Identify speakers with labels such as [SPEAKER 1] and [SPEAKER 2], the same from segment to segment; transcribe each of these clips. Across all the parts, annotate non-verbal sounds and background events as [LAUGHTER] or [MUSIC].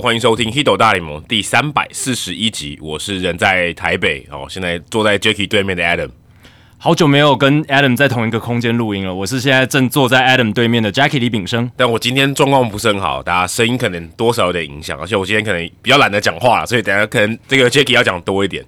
[SPEAKER 1] 欢迎收听《Hido 大联盟》第三百四十一集。我是人在台北哦，现在坐在 Jacky 对面的 Adam。
[SPEAKER 2] 好久没有跟 Adam 在同一个空间录音了。我是现在正坐在 Adam 对面的 Jacky 李炳生。
[SPEAKER 1] 但我今天状况不是很好，大家声音可能多少有点影响，而且我今天可能比较懒得讲话，所以等下可能这个 Jacky 要讲多一点。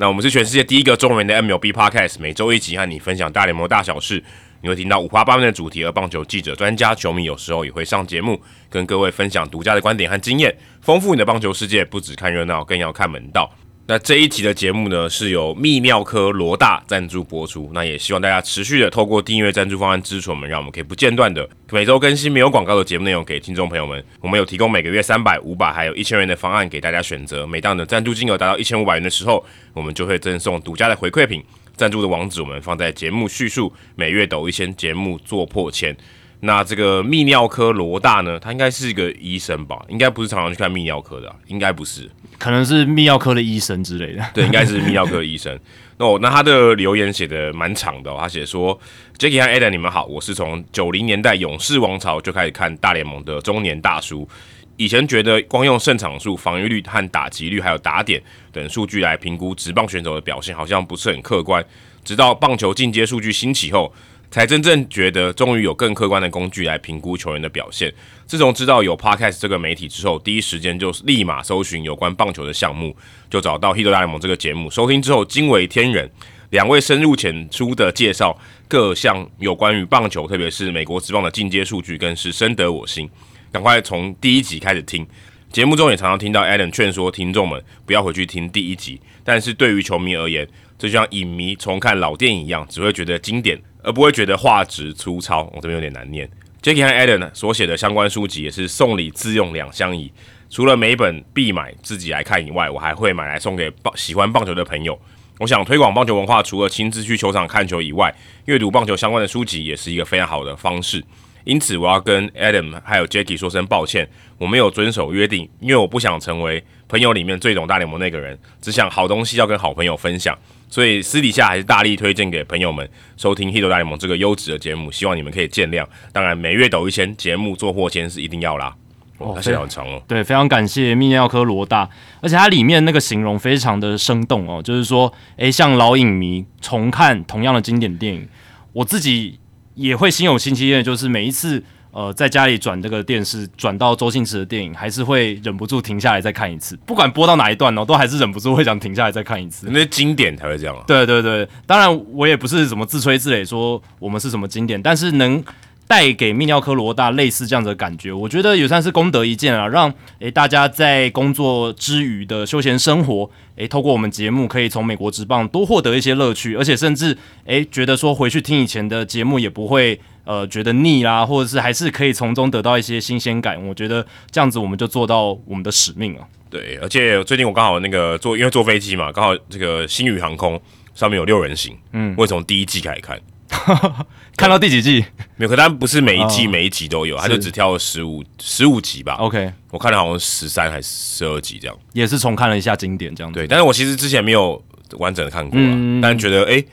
[SPEAKER 1] 那我们是全世界第一个中文的 MLB Podcast，每周一集和你分享大联盟大小事。你会听到五花八门的主题，而棒球记者、专家、球迷有时候也会上节目，跟各位分享独家的观点和经验，丰富你的棒球世界。不只看热闹，更要看门道。那这一集的节目呢，是由泌尿科罗大赞助播出。那也希望大家持续的透过订阅赞助方案支持我们，让我们可以不间断的每周更新没有广告的节目内容给听众朋友们。我们有提供每个月三百、五百，还有一千元的方案给大家选择。每当的赞助金额达到一千五百元的时候，我们就会赠送独家的回馈品。赞助的网址我们放在节目叙述，每月抖一千，节目做破千。那这个泌尿科罗大呢？他应该是一个医生吧？应该不是常常去看泌尿科的，应该不是，
[SPEAKER 2] 可能是泌尿科的医生之类的。
[SPEAKER 1] 对，应该是泌尿科的医生。[LAUGHS] 那我那他的留言写的蛮长的，他写说：“Jacky 和 Adam，你们好，我是从九零年代勇士王朝就开始看大联盟的中年大叔。以前觉得光用胜场数、防御率和打击率，还有打点等数据来评估职棒选手的表现，好像不是很客观。直到棒球进阶数据兴起后。”才真正觉得，终于有更客观的工具来评估球员的表现。自从知道有 Podcast 这个媒体之后，第一时间就立马搜寻有关棒球的项目，就找到《h i t 大联盟》这个节目。收听之后惊为天人，两位深入浅出的介绍各项有关于棒球，特别是美国职棒的进阶数据，更是深得我心。赶快从第一集开始听。节目中也常常听到 Adam 劝说听众们不要回去听第一集，但是对于球迷而言，这就像影迷重看老电影一样，只会觉得经典。而不会觉得画质粗糙，我这边有点难念。Jackie 和 Adam 所写的相关书籍也是送礼自用两相宜，除了每本必买自己来看以外，我还会买来送给棒喜欢棒球的朋友。我想推广棒球文化，除了亲自去球场看球以外，阅读棒球相关的书籍也是一个非常好的方式。因此，我要跟 Adam 还有 Jacky 说声抱歉，我没有遵守约定，因为我不想成为朋友里面最懂大联盟那个人，只想好东西要跟好朋友分享。所以私底下还是大力推荐给朋友们收听《h i t 大联盟》这个优质的节目，希望你们可以见谅。当然，每月抖一千，节目做破千是一定要啦。哦，那写很长哦。
[SPEAKER 2] 对，非常感谢泌尿科罗大，而且它里面那个形容非常的生动哦，就是说，诶，像老影迷重看同样的经典电影，我自己也会心有戚戚焉，就是每一次。呃，在家里转这个电视，转到周星驰的电影，还是会忍不住停下来再看一次。不管播到哪一段哦，都还是忍不住会想停下来再看一次。
[SPEAKER 1] 那经典才会这样啊。
[SPEAKER 2] 对对对，当然我也不是什么自吹自擂说我们是什么经典，但是能。带给泌尿科罗大类似这样的感觉，我觉得也算是功德一件啊，让诶大家在工作之余的休闲生活，诶透过我们节目可以从美国职棒多获得一些乐趣，而且甚至诶觉得说回去听以前的节目也不会呃觉得腻啦，或者是还是可以从中得到一些新鲜感。我觉得这样子我们就做到我们的使命了。
[SPEAKER 1] 对，而且最近我刚好那个坐，因为坐飞机嘛，刚好这个星宇航空上面有六人行，嗯，我从第一季开始看。[LAUGHS]
[SPEAKER 2] 看到第几季？
[SPEAKER 1] 没有，可但不是每一季每一集都有，他就只挑了十五十五集吧。
[SPEAKER 2] OK，
[SPEAKER 1] 我看了好像十三还是十二集这样，
[SPEAKER 2] 也是重看了一下经典这样。
[SPEAKER 1] 对，但是我其实之前没有完整的看过，但觉得哎，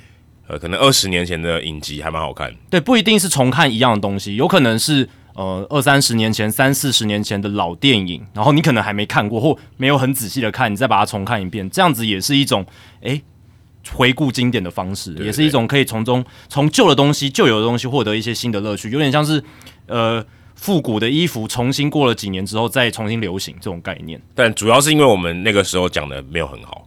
[SPEAKER 1] 呃，可能二十年前的影集还蛮好看。
[SPEAKER 2] 对，不一定是重看一样的东西，有可能是呃二三十年前、三四十年前的老电影，然后你可能还没看过或没有很仔细的看，你再把它重看一遍，这样子也是一种哎。回顾经典的方式，也是一种可以从中从旧的东西、旧有的东西获得一些新的乐趣，有点像是呃复古的衣服重新过了几年之后再重新流行这种概念。
[SPEAKER 1] 但主要是因为我们那个时候讲的没有很好，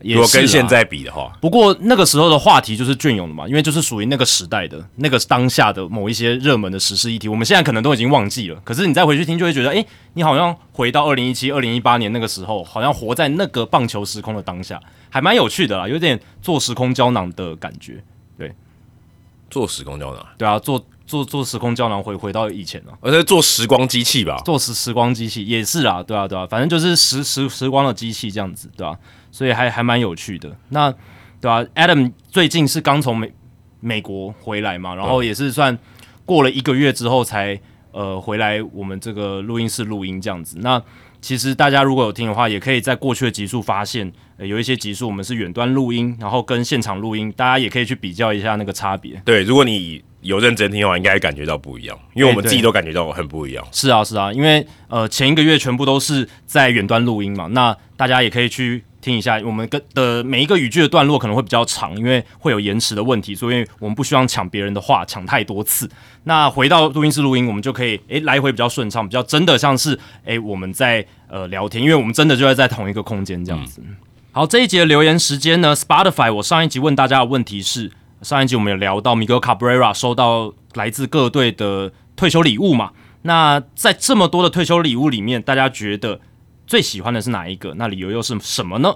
[SPEAKER 1] 如果跟现在比的话，
[SPEAKER 2] 不过那个时候的话题就是隽永的嘛，因为就是属于那个时代的那个当下的某一些热门的时事议题，我们现在可能都已经忘记了。可是你再回去听，就会觉得，哎，你好像回到二零一七、二零一八年那个时候，好像活在那个棒球时空的当下。还蛮有趣的啦，有点做时空胶囊的感觉，对，
[SPEAKER 1] 做时空胶囊，
[SPEAKER 2] 对啊，做做做时空胶囊回回到以前了，
[SPEAKER 1] 而且做时光机器吧，
[SPEAKER 2] 做时时光机器也是啊，对啊对啊，反正就是时时时光的机器这样子，对吧？所以还还蛮有趣的。那对啊 a d a m 最近是刚从美美国回来嘛，然后也是算过了一个月之后才呃回来我们这个录音室录音这样子。那其实大家如果有听的话，也可以在过去的集数发现，有一些集数我们是远端录音，然后跟现场录音，大家也可以去比较一下那个差别。
[SPEAKER 1] 对，如果你有认真听的话，应该感觉到不一样，因为我们自己都感觉到很不一样。
[SPEAKER 2] 是啊，是啊，因为呃前一个月全部都是在远端录音嘛，那大家也可以去听一下，我们跟的每一个语句的段落可能会比较长，因为会有延迟的问题，所以我们不希望抢别人的话抢太多次。那回到录音室录音，我们就可以诶来回比较顺畅，比较真的像是诶我们在呃聊天，因为我们真的就在在同一个空间这样子。好，这一节的留言时间呢，Spotify，我上一集问大家的问题是，上一集我们有聊到 Miguel Cabrera 收到来自各队的退休礼物嘛？那在这么多的退休礼物里面，大家觉得最喜欢的是哪一个？那理由又是什么呢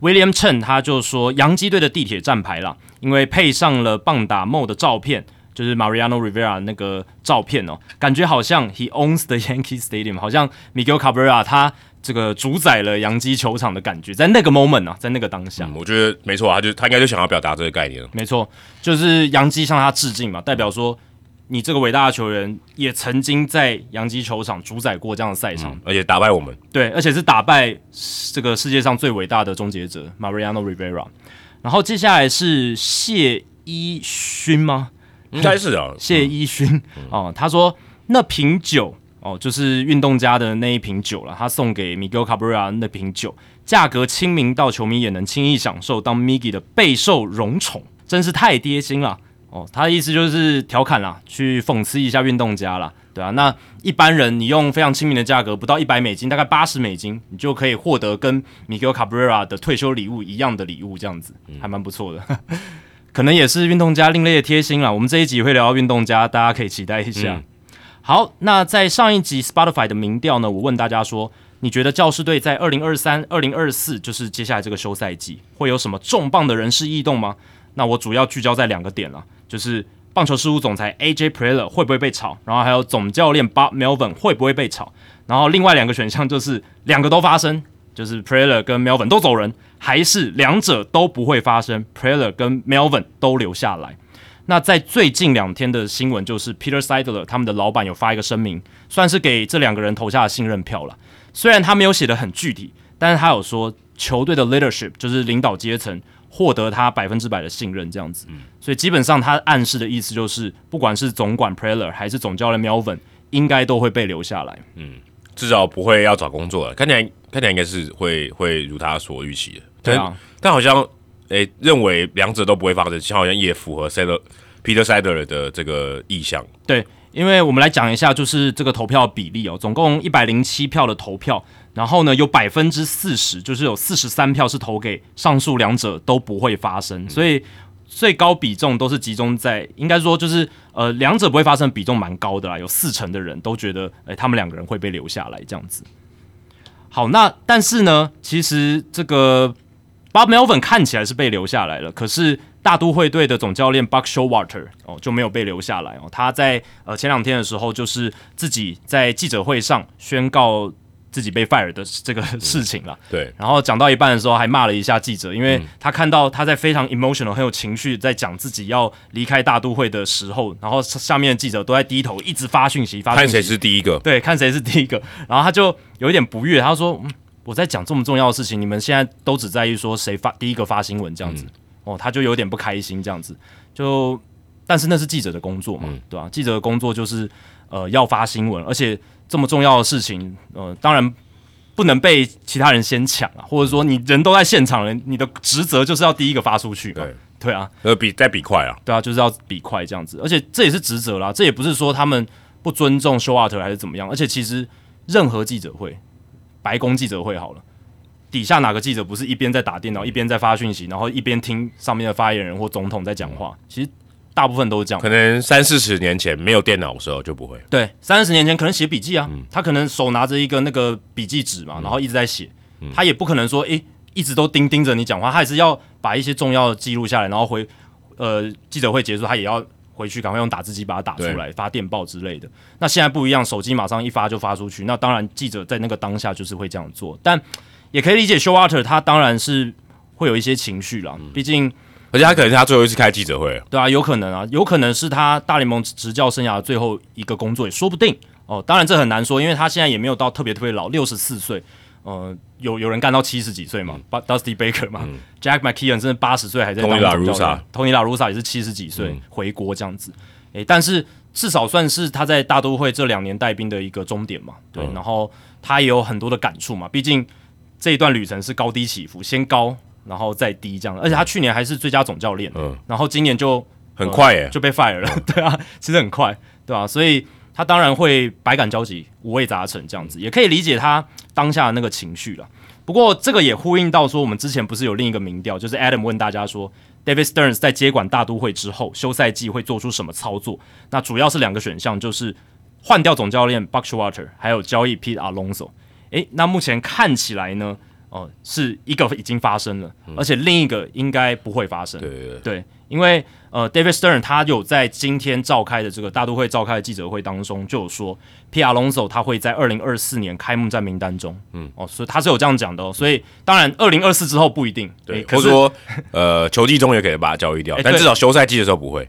[SPEAKER 2] ？William Chen 他就说洋基队的地铁站牌啦，因为配上了棒打 Mo 的照片，就是 Mariano Rivera 那个照片哦，感觉好像 He owns the Yankee Stadium，好像 Miguel Cabrera 他这个主宰了洋基球场的感觉，在那个 moment 啊，在那个当下，
[SPEAKER 1] 嗯，我觉得没错啊，他就他应该就想要表达这个概念了。
[SPEAKER 2] 没错，就是洋基向他致敬嘛，代表说你这个伟大的球员也曾经在洋基球场主宰过这样的赛场，
[SPEAKER 1] 而且打败我们，
[SPEAKER 2] 对，而且是打败这个世界上最伟大的终结者 Mariano Rivera。然后接下来是谢一勋吗？
[SPEAKER 1] 应该是啊。[LAUGHS]
[SPEAKER 2] 谢一勋哦，他说那瓶酒哦，就是运动家的那一瓶酒了，他送给 Miguel Cabrera 那瓶酒，价格亲民到球迷也能轻易享受，当 Miggy 的备受荣宠，真是太贴心了哦。他的意思就是调侃啦，去讽刺一下运动家啦，对啊。那一般人你用非常亲民的价格，不到一百美金，大概八十美金，你就可以获得跟 Miguel Cabrera 的退休礼物一样的礼物，这样子还蛮不错的。[LAUGHS] 可能也是运动家另类的贴心啦。我们这一集会聊到运动家，大家可以期待一下。好，那在上一集 Spotify 的民调呢，我问大家说，你觉得教师队在二零二三、二零二四，就是接下来这个休赛季，会有什么重磅的人事异动吗？那我主要聚焦在两个点了，就是棒球事务总裁 AJ Preller 会不会被炒，然后还有总教练 Bob Melvin 会不会被炒，然后另外两个选项就是两个都发生，就是 Preller 跟 Melvin 都走人，还是两者都不会发生，Preller 跟 Melvin 都留下来。那在最近两天的新闻，就是 Peter Seidler 他们的老板有发一个声明，算是给这两个人投下了信任票了。虽然他没有写的很具体，但是他有说球队的 leadership 就是领导阶层获得他百分之百的信任这样子。所以基本上他暗示的意思就是，不管是总管 Preller 还是总教练 Melvin，应该都会被留下来。
[SPEAKER 1] 嗯至少不会要找工作了，看起来看起来应该是会会如他所预期的。
[SPEAKER 2] 对啊，
[SPEAKER 1] 但好像诶、认为两者都不会发生，其实好像也符合 Sider Peter Sider 的这个意向。
[SPEAKER 2] 对，因为我们来讲一下，就是这个投票比例哦，总共一百零七票的投票，然后呢有百分之四十，就是有四十三票是投给上述两者都不会发生，所以最高比重都是集中在，应该说就是呃两者不会发生比重蛮高的啦，有四成的人都觉得，诶、他们两个人会被留下来这样子。好，那但是呢，其实这个 Bob Melvin 看起来是被留下来了，可是大都会队的总教练 Buck Showalter 哦就没有被留下来哦。他在呃前两天的时候，就是自己在记者会上宣告自己被 fire 的这个事情了。
[SPEAKER 1] 对，
[SPEAKER 2] 然后讲到一半的时候，还骂了一下记者，因为他看到他在非常 emotional 很有情绪，在讲自己要离开大都会的时候，然后下面的记者都在低头一直发讯息，发讯息
[SPEAKER 1] 看谁是第一个。
[SPEAKER 2] 对，看谁是第一个。然后他就有一点不悦，他说：“嗯，我在讲这么重要的事情，你们现在都只在意说谁发第一个发新闻这样子。哦，他就有点不开心这样子。就，但是那是记者的工作嘛，对吧、记者的工作就是呃要发新闻，而且这么重要的事情，呃，当然不能被其他人先抢啊，或者说你人都在现场了，你的职责就是要第一个发出去嘛。
[SPEAKER 1] 对
[SPEAKER 2] 对啊，
[SPEAKER 1] 呃，比再比快啊，
[SPEAKER 2] 对啊，就是要比快这样子，而且这也是职责啦，这也不是说他们不尊重 show out 还是怎么样，而且其实任何记者会，白宫记者会好了，底下哪个记者不是一边在打电脑，一边在发讯息，然后一边听上面的发言人或总统在讲话？其实大部分都是这样
[SPEAKER 1] 可。能三四十年前没有电脑的时候就不会。
[SPEAKER 2] 对，三十年前可能写笔记啊，他可能手拿着一个那个笔记纸嘛，然后一直在写，他也不可能说诶、一直都盯盯着你讲话，他也是要把一些重要的记录下来，然后回呃记者会结束，他也要回去赶快用打字机把它打出来，发电报之类的。那现在不一样，手机马上一发就发出去，那当然记者在那个当下就是会这样做，但也可以理解 Show Arter 他当然是会有一些情绪啦，毕竟。
[SPEAKER 1] 而且他可能是他最后一次开记者会。了，
[SPEAKER 2] 对啊，有可能啊，有可能是他大联盟执教生涯的最后一个工作，也说不定。哦。当然这很难说，因为他现在也没有到特别特别老，六十四岁。呃，有有人干到七十几岁嘛、Dusty Baker 嘛、j a c k McKeon 真的八十岁还在当总教 Tony La Russa 也是七十几岁、回国这样子。诶，但是至少算是他在大都会这两年带兵的一个终点嘛，对，然后他也有很多的感触嘛，毕竟这一段旅程是高低起伏，先高然后再低这样，而且他去年还是最佳总教练，嗯，然后今年就
[SPEAKER 1] 很快耶
[SPEAKER 2] 就被 fire 了，[LAUGHS] 对啊，其实很快，对啊？所以他当然会百感交集、五味杂陈这样子，也可以理解他当下的那个情绪了。不过这个也呼应到说，我们之前不是有另一个民调，就是 Adam 问大家说，David Stearns 在接管大都会之后，休赛季会做出什么操作？那主要是两个选项，就是换掉总教练 Buckwater，还有交易 Pete Alonso。诶，那目前看起来呢？哦，是一个已经发生了，而且另一个应该不会发生。
[SPEAKER 1] 对对
[SPEAKER 2] 对，因为呃，David Stern 他有在今天召开的这个大都会召开的记者会当中就有说，P. Alonso 他会在二零二四年开幕战名单中。嗯，哦，所以他是有这样讲的哦。所以当然，二零二四之后不一定。
[SPEAKER 1] 对，或者说呃，球季中也可以把他交易掉，但至少休赛季的时候不会，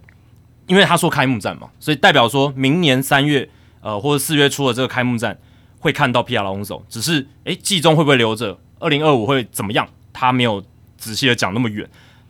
[SPEAKER 2] 因为他说开幕战嘛，所以代表说明年三月呃或者四月初的这个开幕战会看到 P. Alonso，只是诶，季中会不会留着？二零二五会怎么样？他没有仔细的讲那么远，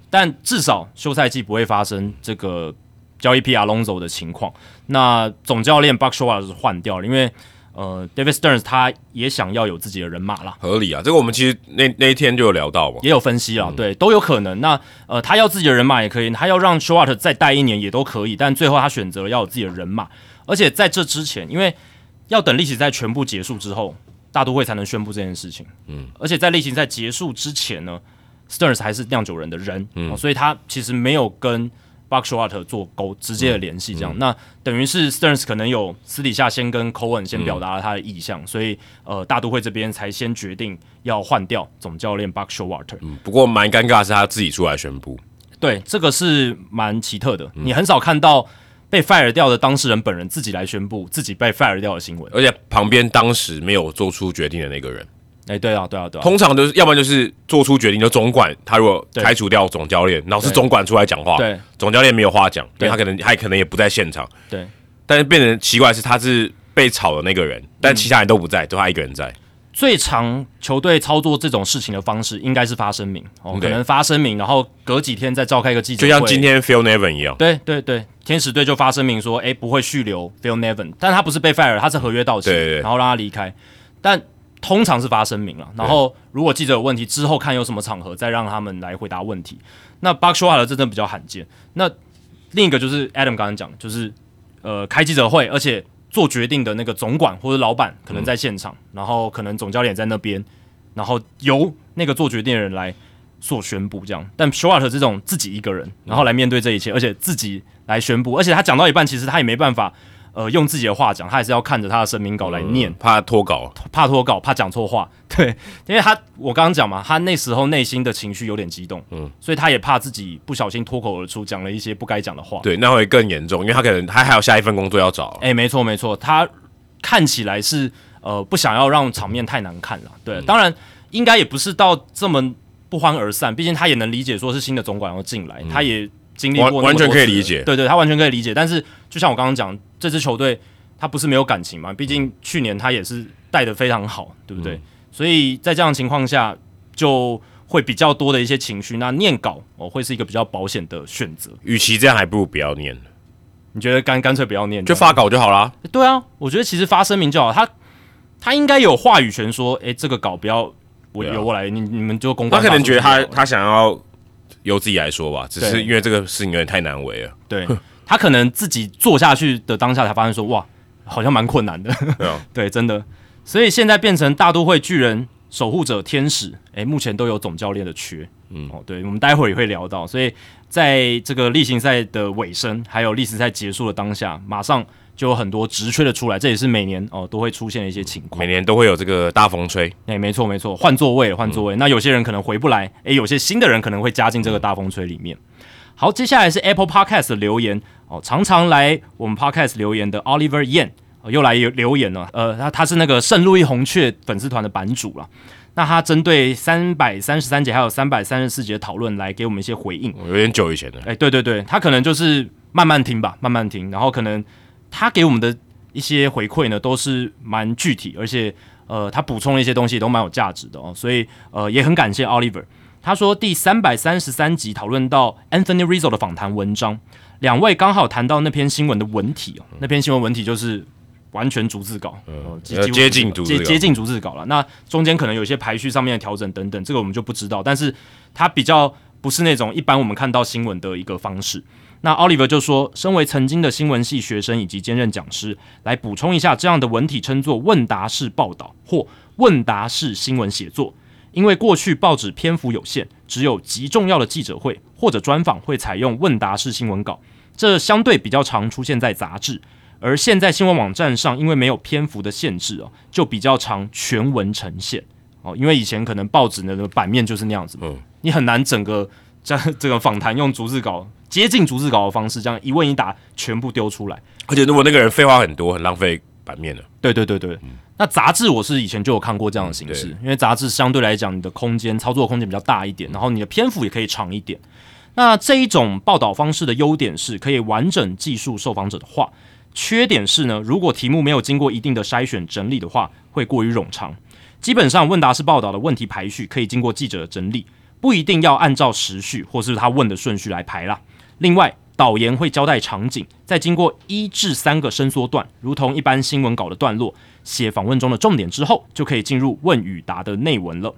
[SPEAKER 2] 但至少休赛季不会发生这个交易 P R Lonzo 的情况。那总教练 Buck Showalter 是换掉了，因为呃，David Stearns 他也想要有自己的人马啦，
[SPEAKER 1] 合理啊。这个我们其实那那一天就有聊到嘛，
[SPEAKER 2] 也有分析啊，对，都有可能。那呃，他要自己的人马也可以，他要让 Showalter 再待一年也都可以，但最后他选择了要有自己的人马，而且在这之前，因为要等历史赛全部结束之后。大都会才能宣布这件事情，嗯，而且在例行赛结束之前呢，Stearns 还是酿酒人的人，嗯，所以他其实没有跟 Buckshot 做沟直接的联系，这样，那等于是 Stearns 可能有私底下先跟 Cohen 先表达了他的意向，所以呃，大都会这边才先决定要换掉总教练 Buckshot。
[SPEAKER 1] 嗯，不过蛮尴尬是他自己出来宣布，
[SPEAKER 2] 对，这个是蛮奇特的，你很少看到。被 fire 掉的当事人本人自己来宣布自己被 fire 掉的新闻，
[SPEAKER 1] 而且旁边当时没有做出决定的那个人，
[SPEAKER 2] 哎，对啊，对啊，对啊，
[SPEAKER 1] 通常都是要不然就是做出决定的总管，他如果开除掉总教练，然后是总管出来讲话，
[SPEAKER 2] 对，
[SPEAKER 1] 总教练没有话讲，对。他可能他可能也不在现场，
[SPEAKER 2] 对，
[SPEAKER 1] 但是变成奇怪是他是被炒的那个人，但其他人都不在，就他一个人在。
[SPEAKER 2] 最常球队操作这种事情的方式，应该是发声明哦，可能发声明，然后隔几天再召开一个记者
[SPEAKER 1] 会，就像今天 Phil Nevin 一样。
[SPEAKER 2] 对对对，天使队就发声明说，哎，不会续留 Phil Nevin，但他不是被 fire，他是合约到期，然后让他离开。但通常是发声明了，然后如果记者有问题之后看有什么场合，再让他们来回答问题。那 Buck s h o w 的这真比较罕见。那另一个就是 Adam 刚刚讲，就是呃开记者会，而且。做决定的那个总管或者老板可能在现场，然后可能总教练在那边，然后由那个做决定的人来做宣布这样。但 Short 这种自己一个人，然后来面对这一切，而且自己来宣布，而且他讲到一半，其实他也没办法。呃，用自己的话讲，他还是要看着他的声明稿来念，
[SPEAKER 1] 怕脱稿，
[SPEAKER 2] 怕脱稿，怕讲错话。[LAUGHS] 对，因为他我刚刚讲嘛，他那时候内心的情绪有点激动，嗯，所以他也怕自己不小心脱口而出讲了一些不该讲的话。
[SPEAKER 1] 对，那会更严重，因为他可能他还有下一份工作要找。
[SPEAKER 2] 哎，没错没错，他看起来是呃不想要让场面太难看了。对，当然应该也不是到这么不欢而散，毕竟他也能理解说是新的总管要进来，他也。经历过
[SPEAKER 1] 完全可以理解，
[SPEAKER 2] 对对，他完全可以理解。但是就像我刚刚讲，这支球队他不是没有感情嘛？毕竟去年他也是带的非常好，对不对？所以在这样的情况下，就会比较多的一些情绪。那念稿哦，会是一个比较保险的选择。
[SPEAKER 1] 与其这样，还不如不要念。
[SPEAKER 2] 你觉得干干脆不要念，
[SPEAKER 1] 就发稿就好啦？
[SPEAKER 2] 对啊，我觉得其实发声明就好。他他应该有话语权，说哎，这个稿不要我由我来，你你们就公
[SPEAKER 1] 他可能觉得他他想要。由自己来说吧，只是因为这个事情有点太难为了。
[SPEAKER 2] 对 [LAUGHS] 他可能自己做下去的当下才发现说，哇，好像蛮困难的。
[SPEAKER 1] 对啊，[LAUGHS]
[SPEAKER 2] 对，真的。所以现在变成大都会巨人守护者天使，诶，目前都有总教练的缺。嗯，哦，对，我们待会儿也会聊到。所以在这个例行赛的尾声，还有例行赛结束的当下，马上。就有很多直缺的出来，这也是每年哦都会出现的一些情况。
[SPEAKER 1] 每年都会有这个大风吹，
[SPEAKER 2] 哎，没错没错，换座位换座位。那有些人可能回不来，诶，有些新的人可能会加进这个大风吹里面。好，接下来是 Apple Podcast 的留言哦，常常来我们 Podcast 留言的 Oliver Yan 又来留言了。呃，他他是那个圣路易红雀粉丝团的版主了。那他针对三百三十三节还有三百三十四节讨论来给我们一些回应。
[SPEAKER 1] 有点久以前的，
[SPEAKER 2] 哎，对对对，他可能就是慢慢听吧，慢慢听，然后可能。他给我们的一些回馈呢，都是蛮具体，而且呃，他补充了一些东西都蛮有价值的哦，所以呃，也很感谢 Oliver。他说第三百三十三集讨论到 Anthony Rizzo 的访谈文章，两位刚好谈到那篇新闻的文体哦，那篇新闻文体就是完全逐字稿，
[SPEAKER 1] 嗯，接近逐
[SPEAKER 2] 接接近逐字稿了。那中间可能有一些排序上面的调整等等，这个我们就不知道。但是它比较不是那种一般我们看到新闻的一个方式。那 Oliver 就说，身为曾经的新闻系学生以及兼任讲师，来补充一下，这样的文体称作问答式报道或问答式新闻写作。因为过去报纸篇幅有限，只有极重要的记者会或者专访会采用问答式新闻稿，这相对比较常出现在杂志。而现在新闻网站上，因为没有篇幅的限制哦，就比较常全文呈现哦。因为以前可能报纸的版面就是那样子嘛，
[SPEAKER 1] 嗯
[SPEAKER 2] 你很难整个这这个访谈用逐字稿接近逐字稿的方式，这样一问一答全部丢出来。
[SPEAKER 1] 而且如果那个人废话很多，很浪费版面的。
[SPEAKER 2] 对对对对，那杂志我是以前就有看过这样的形式，
[SPEAKER 1] 嗯
[SPEAKER 2] 因为杂志相对来讲，你的空间操作空间比较大一点，然后你的篇幅也可以长一点。那这一种报道方式的优点是可以完整记述受访者的话，缺点是呢，如果题目没有经过一定的筛选整理的话，会过于冗长。基本上问答式报道的问题排序可以经过记者的整理，不一定要按照时序或是他问的顺序来排啦。另外，导言会交代场景，再经过一至三个伸缩段，如同一般新闻稿的段落，写访问中的重点之后，就可以进入问与答的内文了。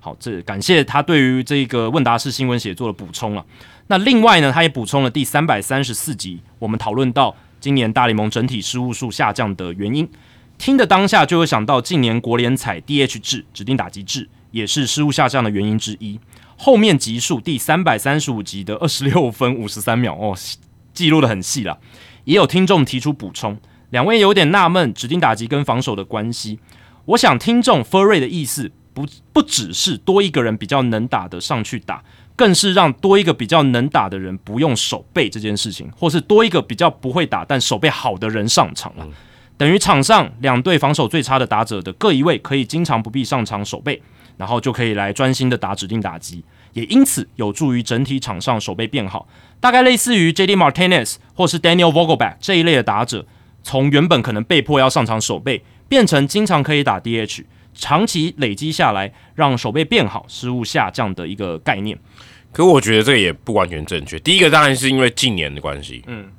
[SPEAKER 2] 好，这感谢他对于这个问答式新闻写作的补充了。那另外呢，他也补充了第三百三十四集，我们讨论到今年大联盟整体失误数下降的原因。听的当下就会想到近年国联采 DH 制指定打击制，也是失误下降的原因之一。后面集数第三百三十五集的二十六分五十三秒哦，记录的很细啦。也有听众提出补充，两位有点纳闷指定打击跟防守的关系。我想听众 f u r r y 的意思不不只是多一个人比较能打的上去打，更是让多一个比较能打的人不用守备这件事情，或是多一个比较不会打但守备好的人上场了。等于场上两队防守最差的打者的各一位可以经常不必上场守备，然后就可以来专心的打指定打击，也因此有助于整体场上守备变好。大概类似于 J.D. Martinez 或是 Daniel Vogelback 这一类的打者，从原本可能被迫要上场守备，变成经常可以打 DH，长期累积下来，让守备变好、失误下降的一个概念。
[SPEAKER 1] 可我觉得这个也不完全正确。第一个当然是因为近年的关系，嗯，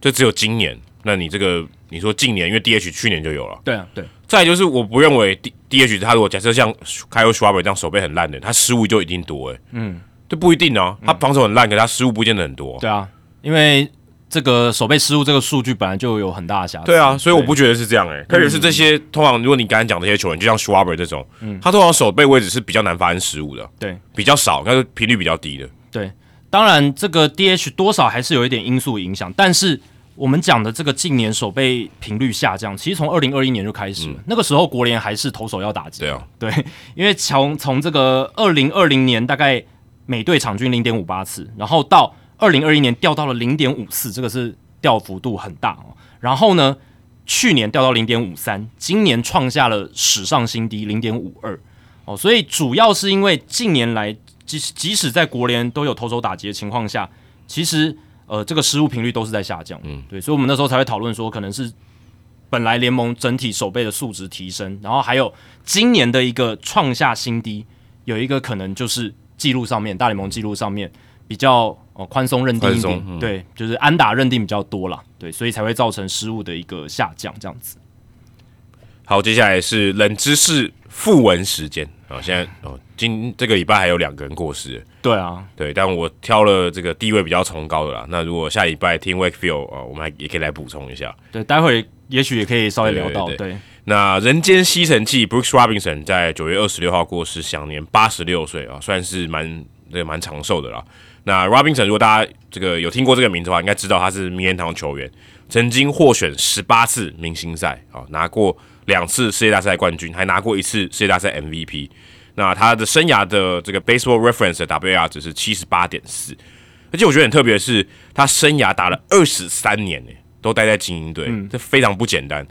[SPEAKER 1] 就只有今年。那你这个你说近年，因为 DH 去年就有了。
[SPEAKER 2] 对啊，对，
[SPEAKER 1] 再就是我不认为 D DH 他如果假设像开 o Schwarber 这样手背很烂的，他失误就一定多诶、嗯，这不一定哦。他防守很烂，可他失误不见得很多。
[SPEAKER 2] 对啊，因为这个手背失误这个数据本来就有很大的瑕疵。
[SPEAKER 1] 对啊，所以我不觉得是这样诶、特别是这些通常如果你刚才讲这些球员，就像 Schwarber 这种，嗯他通常手背位置是比较难发生失误的，
[SPEAKER 2] 对
[SPEAKER 1] 比较少，但是频率比较低的。
[SPEAKER 2] 对，当然这个 DH 多少还是有一点因素影响，但是我们讲的这个近年守备频率下降，其实从二零二一年就开始了，那个时候国联还是投手要打击。
[SPEAKER 1] 对啊，
[SPEAKER 2] 对，因为从从这个二零二零年大概每队场均零点五八次，然后到二零二一年掉到了零点五四，这个是掉幅度很大哦。然后呢，去年掉到零点五三，今年创下了史上新低零点五二哦。所以主要是因为近年来，即即使在国联都有投手打击的情况下，其实呃这个失误频率都是在下降。嗯，对，所以我们那时候才会讨论说，可能是本来联盟整体守备的数值提升，然后还有今年的一个创下新低，有一个可能就是记录上面大联盟记录上面比较哦宽松认定一点，
[SPEAKER 1] 嗯
[SPEAKER 2] 对，就是安打认定比较多了，对，所以才会造成失误的一个下降这样子。
[SPEAKER 1] 好，接下来是冷知识复文时间啊！现在哦，今这个礼拜还有两个人过世，
[SPEAKER 2] 对啊，
[SPEAKER 1] 对，但我挑了这个地位比较崇高的啦。那如果下礼拜听 Wakefield 啊，我们还也可以来补充一下。
[SPEAKER 2] 对，待会也许也可以稍微聊到，
[SPEAKER 1] 对那人间吸尘器 Brooks Robinson 在九月二十六号过世，享年八十六岁啊，算是蛮这个蛮长寿的啦。那 Robinson 如果大家这个有听过这个名字的话，应该知道他是名人堂球员，曾经获选十八次明星赛啊，拿过两次世界大赛冠军，还拿过一次世界大赛 MVP。那他的生涯的这个 Baseball Reference 的 WAR 值是七十八点四，而且我觉得很特别的是，他生涯打了二十三年呢，都待在精英队，这非常不简单。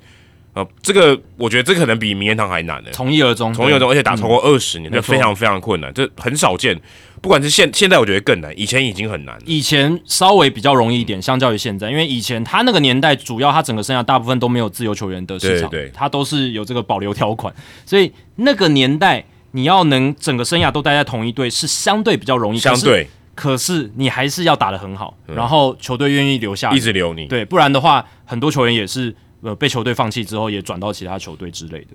[SPEAKER 1] 呃，这个我觉得这可能比名人堂还难呢。
[SPEAKER 2] 从一而终，
[SPEAKER 1] 从一而终，而且打超过二十年，这非常非常困难，这很少见。不管是现现在，我觉得更难，以前已经很难了。
[SPEAKER 2] 以前稍微比较容易一点，相较于现在，因为以前他那个年代，主要他整个生涯大部分都没有自由球员的市场，
[SPEAKER 1] 对对
[SPEAKER 2] 他都是有这个保留条款，所以那个年代你要能整个生涯都待在同一队是相对比较容易，
[SPEAKER 1] 相对
[SPEAKER 2] 可是你还是要打得很好，然后球队愿意留下，
[SPEAKER 1] 一直留你。
[SPEAKER 2] 对，不然的话，很多球员也是呃被球队放弃之后，也转到其他球队之类的。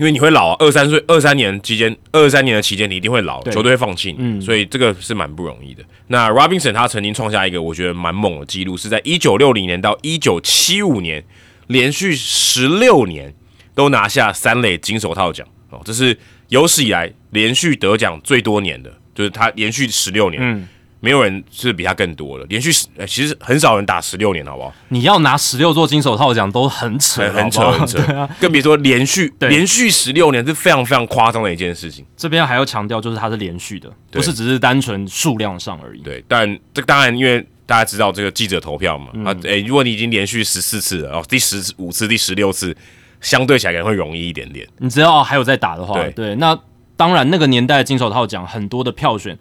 [SPEAKER 1] 因为你会老啊，二三岁、二三年期间，二三年的期间你一定会老，球队会放弃你，
[SPEAKER 2] 嗯。
[SPEAKER 1] 所以这个是蛮不容易的。那 Robinson 他曾经创下一个我觉得蛮猛的记录，是在一九六零年到一九七五年连续十六年都拿下三垒金手套奖。哦，这是有史以来连续得奖最多年的，就是他连续十六年，
[SPEAKER 2] 嗯，
[SPEAKER 1] 没有人是比他更多的，连续十、呃其实很少人打十六年，好不好？
[SPEAKER 2] 你要拿十六座金手套奖都很扯，
[SPEAKER 1] 很很扯很扯，[LAUGHS] 更别说连续连续十六年是非常非常夸张的一件事情。
[SPEAKER 2] 这边还要强调，就是它是连续的，不是只是单纯数量上而已。
[SPEAKER 1] 对，但这当然，因为大家知道这个记者投票嘛，
[SPEAKER 2] 嗯
[SPEAKER 1] 啊，诶、如果你已经连续十四次了，哦，第十五次、第十六次，相对起来可能会容易一点点。
[SPEAKER 2] 你只要还有在打的话，
[SPEAKER 1] 对
[SPEAKER 2] 那当然那个年代的金手套奖很多的票选，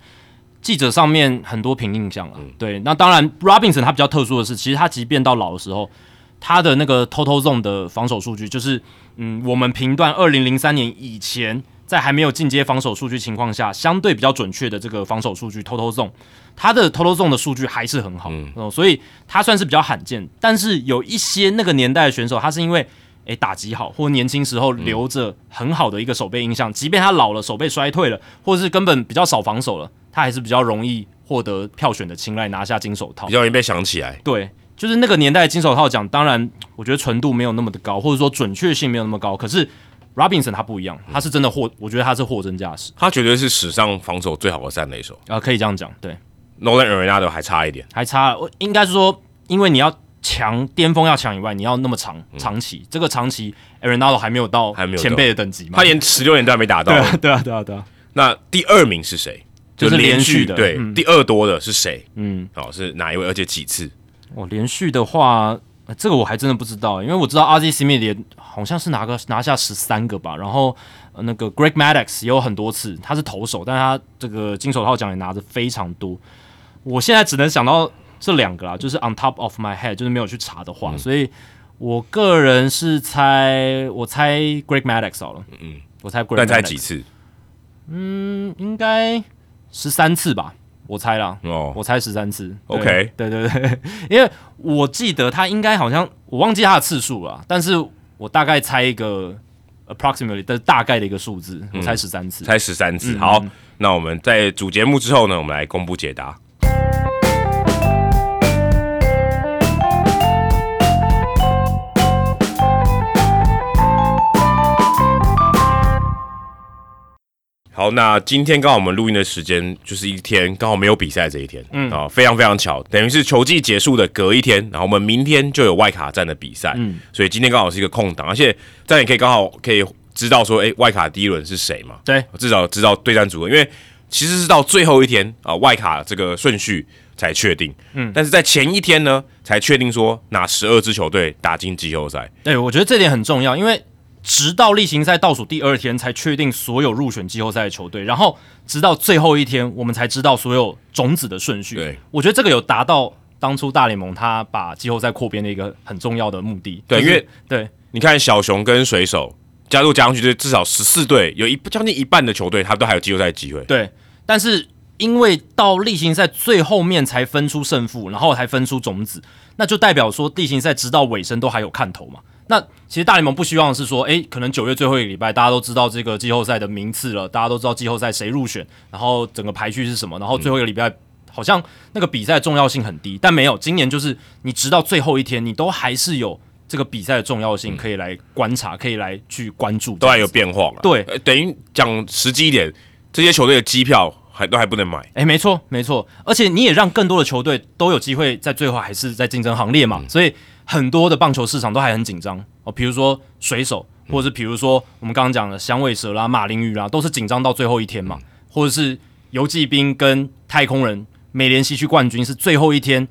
[SPEAKER 2] 记者上面很多凭印象了。
[SPEAKER 1] 嗯
[SPEAKER 2] 对，那当然 Robinson 他比较特殊的是，其实他即便到老的时候，他的那个 total zone 的防守数据，就是嗯，我们评断二零零三年以前在还没有进阶防守数据情况下，相对比较准确的这个防守数据 total zone，他的 total zone 的数据还是很好，
[SPEAKER 1] 嗯
[SPEAKER 2] 哦，所以他算是比较罕见。但是有一些那个年代的选手，他是因为诶打击好，或年轻时候留着很好的一个手背印象，即便他老了，手背衰退了，或者是根本比较少防守了，他还是比较容易获得票选的青睐，拿下金手套
[SPEAKER 1] 比。较容易被想起来。
[SPEAKER 2] 对，就是那个年代的金手套奖，当然我觉得纯度没有那么的高，或者说准确性没有那么高，可是 Robinson 他不一样，他是真的货，我觉得他是货真价实
[SPEAKER 1] 他绝对是史上防守最好的三垒手
[SPEAKER 2] 啊、可以这样讲，对
[SPEAKER 1] ，，Nolan Arenado 还差一点。
[SPEAKER 2] 还差，我应该是说，因为你要强巅峰要强以外，你要那么长长期，这个长期 Arenado 还没有到
[SPEAKER 1] 嗯还没有
[SPEAKER 2] 前辈的等级嘛，
[SPEAKER 1] 他连十六年都还没打到
[SPEAKER 2] 对。啊，对啊，对啊，对啊，
[SPEAKER 1] 那第二名是谁？
[SPEAKER 2] 就是
[SPEAKER 1] 连
[SPEAKER 2] 连续的
[SPEAKER 1] 对，
[SPEAKER 2] 嗯
[SPEAKER 1] 第二多的是谁？
[SPEAKER 2] 嗯。
[SPEAKER 1] 哦，是哪一位？而且几次？
[SPEAKER 2] 我连续的话，呃这个我还真的不知道，因为我知道 RZ Smith 也好像是拿个拿下十三个吧，然后、呃、那个 Greg Maddox 也有很多次，他是投手，但是他这个金手套奖也拿的非常多。我现在只能想到这两个啦，就是 on top of my head，就是没有去查的话，所以我个人是猜，我猜 Greg Maddox 好了，嗯，我猜 Greg，
[SPEAKER 1] 但猜几次？
[SPEAKER 2] 嗯，应该十三次吧，我猜啦，
[SPEAKER 1] 哦，
[SPEAKER 2] 我猜十三次。对
[SPEAKER 1] OK
[SPEAKER 2] 对对对，因为我记得他应该好像我忘记他的次数了，但是我大概猜一个 approximately 的大概的一个数字，我猜十三次。
[SPEAKER 1] 猜十三次。
[SPEAKER 2] 嗯
[SPEAKER 1] 好，那我们在主节目之后呢，我们来公布解答。好，那今天刚好我们录音的时间就是一天刚好没有比赛这一天，嗯啊，非常非常巧，等于是球季结束的隔一天，然后我们明天就有外卡站的比赛，嗯，所以今天刚好是一个空档，而且这样也可以刚好可以知道说，哎、外卡第一轮是谁嘛？
[SPEAKER 2] 对，
[SPEAKER 1] 至少知道对战组合，因为其实是到最后一天啊、外卡这个顺序才确定。嗯，但是在前一天呢，才确定说哪十二支球队打进季后赛。
[SPEAKER 2] 对，我觉得这点很重要，因为直到例行赛倒数第二天才确定所有入选季后赛的球队，然后直到最后一天我们才知道所有种子的顺序。
[SPEAKER 1] 对，
[SPEAKER 2] 我觉得这个有达到当初大联盟他把季后赛扩编的一个很重要的目的。就是
[SPEAKER 1] 对因为
[SPEAKER 2] 对
[SPEAKER 1] 你看小熊跟水手加入加上去，就至少十四队，有一将近一半的球队，他都还有季后赛的机会。
[SPEAKER 2] 对，但是因为到例行赛最后面才分出胜负，然后才分出种子，那就代表说例行赛直到尾声都还有看头嘛。那其实大联盟不希望是说，诶，可能九月最后一个礼拜大家都知道这个季后赛的名次了，大家都知道季后赛谁入选，然后整个排序是什么，然后最后一个礼拜。好像那个比赛重要性很低，但没有。今年就是你直到最后一天，你都还是有这个比赛的重要性可以来观察，可以来去关注，
[SPEAKER 1] 都还有变化了。
[SPEAKER 2] 对
[SPEAKER 1] 呃等于讲实际一点，这些球队的机票还都还不能买。
[SPEAKER 2] 哎，没错，没错，而且你也让更多的球队都有机会在最后还是在竞争行列嘛，所以很多的棒球市场都还很紧张哦。比如说水手，或者是比如说我们刚刚讲的响尾蛇啦、马林鱼啦，都是紧张到最后一天嘛，或者是游骑兵跟太空人美联西区冠军是最后一天，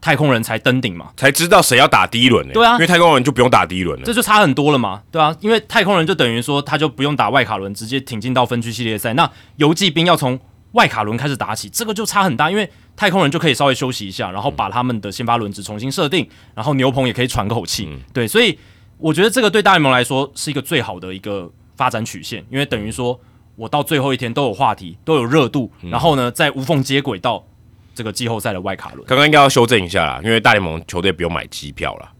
[SPEAKER 2] 太空人才登顶嘛，
[SPEAKER 1] 才知道谁要打第一轮呢、
[SPEAKER 2] 对啊
[SPEAKER 1] 因为太空人就不用打第一轮了。
[SPEAKER 2] 这就差很多了嘛，对啊，因为太空人就等于说他就不用打外卡轮，直接挺进到分区系列赛。那游骑兵要从外卡轮开始打起，这个就差很大，因为太空人就可以稍微休息一下，然后把他们的先发轮值重新设定，然后牛棚也可以喘口气。对，所以我觉得这个对大联盟来说是一个最好的一个发展曲线，因为等于说我到最后一天都有话题，都有热度，然后呢再无缝接轨到这个季后赛的外卡轮。
[SPEAKER 1] 刚刚应该要修正一下啦，因为大联盟球队不用买机票啦。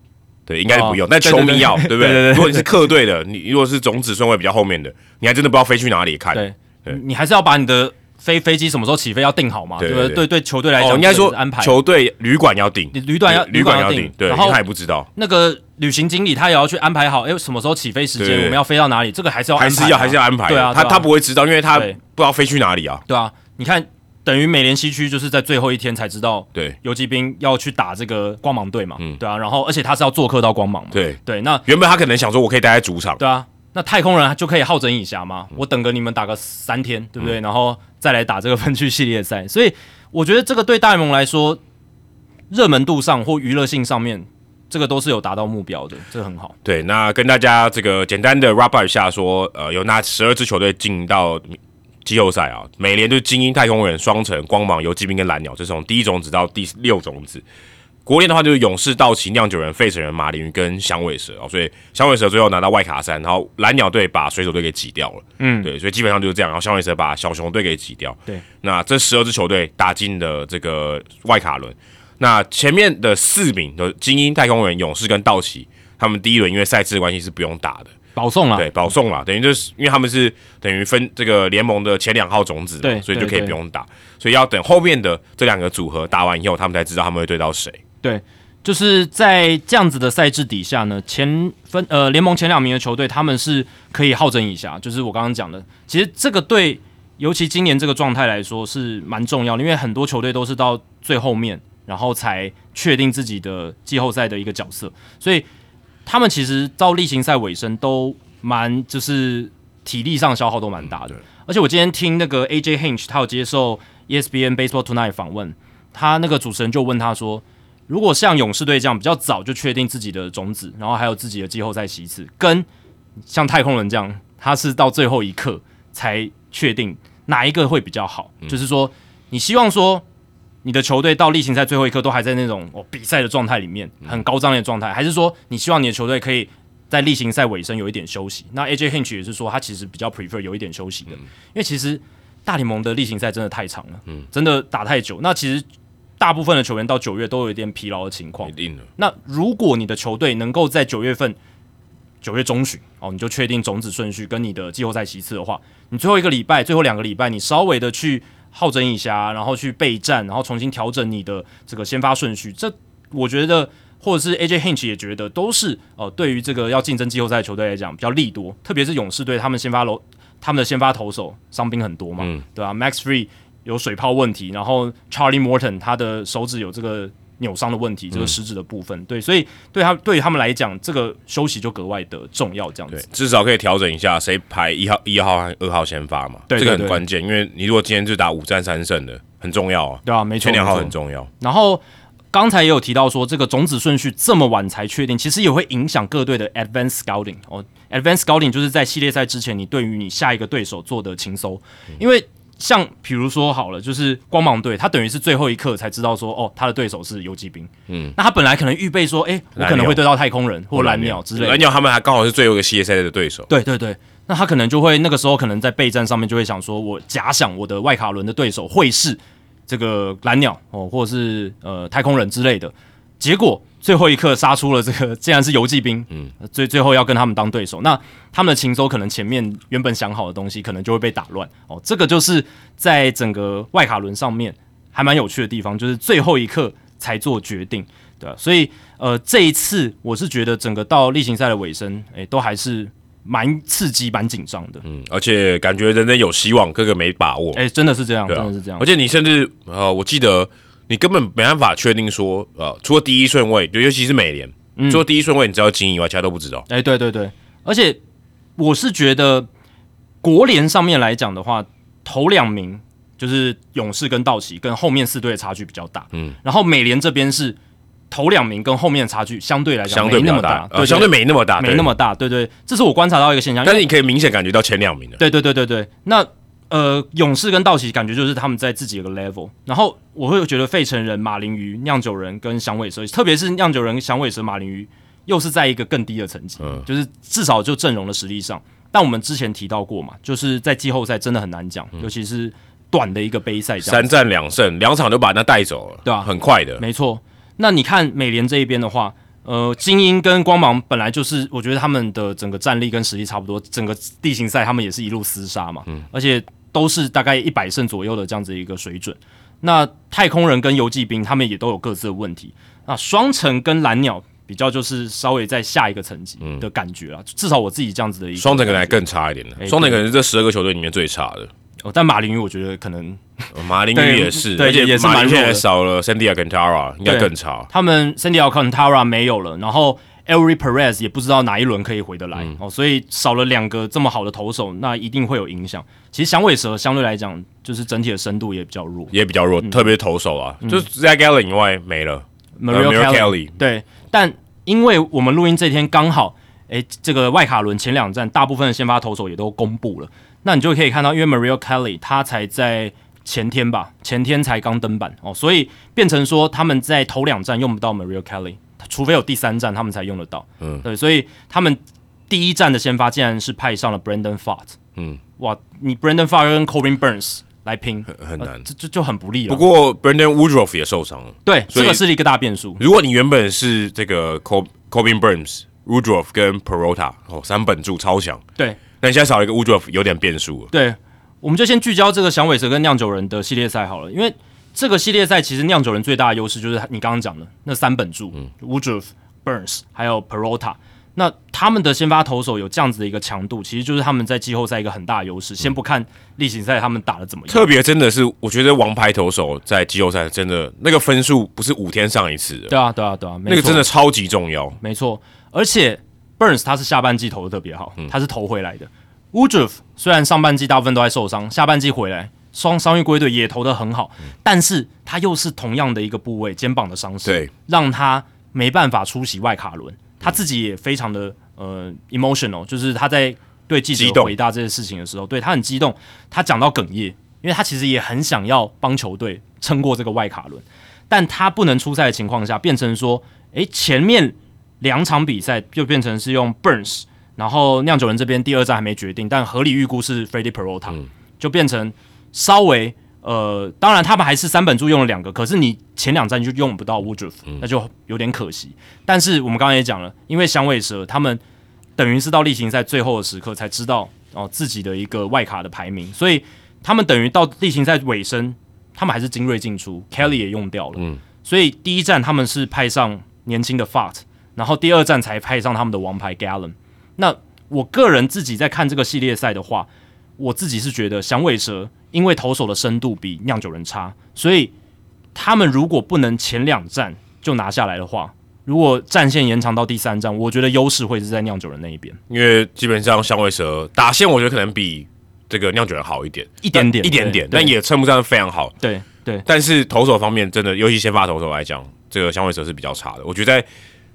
[SPEAKER 1] 对，应该是不用，
[SPEAKER 2] 哦
[SPEAKER 1] 但球迷要，对不
[SPEAKER 2] 对
[SPEAKER 1] 如果你是客队的，你如果是种子顺位比较后面的，你还真的不知道飞去哪里看。
[SPEAKER 2] 对，
[SPEAKER 1] 对
[SPEAKER 2] 你还是要把你的飞飞机什么时候起飞要定好嘛，
[SPEAKER 1] 对
[SPEAKER 2] 对不对？
[SPEAKER 1] 对
[SPEAKER 2] 对对，球队来讲，
[SPEAKER 1] 哦，应该说
[SPEAKER 2] 安排。
[SPEAKER 1] 球队旅馆要
[SPEAKER 2] 定，旅馆要
[SPEAKER 1] 旅馆要定，对，
[SPEAKER 2] 然后
[SPEAKER 1] 他也不知道，
[SPEAKER 2] 那个旅行经理他也要去安排好，哎，什么时候起飞时间，我们要飞到哪里，这个还是要
[SPEAKER 1] 还
[SPEAKER 2] 安排啊。
[SPEAKER 1] 是要还是要安排。
[SPEAKER 2] 对啊，
[SPEAKER 1] 他
[SPEAKER 2] 啊。
[SPEAKER 1] 他不会知道，因为他不知道飞去哪里啊。
[SPEAKER 2] 对啊，你看，等于美联西区就是在最后一天才知道
[SPEAKER 1] 对。
[SPEAKER 2] 游击兵要去打这个光芒队嘛，
[SPEAKER 1] 嗯。
[SPEAKER 2] 对啊，然后而且他是要做客到光芒嘛，
[SPEAKER 1] 对，
[SPEAKER 2] 对，那
[SPEAKER 1] 原本他可能想说，我可以待在主场，
[SPEAKER 2] 对啊，那太空人就可以好整以暇嘛，
[SPEAKER 1] 嗯
[SPEAKER 2] 我等个你们打个三天，对不对？然后再来打这个分区系列赛，所以我觉得这个对大联盟来说，热门度上或娱乐性上面，这个都是有达到目标的，这个很好。
[SPEAKER 1] 对，那跟大家这个简单的 wrap up 一下说，呃，有哪十二支球队进到季后赛啊？美联就是精英、太空人、双城、光芒、游击兵跟蓝鸟，这是从第一种子到第六种子。国联的话就是勇士、道奇、酿酒人、费城人、马林鱼跟响尾蛇哦，所以响尾蛇最后拿到外卡三，然后蓝鸟队把水手队给挤掉了，
[SPEAKER 2] 嗯，
[SPEAKER 1] 对，所以基本上就是这样，然后响尾蛇把小熊队给挤掉，
[SPEAKER 2] 对，
[SPEAKER 1] 那这十二支球队打进了这个外卡轮，那前面的四名的精英、太空人、勇士跟道奇，他们第一轮因为赛制的关系是不用打的，
[SPEAKER 2] 保送了，
[SPEAKER 1] 对，保送了，等于就是因为他们是等于分这个联盟的前两号种子嘛，
[SPEAKER 2] 对
[SPEAKER 1] 所以就可以不用打，所以要等后面的这两个组合打完以后，他们才知道他们会对到谁。
[SPEAKER 2] 对，就是在这样子的赛制底下呢，前分呃联盟前两名的球队，他们是可以好整一下。就是我刚刚讲的，其实这个对，尤其今年这个状态来说是蛮重要的，因为很多球队都是到最后面，然后才确定自己的季后赛的一个角色，所以他们其实到例行赛尾声都蛮就是体力上消耗都蛮大的。而且我今天听那个 AJ Hinch，他有接受 E ESPN Baseball Tonight 访问，他那个主持人就问他说。如果像勇士队这样比较早就确定自己的种子，然后还有自己的季后赛席次，跟像太空人这样，他是到最后一刻才确定哪一个会比较好。就是说，你希望说你的球队到例行赛最后一刻都还在那种哦比赛的状态里面，很高张力的状态，还是说你希望你的球队可以在例行赛尾声有一点休息？那 AJ Hinch 也是说，他其实比较 prefer 有一点休息的，因为其实大联盟的例行赛真的太长了，嗯，真的打太久。那其实大部分的球员到九月都有一点疲劳的情况
[SPEAKER 1] 一。定的，
[SPEAKER 2] 那如果你的球队能够在九月份、九月中旬哦，你就确定种子顺序跟你的季后赛席次的话，你最后一个礼拜、最后两个礼拜，你稍微的去好整一下，然后去备战，然后重新调整你的这个先发顺序，这我觉得。或者是 AJ Hinch 也觉得都是呃，对于这个要竞争季后赛的球队来讲比较利多，特别是勇士队，他们先发楼他们的先发投手伤兵很多嘛，
[SPEAKER 1] 嗯
[SPEAKER 2] 对吧、Max Free 有水泡问题，然后 Charlie Morton 他的手指有这个扭伤的问题，这个食指的部分，对，所以对他对于他们来讲，这个休息就格外的重要，这样子，，
[SPEAKER 1] 对至少可以调整一下谁排一号、一号和二号先发嘛，这个
[SPEAKER 2] 对对。对
[SPEAKER 1] 很关键，因为你如果今天就打五战三胜的，很重要啊，
[SPEAKER 2] 对啊，没错，
[SPEAKER 1] 前两号很重要，
[SPEAKER 2] 然后刚才也有提到说，这个种子顺序这么晚才确定，其实也会影响各队的 advance scouting 哦。advance scouting 就是在系列赛之前，你对于你下一个对手做的情搜，因为像比如说好了，就是光芒队，他等于是最后一刻才知道说，哦，他的对手是游击兵，嗯，那他本来可能预备说，诶，我可能会对到太空人或蓝鸟之类的。
[SPEAKER 1] 蓝，鸟他们还刚好是最后一个系列赛的对手，
[SPEAKER 2] 对对对，那他可能就会那个时候可能在备战上面就会想说，我假想我的外卡轮的对手会是这个蓝鸟哦，或者是呃太空人之类的，结果最后一刻杀出了这个，竟然是游击兵，嗯，最最后要跟他们当对手，那他们的情搜可能前面原本想好的东西，可能就会被打乱。哦，这个就是在整个外卡轮上面还蛮有趣的地方，就是最后一刻才做决定，对啊，所以呃这一次我是觉得整个到例行赛的尾声，诶、都还是蛮刺激、蛮紧张的，
[SPEAKER 1] 嗯，而且感觉人人有希望，个个没把握，
[SPEAKER 2] 诶、真的是这样，真的是这样。
[SPEAKER 1] 而，且你甚至呃，我记得你根本没办法确定说，呃，除了第一顺位，尤其是美联，
[SPEAKER 2] 嗯。
[SPEAKER 1] 除了第一顺位你知道精英以外，其他都不知道。
[SPEAKER 2] 诶、对对对，而且我是觉得国联上面来讲的话，头两名就是勇士跟道奇，跟后面四队的差距比较大，
[SPEAKER 1] 嗯，
[SPEAKER 2] 然后美联这边是头两名跟后面的差距相对来讲没那么大，
[SPEAKER 1] 呃，
[SPEAKER 2] 对，
[SPEAKER 1] 相对
[SPEAKER 2] 对。
[SPEAKER 1] 没那么大，
[SPEAKER 2] 没那。么大，对对，这是我观察到一个现象，
[SPEAKER 1] 但是你可以明显感觉到前两名的，
[SPEAKER 2] 对对对对对，那呃，勇士跟道奇感觉就是他们在自己有个 level，然后我会觉得费城人、马林鱼、酿酒人跟响尾蛇，特别是酿酒人、响尾蛇、马林鱼，又是在一个更低的层级，
[SPEAKER 1] 嗯。
[SPEAKER 2] 就是至少就阵容的实力上。但我们之前提到过嘛，就是在季后赛真的很难讲，尤其是短的一个杯赛，
[SPEAKER 1] 三战两胜，两场就把那带走了，
[SPEAKER 2] 对啊，
[SPEAKER 1] 很快的，
[SPEAKER 2] 没错。那你看美联这一边的话，呃，精英跟光芒本来就是，我觉得他们的整个战力跟实力差不多，整个地形赛他们也是一路厮杀嘛，嗯，而且都是大概一百胜左右的这样子一个水准。那太空人跟游击兵他们也都有各自的问题。那双城跟蓝鸟比较就是稍微在下一个层级的感觉啊，至少我自己这样子的一个
[SPEAKER 1] 双城可能还更差一点的，双城可能是这十二个球队里面最差的。
[SPEAKER 2] 哦，但马林鱼我觉觉得可能
[SPEAKER 1] 马林鱼也是，而且
[SPEAKER 2] 也是蛮
[SPEAKER 1] 弱的，少了 Sandy Alcantara 应该更差。
[SPEAKER 2] 他们 Sandy Alcantara 没有了，然后 Elry Perez 也不知道哪一轮可以回得来哦，所以少了两个这么好的投手，那一定会有影响。其实响尾蛇相对来讲，就是整体的深度也比较弱，
[SPEAKER 1] 也比较弱，特别投手啊，就是 Zach Gallen 以外没了
[SPEAKER 2] ，Mario Kelly 对，但因为我们录音这天刚好，哎，这个外卡轮前两站大部分的先发投手也都公布了。那你就可以看到，因为 Mario Kelly 他才在前天吧，前天才刚登板哦，所以变成说他们在头两站用不到 Mario Kelly，除非有第三站他们才用得到。嗯，对，所以他们第一站的先发竟然是派上了 Brandon f a r t 嗯，哇，你 Brandon f a r t 跟 Corbin Burns 来拼
[SPEAKER 1] 很难，
[SPEAKER 2] 这这就很不利了。
[SPEAKER 1] 不过 Brandon Woodruff 也受伤了，
[SPEAKER 2] 对，这个是一个大变数。
[SPEAKER 1] 如果你原本是这个 Corbin Burns、Woodruff 跟 Perota 哦，三本柱超强，
[SPEAKER 2] 对。
[SPEAKER 1] 但现在少了一个 Woodruff，有点变数了。
[SPEAKER 2] 对，我们就先聚焦这个响尾蛇跟酿酒人的系列赛好了，因为这个系列赛其实酿酒人最大的优势就是你刚刚讲的那三本柱，Woodruff、Burns 还有 Perota，那他们的先发投手有这样子的一个强度，其实就是他们在季后赛一个很大的优势。先不看例行赛他们打的怎么样，
[SPEAKER 1] 特别真的是我觉得王牌投手在季后赛真的那个分数不是五天上一次的。
[SPEAKER 2] 对啊，对啊，对啊，
[SPEAKER 1] 那个真的超级重要。
[SPEAKER 2] 没错，而且。Burns 他是下半季投的特别好，他是投回来的。Woodruff 虽然上半季大部分都在受伤，下半季回来双伤愈归队也投的很好，但是他又是同样的一个部位肩膀的伤势，让他没办法出席外卡轮。他自己也非常的呃 emotional，就是他在对记者回答这些事情的时候，对他很激动，他讲到哽咽，因为他其实也很想要帮球队撑过这个外卡轮，但他不能出赛的情况下，变成说，诶，前面。两场比赛就变成是用 Burns，然后酿酒人这边第二站还没决定，但合理预估是 Freddie Perota，就变成稍微呃，当然他们还是三本柱用了两个，可是你前两站就用不到 Woodruff，那就有点可惜。但是我们刚刚也讲了，因为响尾蛇他们等于是到例行赛最后的时刻才知道哦自己的一个外卡的排名，所以他们等于到例行赛尾声，他们还是精锐进出，Kelly 也用掉了，嗯，所以第一站他们是派上年轻的 Fart。然后第二站才派上他们的王牌 Gallon。那我个人自己在看这个系列赛的话，我自己是觉得响尾蛇因为投手的深度比酿酒人差，所以他们如果不能前两站就拿下来的话，如果战线延长到第三站，我觉得优势会是在酿酒人那一边。
[SPEAKER 1] 因为基本上响尾蛇打线，我觉得可能比这个酿酒人好一点，
[SPEAKER 2] 一点点，
[SPEAKER 1] 一点点，但也称不上非常好。
[SPEAKER 2] 对对。
[SPEAKER 1] 但是投手方面，真的尤其先发投手来讲，这个响尾蛇是比较差的。我觉得。在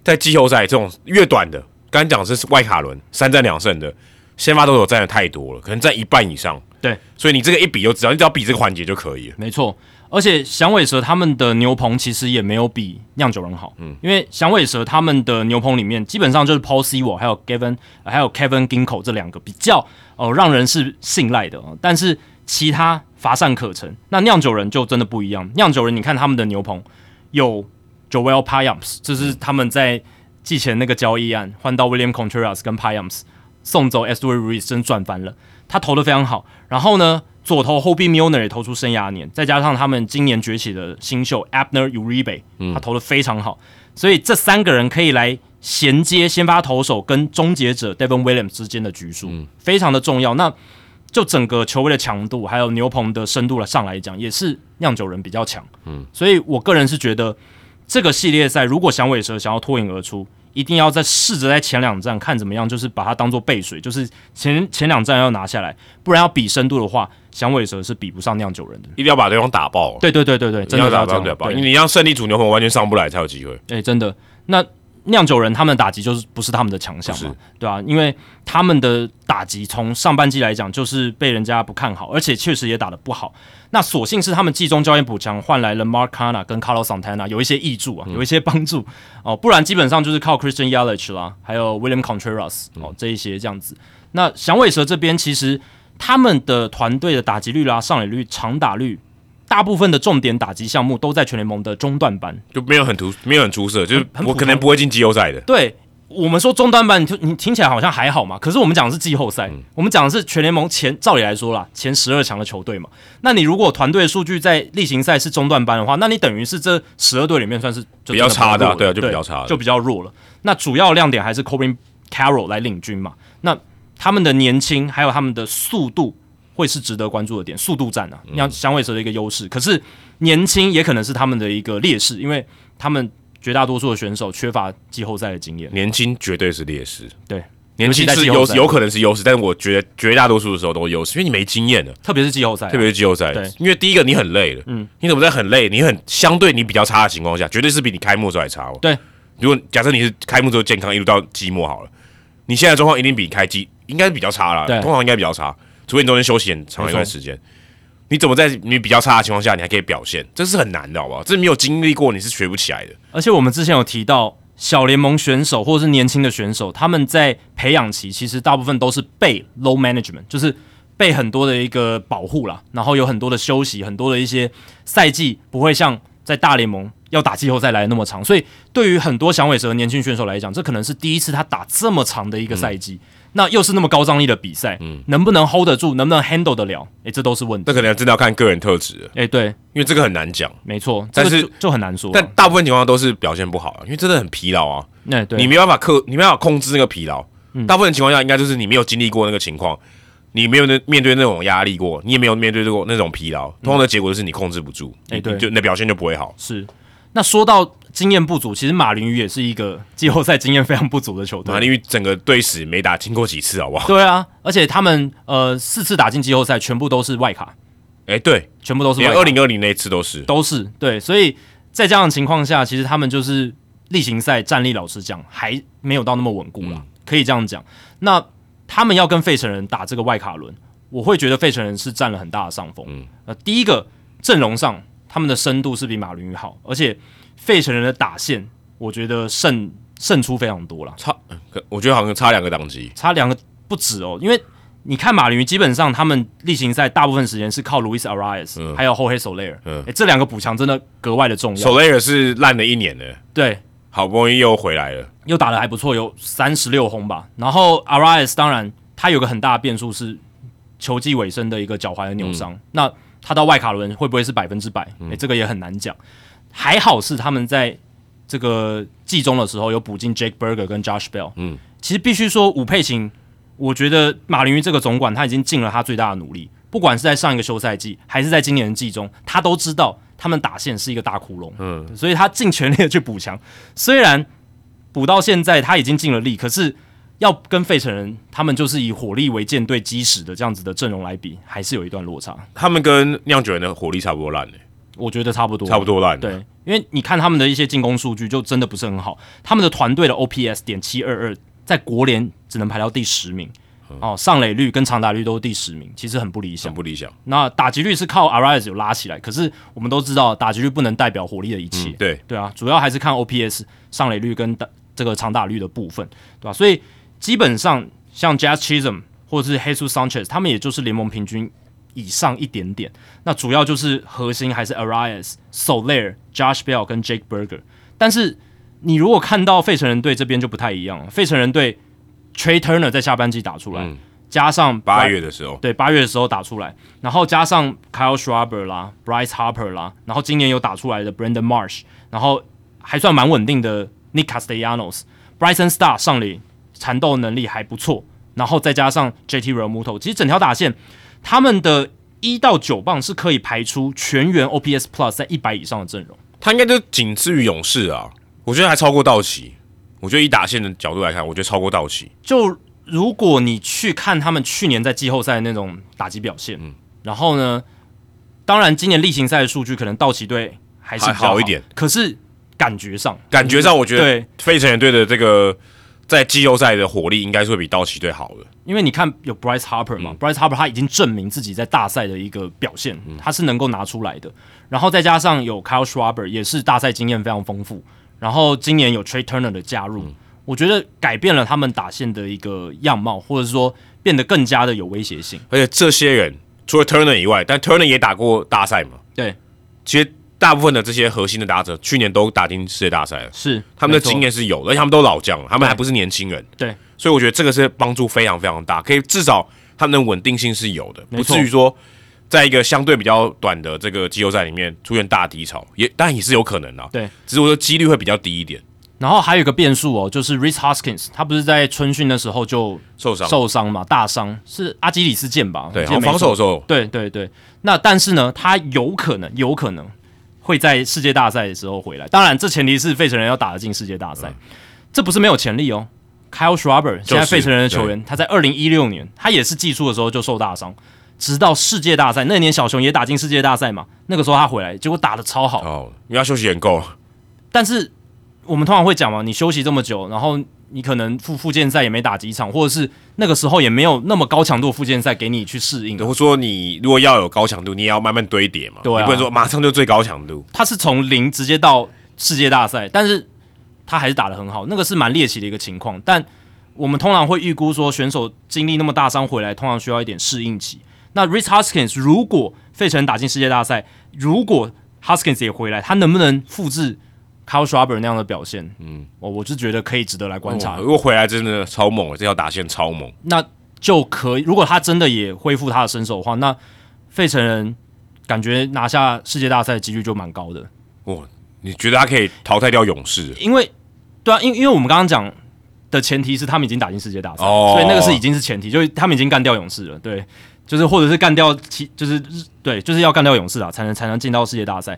[SPEAKER 1] 在季后赛这种越短的，刚才讲是外卡轮三战两胜的，先发投手占的太多了，可能占一半以上。
[SPEAKER 2] 对，
[SPEAKER 1] 所以你这个一比就知道，你只要比这个环节就可以了。
[SPEAKER 2] 没错，而且响尾蛇他们的牛棚其实也没有比酿酒人好，嗯，因为响尾蛇他们的牛棚里面基本上就是 Paul e w a 还有 Gavin 还有 Kevin Ginko 这两个比较哦让人是信赖的，但是其他乏善可陈。那酿酒人就真的不一样，酿酒人你看他们的牛棚有。Joel Payams，这是他们在季前那个交易案换到 William Contreras 跟 Payams 送走 Esther Ruiz，真赚翻了。他投的非常好。然后呢，左投 Hobie Milner 也投出生涯年，再加上他们今年崛起的新秀 Abner Uribe，他投的非常好。所以这三个人可以来衔接先发投手跟终结者 Devon Williams 之间的局数，非常的重要。那就整个球位的强度还有牛棚的深度来上来讲，也是酿酒人比较强。嗯，所以我个人是觉得。这个系列赛，如果响尾蛇想要脱颖而出，一定要在试着在前两站看怎么样，就是把它当做背水，就是前前两站要拿下来，不然要比深度的话，响尾蛇是比不上酿酒人的，
[SPEAKER 1] 一定要把对方打爆。
[SPEAKER 2] 对对对对对，真的
[SPEAKER 1] 要打爆对爆，你让胜利组牛棚完全上不来才有机会。
[SPEAKER 2] 哎，真的那。酿酒人他们的打击就是不是他们的强项嘛，对吧？因为他们的打击从上半季来讲就是被人家不看好，而且确实也打得不好。那所幸是他们季中教练补强换来了 Mark Kana 跟 Carlos Santana 有一些益助啊，有一些帮助哦，不然基本上就是靠 Christian Yelich 啦，还有 William Contreras 哦这一些这样子。那响尾蛇这边其实他们的团队的打击率啦、上垒率、长打率，大部分的重点打击项目都在全联盟的中段班。
[SPEAKER 1] 就没有很突，没有很出色，就是我可能不会进季后赛的。
[SPEAKER 2] 对我们说中段班，你就你听起来好像还好嘛，可是我们讲的是季后赛，我们讲的是全联盟前，照理来说啦，前十二强的球队嘛。那你如果团队数据在例行赛是中段班的话，那你等于是这十二队里面算是
[SPEAKER 1] 比较差的啊对啊就比较差的
[SPEAKER 2] 就比较弱了。那主要亮点还是 Corbin Carroll 来领军嘛。那他们的年轻还有他们的速度会是值得关注的点，速度战啊，像响尾蛇的一个优势。可是年轻也可能是他们的一个劣势，因为他们绝大多数的选手缺乏季后赛的经验。
[SPEAKER 1] 年轻绝对是劣势，
[SPEAKER 2] 对，
[SPEAKER 1] 年轻是优有可能是优势，但是我觉得绝大多数的时候都是优势，因为你没经验的，
[SPEAKER 2] 特别是季后赛啊、
[SPEAKER 1] 特别是季后赛。
[SPEAKER 2] 对。
[SPEAKER 1] 因为第一个你很累了，嗯，你怎么在很累，你很相对你比较差的情况下，绝对是比你开幕的时候还差哦。
[SPEAKER 2] 对，
[SPEAKER 1] 如果假设你是开幕之后健康一路到季末好了，你现在的状况一定比开季应该是比较差啦，
[SPEAKER 2] 对。
[SPEAKER 1] 通常应该比较差，除非你中间休息很长一段时间。你怎么在你比较差的情况下，你还可以表现？这是很难的，好不好？这没有经历过，你是学不起来的。
[SPEAKER 2] 而且我们之前有提到，小联盟选手或者是年轻的选手，他们在培养期其实大部分都是被 low management，就是被很多的一个保护啦，然后有很多的休息，很多的一些赛季不会像在大联盟要打季后赛来的那么长，所以对于很多响尾蛇年轻选手来讲，这可能是第一次他打这么长的一个赛季。那又是那么高张力的比赛，嗯能不能 hold 得住，能不能 handle 得了？诶，这都是问题
[SPEAKER 1] 那。可能真的要看个人特质了，
[SPEAKER 2] 诶，对，
[SPEAKER 1] 因为这个很难讲。
[SPEAKER 2] 没错，
[SPEAKER 1] 但是
[SPEAKER 2] 这个就就很难说啊。
[SPEAKER 1] 但大部分情况下都是表现不好啊，因为真的很疲劳啊，
[SPEAKER 2] 那对，
[SPEAKER 1] 你没办法克，你没办法控制那个疲劳。大部分情况下，应该就是你没有经历过那个情况，你没有那面对那种压力过，你也没有面对过那种疲劳，通常的结果就是你控制不住，你
[SPEAKER 2] 哎对
[SPEAKER 1] 就那表现就不会好。
[SPEAKER 2] 是，那说到经验不足，其实马林鱼也是一个季后赛经验非常不足的球队。
[SPEAKER 1] 马林鱼整个队史没打进过几次，好不好？
[SPEAKER 2] 对啊，而且他们呃四次打进季后赛，全部都是外卡，
[SPEAKER 1] 哎、对，
[SPEAKER 2] 全部都是外卡，
[SPEAKER 1] 连二零二零那一次都是。
[SPEAKER 2] 都是对，所以在这样的情况下，其实他们就是例行赛战力，老实讲还没有到那么稳固啦，可以这样讲。那他们要跟费城人打这个外卡轮，我会觉得费城人是占了很大的上风。嗯，呃，第一个阵容上他们的深度是比马林鱼好，而且费城人的打线，我觉得胜胜出非常多了。
[SPEAKER 1] 差，我觉得好像差两个档级。
[SPEAKER 2] 差两个不止哦，因为你看马林鱼基本上他们例行赛大部分时间是靠 Luis Arias、还有 Soler，
[SPEAKER 1] 嗯
[SPEAKER 2] 诶这两个补强真的格外的重要。
[SPEAKER 1] 首雷尔是烂了一年的，
[SPEAKER 2] 对，
[SPEAKER 1] 好不容易又回来了。
[SPEAKER 2] 又打的还不错，有三十六轰吧。然后 Arias 当然他有个很大的变数是球季尾声的一个脚踝的扭伤，那他到外卡轮会不会是百分之百？诶，这个也很难讲。还好是他们在这个季中的时候有补进 Jake Berger 跟 Josh Bell。嗯，其实必须说武佩琴，我觉得马林鱼这个总管他已经尽了他最大的努力，不管是在上一个休赛季还是在今年的季中，他都知道他们打线是一个大窟窿。嗯，所以他尽全力的去补强。虽然补到现在他已经尽了力，可是要跟费城人他们就是以火力为舰队基石的这样子的阵容来比，还是有一段落差。
[SPEAKER 1] 他们跟酿酒人的火力差不多烂的、
[SPEAKER 2] 我觉得差不多，
[SPEAKER 1] 差不多烂。
[SPEAKER 2] 对，因为你看他们的一些进攻数据就真的不是很好，他们的团队的 OPS 点七二二在国联只能排到第十名。哦，上垒率跟长打率都是第十名，其实很不理想
[SPEAKER 1] 很。不理想。
[SPEAKER 2] 那打击率是靠 Arias 有拉起来，可是我们都知道打击率不能代表火力的一切。
[SPEAKER 1] 嗯，对，
[SPEAKER 2] 对啊，主要还是看 OPS 上垒率跟打这个长打率的部分，对吧、所以基本上像 Jazz Chisholm 或者是 Jesus Sanchez，他们也就是联盟平均以上一点点。那主要就是核心还是 Arias、Soler、Josh Bell 跟 Jake Berger。但是你如果看到费城人队这边就不太一样了，费城人队 Trey Turner 在下半季打出来，加上
[SPEAKER 1] 八月的时候，
[SPEAKER 2] 对，八月的时候打出来，然后加上 Kyle Schwarber 啦、Bryce Harper 啦，然后今年有打出来的 Brandon Marsh，然后还算蛮稳定的 Nick Castellanos、Bryson Star 上垒缠斗能力还不错，然后再加上 JT Realmuto，其实整条打线他们的一到九棒是可以排出全员 OPS Plus 在一百以上的阵容。
[SPEAKER 1] 他应该就仅次于勇士啊，我觉得还超过道奇。我觉得以打线的角度来看，我觉得超过道奇。
[SPEAKER 2] 就如果你去看他们去年在季后赛的那种打击表现，
[SPEAKER 1] 嗯
[SPEAKER 2] 然后呢，当然今年例行赛的数据可能道奇队还是
[SPEAKER 1] 好一点，
[SPEAKER 2] 可是感觉上，
[SPEAKER 1] 感觉上，我觉得
[SPEAKER 2] 对，
[SPEAKER 1] 费城人队的这个在季后赛的火力应该是会比道奇队好的。
[SPEAKER 2] 因为你看有 Bryce Harper 嘛、b r y c e Harper 他已经证明自己在大赛的一个表现，他是能够拿出来的。然后再加上有 Kyle Schwarber 也是大赛经验非常丰富，然后今年有 Trey Turner 的加入，我觉得改变了他们打线的一个样貌，或者是说变得更加的有威胁性。
[SPEAKER 1] 而且这些人除了 Turner 以外，但 Turner 也打过大赛嘛。
[SPEAKER 2] 对，
[SPEAKER 1] 其实大部分的这些核心的打者，去年都打进世界大赛了，
[SPEAKER 2] 是
[SPEAKER 1] 他们的经验是有的，而且他们都老将了，他们还不是年轻人。
[SPEAKER 2] 对，
[SPEAKER 1] 所以我觉得这个是帮助非常非常大，可以至少他们的稳定性是有的，不至于说在一个相对比较短的这个季后赛里面出现大低潮，也当然也是有可能的，
[SPEAKER 2] 对。
[SPEAKER 1] 只是我说几率会比较低一点，
[SPEAKER 2] 然后还有一个变数哦，就是 Rhys Hoskins，他不是在春训的时候就
[SPEAKER 1] 受伤。
[SPEAKER 2] 受伤。嘛，大伤。是阿基里斯腱吧？
[SPEAKER 1] 对，防守的时候，
[SPEAKER 2] 对对对，那但是呢，他有可能有可能会在世界大赛的时候回来。当然，这前提是费城人要打得进世界大赛，这不是没有潜力哦。Kyle Schwarber 现在费城人的球员，他在二零一六年他也是技术的时候就受大伤，直到世界大赛那年小熊也打进世界大赛嘛，那个时候他回来，结果打得超好。
[SPEAKER 1] 哦，因为他休息很够，
[SPEAKER 2] 但是我们通常会讲嘛，你休息这么久，然后你可能复复健赛也没打几场，或者是那个时候也没有那么高强度的复健赛给你去适应。
[SPEAKER 1] 或者说你如果要有高强度，你也要慢慢堆叠嘛，
[SPEAKER 2] 对啊
[SPEAKER 1] 你不能说马上就最高强度。
[SPEAKER 2] 他是从零直接到世界大赛，但是他还是打得很好，那个是蛮猎奇的一个情况。但我们通常会预估说，选手经历那么大伤回来，通常需要一点适应期。那 Rich Hoskins 如果费城打进世界大赛，如果 Huskins 也回来，他能不能复制 Kyle Schwarber 那样的表现？嗯，我我是觉得可以值得来观察。
[SPEAKER 1] 哦如果回来真的超猛，这条打线超猛，
[SPEAKER 2] 那就可以，如果他真的也恢复他的身手的话，那费城人感觉拿下世界大赛的几率就蛮高的。
[SPEAKER 1] 哇！你觉得他可以淘汰掉勇士？
[SPEAKER 2] 因为对啊，因因为我们刚刚讲的前提是他们已经打进世界大赛，
[SPEAKER 1] 哦
[SPEAKER 2] 所以那个是已经是前提，就是他们已经干掉勇士了，对，就是或者是干掉其就是对，就是要干掉勇士啊，才能才能进到世界大赛。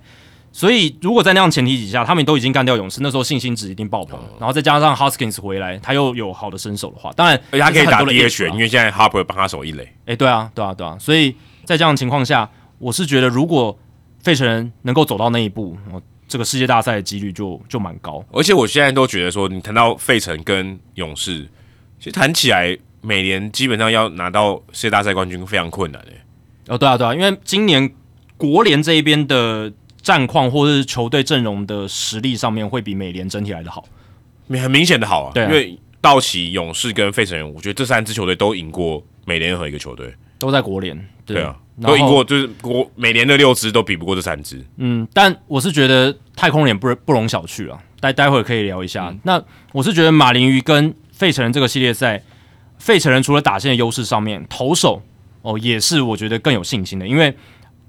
[SPEAKER 2] 所以如果在那样前提底下，他们都已经干掉勇士，那时候信心值一定爆棚，然后再加上 Hoskins 回来，他又有好的身手的话，当然
[SPEAKER 1] 而且他可以打第一
[SPEAKER 2] 选
[SPEAKER 1] 选，因为现在 Harper 帮他守一垒。
[SPEAKER 2] 哎，对啊，对啊，对啊，所以在这样的情况下，我是觉得如果费城人能够走到那一步，哦，这个世界大赛的几率就就蛮高。
[SPEAKER 1] 而且我现在都觉得说，你谈到费城跟勇士，其实谈起来，每年基本上要拿到世界大赛冠军非常困难诶、
[SPEAKER 2] 哦，对啊，对啊，因为今年国联这一边的战况或者是球队阵容的实力上面会比美联整体来的好。
[SPEAKER 1] 很明显的好啊。
[SPEAKER 2] 对啊
[SPEAKER 1] 因为道奇、勇士跟费城人，我觉得这三支球队都赢过美联任何一个球队。
[SPEAKER 2] 都在国联，对
[SPEAKER 1] 对啊，都赢过，就是国美联的六支都比不过这三支。
[SPEAKER 2] 嗯，但我是觉得太空人不不容小觑啊，待待会儿可以聊一下。那我是觉得马林鱼跟费城人这个系列赛，费城人除了打线的优势上面，投手哦也是我觉得更有信心的，因为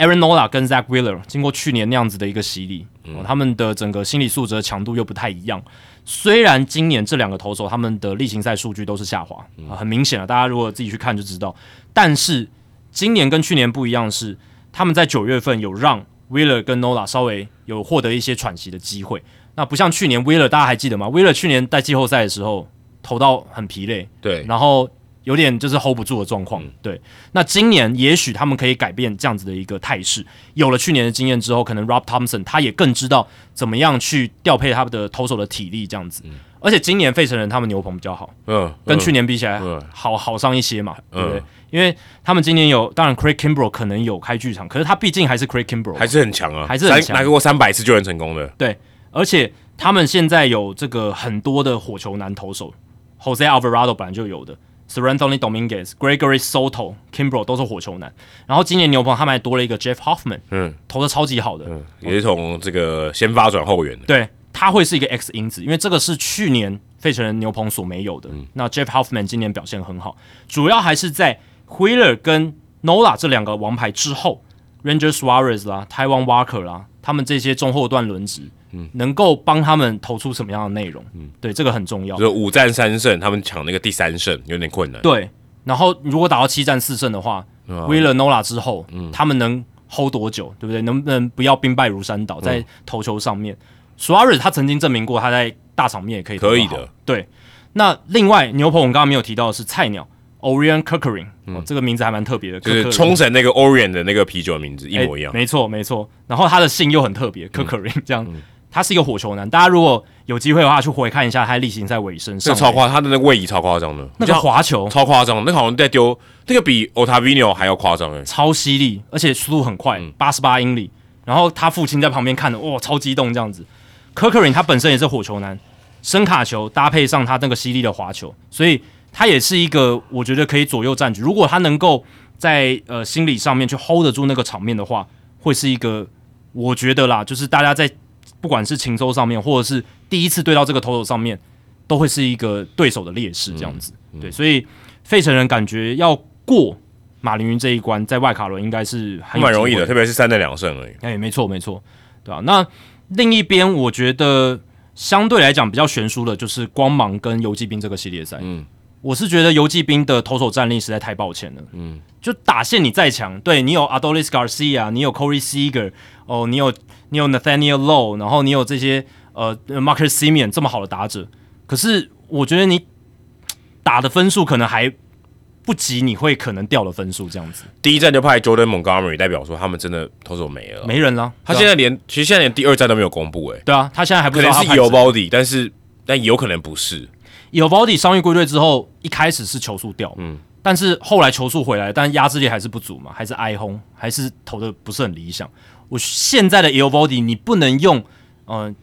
[SPEAKER 2] Aaron Nola 跟 Zach Wheeler 经过去年那样子的一个洗礼，哦、他们的整个心理素质的强度又不太一样。虽然今年这两个投手他们的例行赛数据都是下滑、啊，很明显了，大家如果自己去看就知道。但是今年跟去年不一样的是，他们在九月份有让 Wheeler 跟 Nola 稍微有获得一些喘息的机会。那不像去年 Wheeler，大家还记得吗？Wheeler 去年在季后赛的时候投到很疲累，
[SPEAKER 1] 对，
[SPEAKER 2] 然后有点就是 hold 不住的状况。对，那今年也许他们可以改变这样子的一个态势。有了去年的经验之后，可能 Rob Thompson 他也更知道怎么样去调配他的投手的体力这样子。而且今年费城人他们牛棚比较好，
[SPEAKER 1] 嗯，
[SPEAKER 2] 跟去年比起来
[SPEAKER 1] 嗯
[SPEAKER 2] 好好上一些嘛，对不对
[SPEAKER 1] 嗯？
[SPEAKER 2] 因为他们今年有，当然 Craig Kimbrough 可能有开剧场，可是他毕竟还是 Craig Kimbrough，
[SPEAKER 1] 还是很强啊，
[SPEAKER 2] 还是很强
[SPEAKER 1] 三拿过三百次救援成功的。
[SPEAKER 2] 对，而且他们现在有这个很多的火球男投手，Jose Alvarado 本来就有的 s e r a n t o n y Dominguez、Gregory Soto、Kimbrough 都是火球男。然后今年牛棚他们还多了一个 Jeff Hoffman，
[SPEAKER 1] 嗯
[SPEAKER 2] 投的超级好的，
[SPEAKER 1] 嗯，也是从这个先发转后援的。
[SPEAKER 2] 对，他会是一个 X 因子，因为这个是去年费城人牛棚所没有的。那 Jeff Hoffman 今年表现很好，主要还是在 Wheeler 跟 Nola 这两个王牌之后，Ranger Suarez 啦、台湾 Walker 啦，他们这些中后段轮值，能够帮他们投出什么样的内容？嗯对，这个很重要。
[SPEAKER 1] 就是五战三胜，他们抢那个第三胜有点困难。
[SPEAKER 2] 对，然后如果打到七战四胜的话、
[SPEAKER 1] 啊
[SPEAKER 2] e e e r Nola 之后，他们能 hold 多久？对不对？能不能不要兵败如山倒在投球上面？Suarez 他曾经证明过他在大场面也可以
[SPEAKER 1] 可以的。
[SPEAKER 2] 对，那另外牛棚我们刚刚没有提到的是菜鸟 Orion Kirkering，、哦、这个名字还蛮特别的，
[SPEAKER 1] 嗯就是冲绳那个 Orion 的那个啤酒的名字一模一样
[SPEAKER 2] 欸。没错没错。然后他的姓又很特别 e n 这样，
[SPEAKER 1] 嗯
[SPEAKER 2] 他是一个火球男。大家如果有机会的话，去回看一下他例行赛尾声，
[SPEAKER 1] 这超夸，他的那个位移超夸张的，
[SPEAKER 2] 那个滑球
[SPEAKER 1] 超夸张，那个好像在丢，那个比 Otavino 还要夸张哎。
[SPEAKER 2] 超犀利，而且速度很快，
[SPEAKER 1] 嗯
[SPEAKER 2] 八十八英里。然后他父亲在旁边看的，哇，超激动这样子。kokrin 他本身也是火球男，声卡球搭配上他那个犀利的滑球，所以他也是一个我觉得可以左右战局。如果他能够在呃心理上面去 hold 得住那个场面的话，会是一个我觉得啦，就是大家在不管是情周上面，或者是第一次对到这个投手上面，都会是一个对手的劣势这样子。对，所以费城人感觉要过马林鱼这一关，在外卡伦应该是很
[SPEAKER 1] 蛮容易的，特别是三战两胜而已。
[SPEAKER 2] 哎，没错没错，对啊？那另一边，我觉得相对来讲比较悬殊的，就是光芒跟游击兵这个系列赛。嗯，我是觉得游击兵的投手战力实在太抱歉了。嗯，就打线你再强，对你有 Adolis Garcia，你有 Corey Seager，哦，你有你有 Nathaniel Low，然后你有这些呃 Marcus Simeon 这么好的打者，可是我觉得你打的分数可能还。不及你会可能掉的分数这样子，
[SPEAKER 1] 第一站就派 Jordan Montgomery 代表说他们真的投手没了，
[SPEAKER 2] 没人了。
[SPEAKER 1] 他现在连其实现在连第二站都没有公布，哎，
[SPEAKER 2] 对啊，他现在还不
[SPEAKER 1] 可能是 e o Body，但是但有可能不是
[SPEAKER 2] e Body 伤愈归队之后，一开始是球速掉，嗯，但是后来球速回来，但压制力还是不足嘛，还是挨轰，还是投的不是很理想。我现在的 e o Body 你不能用嗯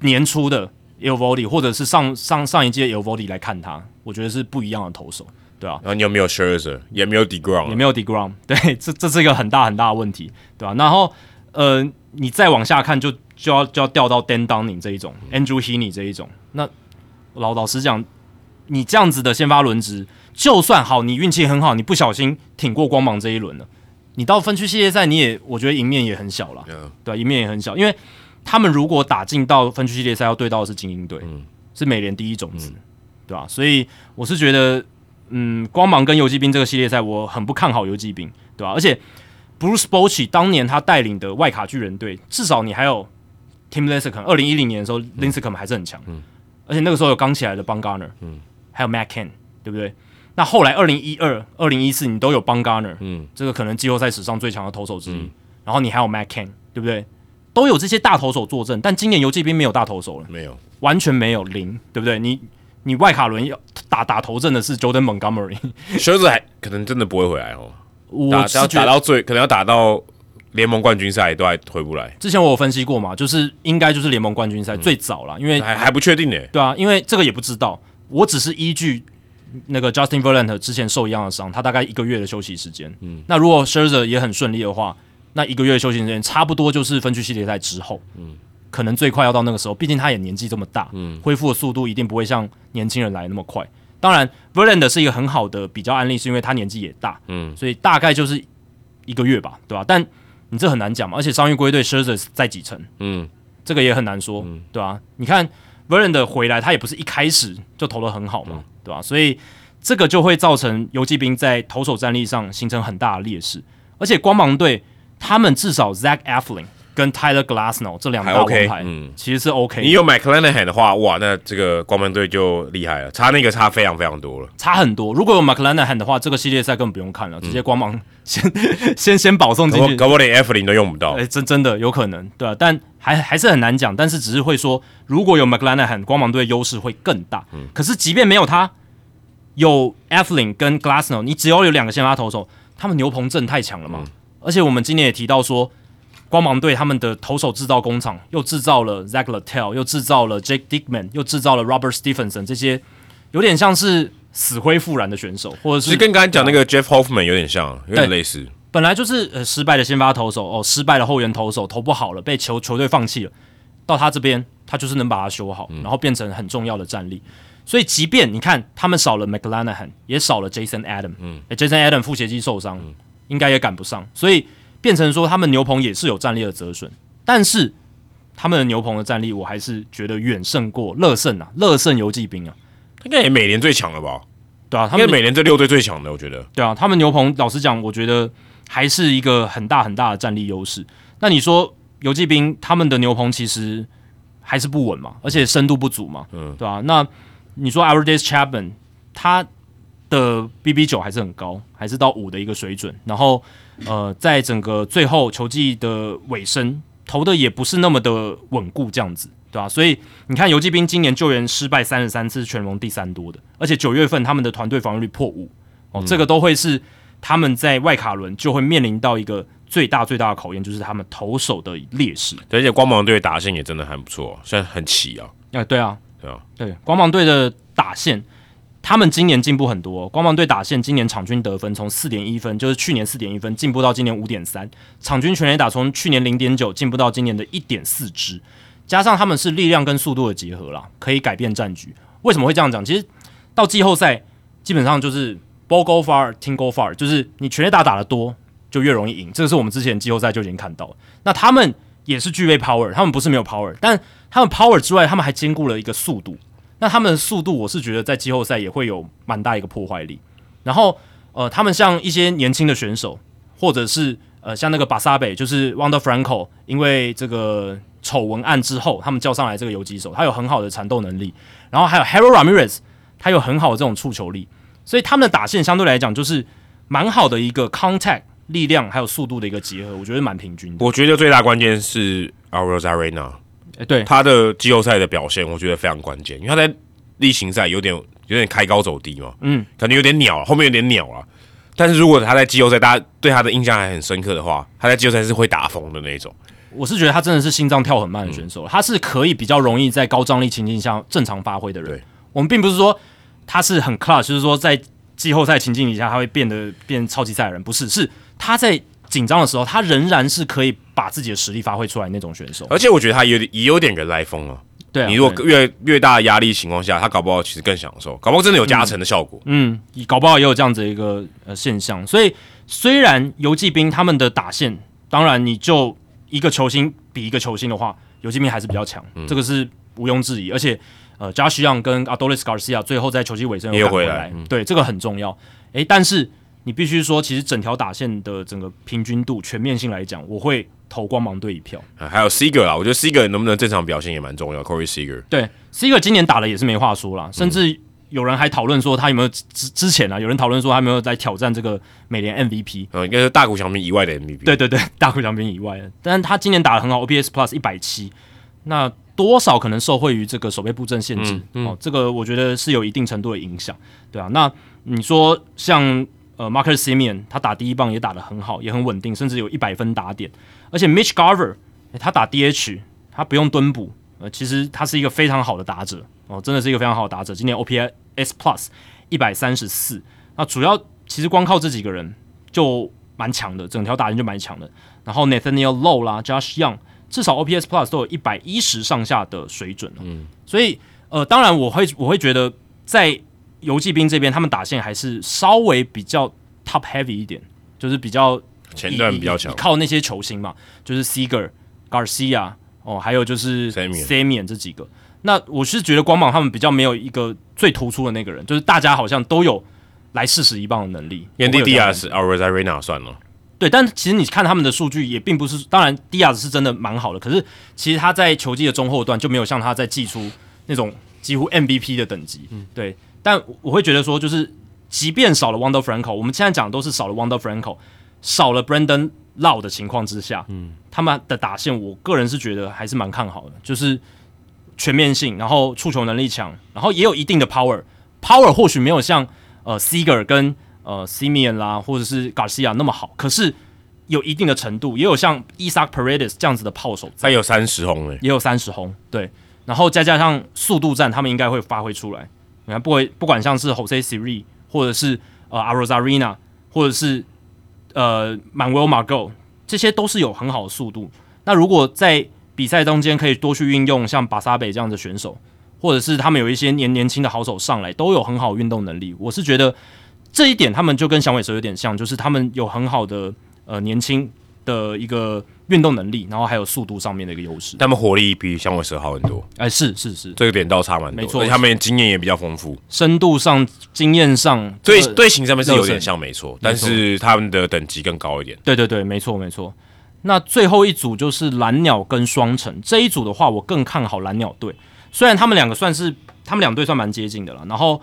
[SPEAKER 2] 年初的 e o Body 或者是上上上一届 e o Body 来看他，我觉得是不一样的投手。对啊，
[SPEAKER 1] 然后你有没有 Scherzer，也没有 Degrom，
[SPEAKER 2] 也没有 Degrom，对，这这是一个很大很大的问题，对吧？然后呃，你再往下看，就就要就要掉到 Dan Dunning 这一种，Andrew Heaney 这一种。那老老实讲，你这样子的先发轮值，就算好，你运气很好，你不小心挺过光芒这一轮了，你到分区系列赛，你也我觉得赢面也很小了，对，赢面也很小，因为他们如果打进到分区系列赛，要对到的是精英队，是美联第一种子，对吧？所以我是觉得。嗯，光芒跟游击兵这个系列赛，我很不看好游击兵，对吧？而且 Bruce Bochy 当年他带领的外卡巨人队，至少你还有 Tim Lincecum，二零一零年的时候，Lincecum 还是很强，嗯，而且那个时候有刚起来的 b a n g a r n e r 嗯，还有 Mac Ken，对不对？那后来二零一二、二零一四，你都有 Bungner，嗯，这个可能季后赛史上最强的投手之一，然后你还有 Mac Ken，对不对？都有这些大投手坐镇，但今年游击兵没有大投手了，
[SPEAKER 1] 没有，
[SPEAKER 2] 完全没有零，对不对？你。你外卡轮要打打头阵的是 Jordan Montgomery，[LAUGHS]
[SPEAKER 1] 靴子还可能真的不会回来哦。
[SPEAKER 2] 我
[SPEAKER 1] 要打到最，可能要打到联盟冠军赛都还回不来。
[SPEAKER 2] 之前我有分析过嘛，就是应该就是联盟冠军赛最早了，因为
[SPEAKER 1] 还还不确定呢。
[SPEAKER 2] 对啊，因为这个也不知道，我只是依据那个 Justin Verlander 之前受一样的伤，他大概一个月的休息时间。嗯，那如果 Scherzer 也很顺利的话，那一个月的休息时间差不多就是分区系列赛之后。嗯。可能最快要到那个时候，毕竟他也年纪这么大，嗯，恢复的速度一定不会像年轻人来那么快。当然，Verlander 是一个很好的比较案例，是因为他年纪也大，嗯，所以大概就是一个月吧，对吧？但你这很难讲嘛，而且伤愈归队 s h i r z e r 在几成，嗯，这个也很难说，对吧？你看 Verlander 回来，他也不是一开始就投的很好嘛，对吧？所以这个就会造成游击兵在投手战力上形成很大的劣势，而且光芒队他们至少 Zach Eflin。跟 Tyler Glasnow 这两大王牌，嗯，其实是 OK。
[SPEAKER 1] 你有 McClanahan 的话，哇，那这个光芒队就厉害了，差那个差非常非常多了，
[SPEAKER 2] 差很多。如果有 McClanahan 的话，这个系列赛根本不用看了，直接光芒先 [LAUGHS] 先先保送进去，
[SPEAKER 1] 搞不连 F 零都用不到。
[SPEAKER 2] 哎，真真的有可能，对啊，但还还是很难讲，但是只是会说，如果有 McClanahan，光芒队优势会更大。嗯，可是即便没有他，有 F 零跟 Glasnow，你只要有两个先发投手，他们牛棚阵太强了嘛。而且我们今年也提到说。光芒队他们的投手制造工厂又制造了 Zach Littell，又制造了 Jake Dickman，又制造了 Robert Stephenson，这些有点像是死灰复燃的选手，或者是
[SPEAKER 1] 跟刚才讲那个 Jeff Hoffman 有点像，有点类似。
[SPEAKER 2] 本来就是呃失败的先发投手哦，失败的后援投手投不好了，被球球队放弃了。到他这边，他就是能把它修好，然后变成很重要的战力。所以，即便你看他们少了 McLanahan，也少了 Jason Adam，嗯，Jason Adam 副斜肌受伤，应该也赶不上，所以。变成说他们牛棚也是有战力的折损，但是他们的牛棚的战力，我还是觉得远胜过乐胜啊，乐胜游击兵啊，
[SPEAKER 1] 应该也每年最强了吧？
[SPEAKER 2] 对啊，
[SPEAKER 1] 他们每年这六队最强的，我觉得。
[SPEAKER 2] 对啊，他们牛棚老实讲，我觉得还是一个很大很大的战力优势。那你说游击兵他们的牛棚其实还是不稳嘛，而且深度不足嘛，嗯，对吧？那你说 Our Days Chapman 他的 BB 九还是很高，还是到五的一个水准，然后。呃，在整个最后球季的尾声，投的也不是那么的稳固，这样子，对吧？所以你看，游击兵今年救援失败三十三次，全盟第三多的，而且九月份他们的团队防御率破五，哦，这个都会是他们在外卡轮就会面临到一个最大最大的考验，就是他们投手的劣势。
[SPEAKER 1] 而且光芒队打线也真的很不错，虽然很齐啊。
[SPEAKER 2] 啊，对啊，
[SPEAKER 1] 对啊？
[SPEAKER 2] 对，光芒队的打线，他们今年进步很多。光芒队打线今年场均得分从四点一分，就是去年四点一分，进步到今年五点三，场均全垒打从去年零点九进步到今年的一点四支，加上他们是力量跟速度的结合啦，可以改变战局。为什么会这样讲？其实到季后赛基本上就是 ball go far，team go far，就是你全垒打打得多就越容易赢，这个是我们之前季后赛就已经看到。那他们也是具备 power，他们不是没有 power，但他们 power 之外，他们还兼顾了一个速度。那他们的速度，我是觉得在季后赛也会有蛮大一个破坏力。然后，呃，他们像一些年轻的选手，或者是呃，像那个巴萨贝，就是 Wonder Franco，因为这个丑闻案之后，他们叫上来这个游击手，他有很好的缠斗能力。然后还有 Harold Ramirez，他有很好的这种触球力，所以他们的打线相对来讲就是蛮好的一个 contact 力量还有速度的一个结合，我觉得蛮平均的。
[SPEAKER 1] 我觉得最大关键是 Aurora Arena。
[SPEAKER 2] 哎，对
[SPEAKER 1] 他的季后赛的表现，我觉得非常关键，因为他在例行赛有点有点开高走低嘛，嗯，感觉有点鸟，后面有点鸟啊。但是如果他在季后赛，大家对他的印象还很深刻的话，他在季后赛是会打疯的那种。
[SPEAKER 2] 我是觉得他真的是心脏跳很慢的选手，他是可以比较容易在高张力情境下正常发挥的人。我们并不是说他是很 clutch，就是说在季后赛情境底下他会变得变超级赛亚人，不是，是他在。紧张的时候，他仍然是可以把自己的实力发挥出来那种选手。
[SPEAKER 1] 而且我觉得他有点也有点人来疯啊。
[SPEAKER 2] 对，
[SPEAKER 1] 你如果越越大的压力情况下，他搞不好其实更享受，搞不好真的有加成的效果。
[SPEAKER 2] 嗯，搞不好也有这样子一个呃现象。所以虽然游击兵他们的打线，当然你就一个球星比一个球星的话，游击兵还是比较强，这个是毋庸置疑。而且呃，Josh Young 跟 Adolis Garcia 最后在球季尾声又回来，对，这个很重要。诶，但是。你必须说，其实整条打线的整个平均度、全面性来讲，我会投光芒队一票。
[SPEAKER 1] 还有 Seger 啊，我觉得 Seger 能不能正常表现也蛮重要。Corey Seger，
[SPEAKER 2] 对 Seger 今年打的也是没话说啦，甚至有人还讨论说他有没有之之前啊，有人讨论说他有没有在挑战这个美联 MVP，
[SPEAKER 1] 呃，应该是大谷翔平以外的 MVP。
[SPEAKER 2] 对对对，大谷翔平以外的，但是他今年打的很好，OPS Plus 一百七，那多少可能受惠于这个守备布阵限制哦，这个我觉得是有一定程度的影响，对啊，那你说像。呃，Marcus Simeon 他打第一棒也打得很好，也很稳定，甚至有一百分打点。而且 Mitch Garver 他打 DH，他不用蹲补，呃，其实他是一个非常好的打者哦，真的是一个非常好的打者。今年 OPS Plus 一百三十四，那主要其实光靠这几个人就蛮强的，整条打线就蛮强的。然后 Nathaniel Low 啦，Josh Young 至少 OPS Plus 都有一百一十上下的水准嗯，所以呃，当然我会我会觉得在。游击兵这边，他们打线还是稍微比较 top heavy 一点，就是比较
[SPEAKER 1] 前段比较强，
[SPEAKER 2] 靠那些球星嘛，就是 Seger、Garcia 哦，还有就是 Samian 这几个。那我是觉得光芒他们比较没有一个最突出的那个人，就是大家好像都有来试试一棒的能力。
[SPEAKER 1] Yan Diaz、a r z a r e n a 算了，
[SPEAKER 2] 对，但其实你看他们的数据也并不是，当然 Diaz 是真的蛮好的，可是其实他在球季的中后段就没有像他在季初那种几乎 MVP 的等级，嗯，对。但我会觉得说，就是即便少了 Wonder Franco，我们现在讲的都是少了 Wonder Franco，少了 Brandon Lau 的情况之下，嗯，他们的打线，我个人是觉得还是蛮看好的，就是全面性，然后触球能力强，然后也有一定的 power，power 或许没有像呃 Seger 跟呃 Simeon 啦，或者是 Garcia 那么好，可是有一定的程度，也有像 Isaac Paredes 这样子的炮手，
[SPEAKER 1] 他有三十轰诶，
[SPEAKER 2] 也有三十轰，对，然后再加上速度战，他们应该会发挥出来。你看，不管不管像是 Jose Siri，或者是呃 Arozarena，或者是呃 Manuel Margot，这些都是有很好的速度。那如果在比赛中间可以多去运用像巴萨北这样的选手，或者是他们有一些年年轻的好手上来，都有很好运动能力。我是觉得这一点他们就跟响尾蛇有点像，就是他们有很好的呃年轻的一个。运动能力，然后还有速度上面的一个优势，
[SPEAKER 1] 他们火力比响尾蛇好很多。
[SPEAKER 2] 哎，是是是，
[SPEAKER 1] 这个点倒差蛮多，
[SPEAKER 2] 没错。
[SPEAKER 1] 他们经验也比较丰富，
[SPEAKER 2] 深度上、经验上，
[SPEAKER 1] 队队形上面是有点像，没错。但是他们的等级更高一点。
[SPEAKER 2] 对对对，没错没错。那最后一组就是蓝鸟跟双城这一组的话，我更看好蓝鸟队。虽然他们两个算是他们两队算蛮接近的了，然后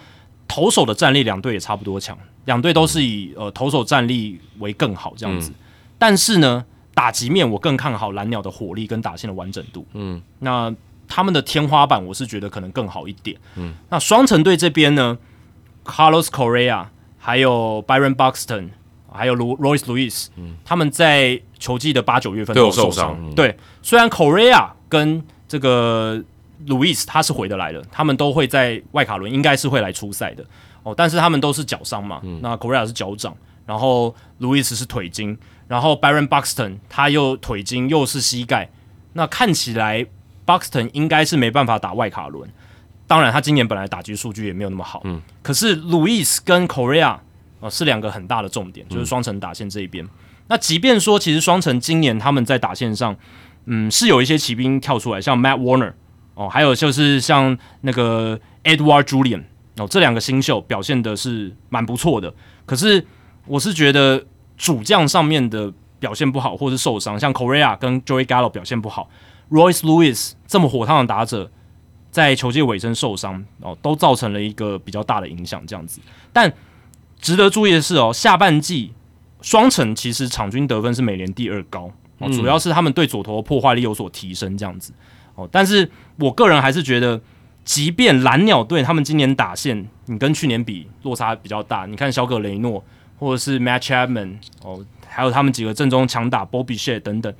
[SPEAKER 2] 投手的战力两队也差不多强，两队都是以呃投手战力为更好这样子。但是呢？打击面，我更看好蓝鸟的火力跟打线的完整度。嗯，那他们的天花板，我是觉得可能更好一点。嗯，那双城队这边呢，Carlos Correa，还有 Byron Buxton，还有 Royce Lewis，嗯，他们在球季的八九月份都有受伤。对，虽然 Correa 跟这个 Lewis 他是回得来的，他们都会在外卡轮应该是会来出赛的哦，但是他们都是脚伤嘛，那 corea 是脚掌，然后 Lewis 是腿筋，然后 Baron Buxton 他又腿筋又是膝盖，那看起来 Buxton 应该是没办法打外卡轮。当然，他今年本来打击数据也没有那么好，嗯，可是 Luis 跟 Korea 呃是两个很大的重点，就是双城打线这一边。那即便说，其实双城今年他们在打线上，嗯，是有一些骑兵跳出来，像 Matt Warner 哦，还有就是像那个 Edward Julian 哦，这两个新秀表现的是蛮不错的。可是我是觉得主将上面的表现不好，或是受伤，像 Korea 跟 Joey Gallo 表现不好，Royce Lewis 这么火烫的打者。在球季尾声受伤哦，都造成了一个比较大的影响，这样子。但值得注意的是哦，下半季双城其实场均得分是美联第二高哦，主要是他们对左投破坏力有所提升，这样子哦。但是我个人还是觉得，即便蓝鸟队他们今年打线，你跟去年比落差比较大。你看小葛雷诺或者是 Matt Chapman 哦，还有他们几个正中强打 Bobby Shea 等等，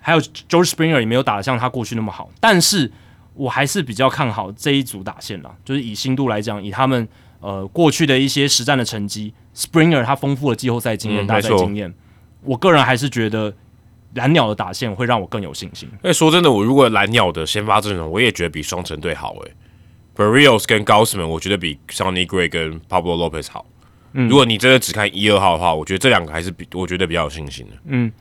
[SPEAKER 2] 还有 George Springer 也没有打得像他过去那么好，但是。我还是比较看好这一组打线啦，就是以新度来讲，以他们呃过去的一些实战的成绩，Springer 他丰富的季后赛经验、大赛经验，我个人还是觉得蓝鸟的打线会让我更有信心。
[SPEAKER 1] 哎，说真的，我如果蓝鸟的先发阵容，我也觉得比双城队好。哎，Barrios 跟 Gausman，我觉得比 Sonny Gray 跟 Pablo Lopez 好。嗯，如果你真的只看一二号的话，我觉得这两个还是比我觉得比较有信心的。
[SPEAKER 2] 嗯。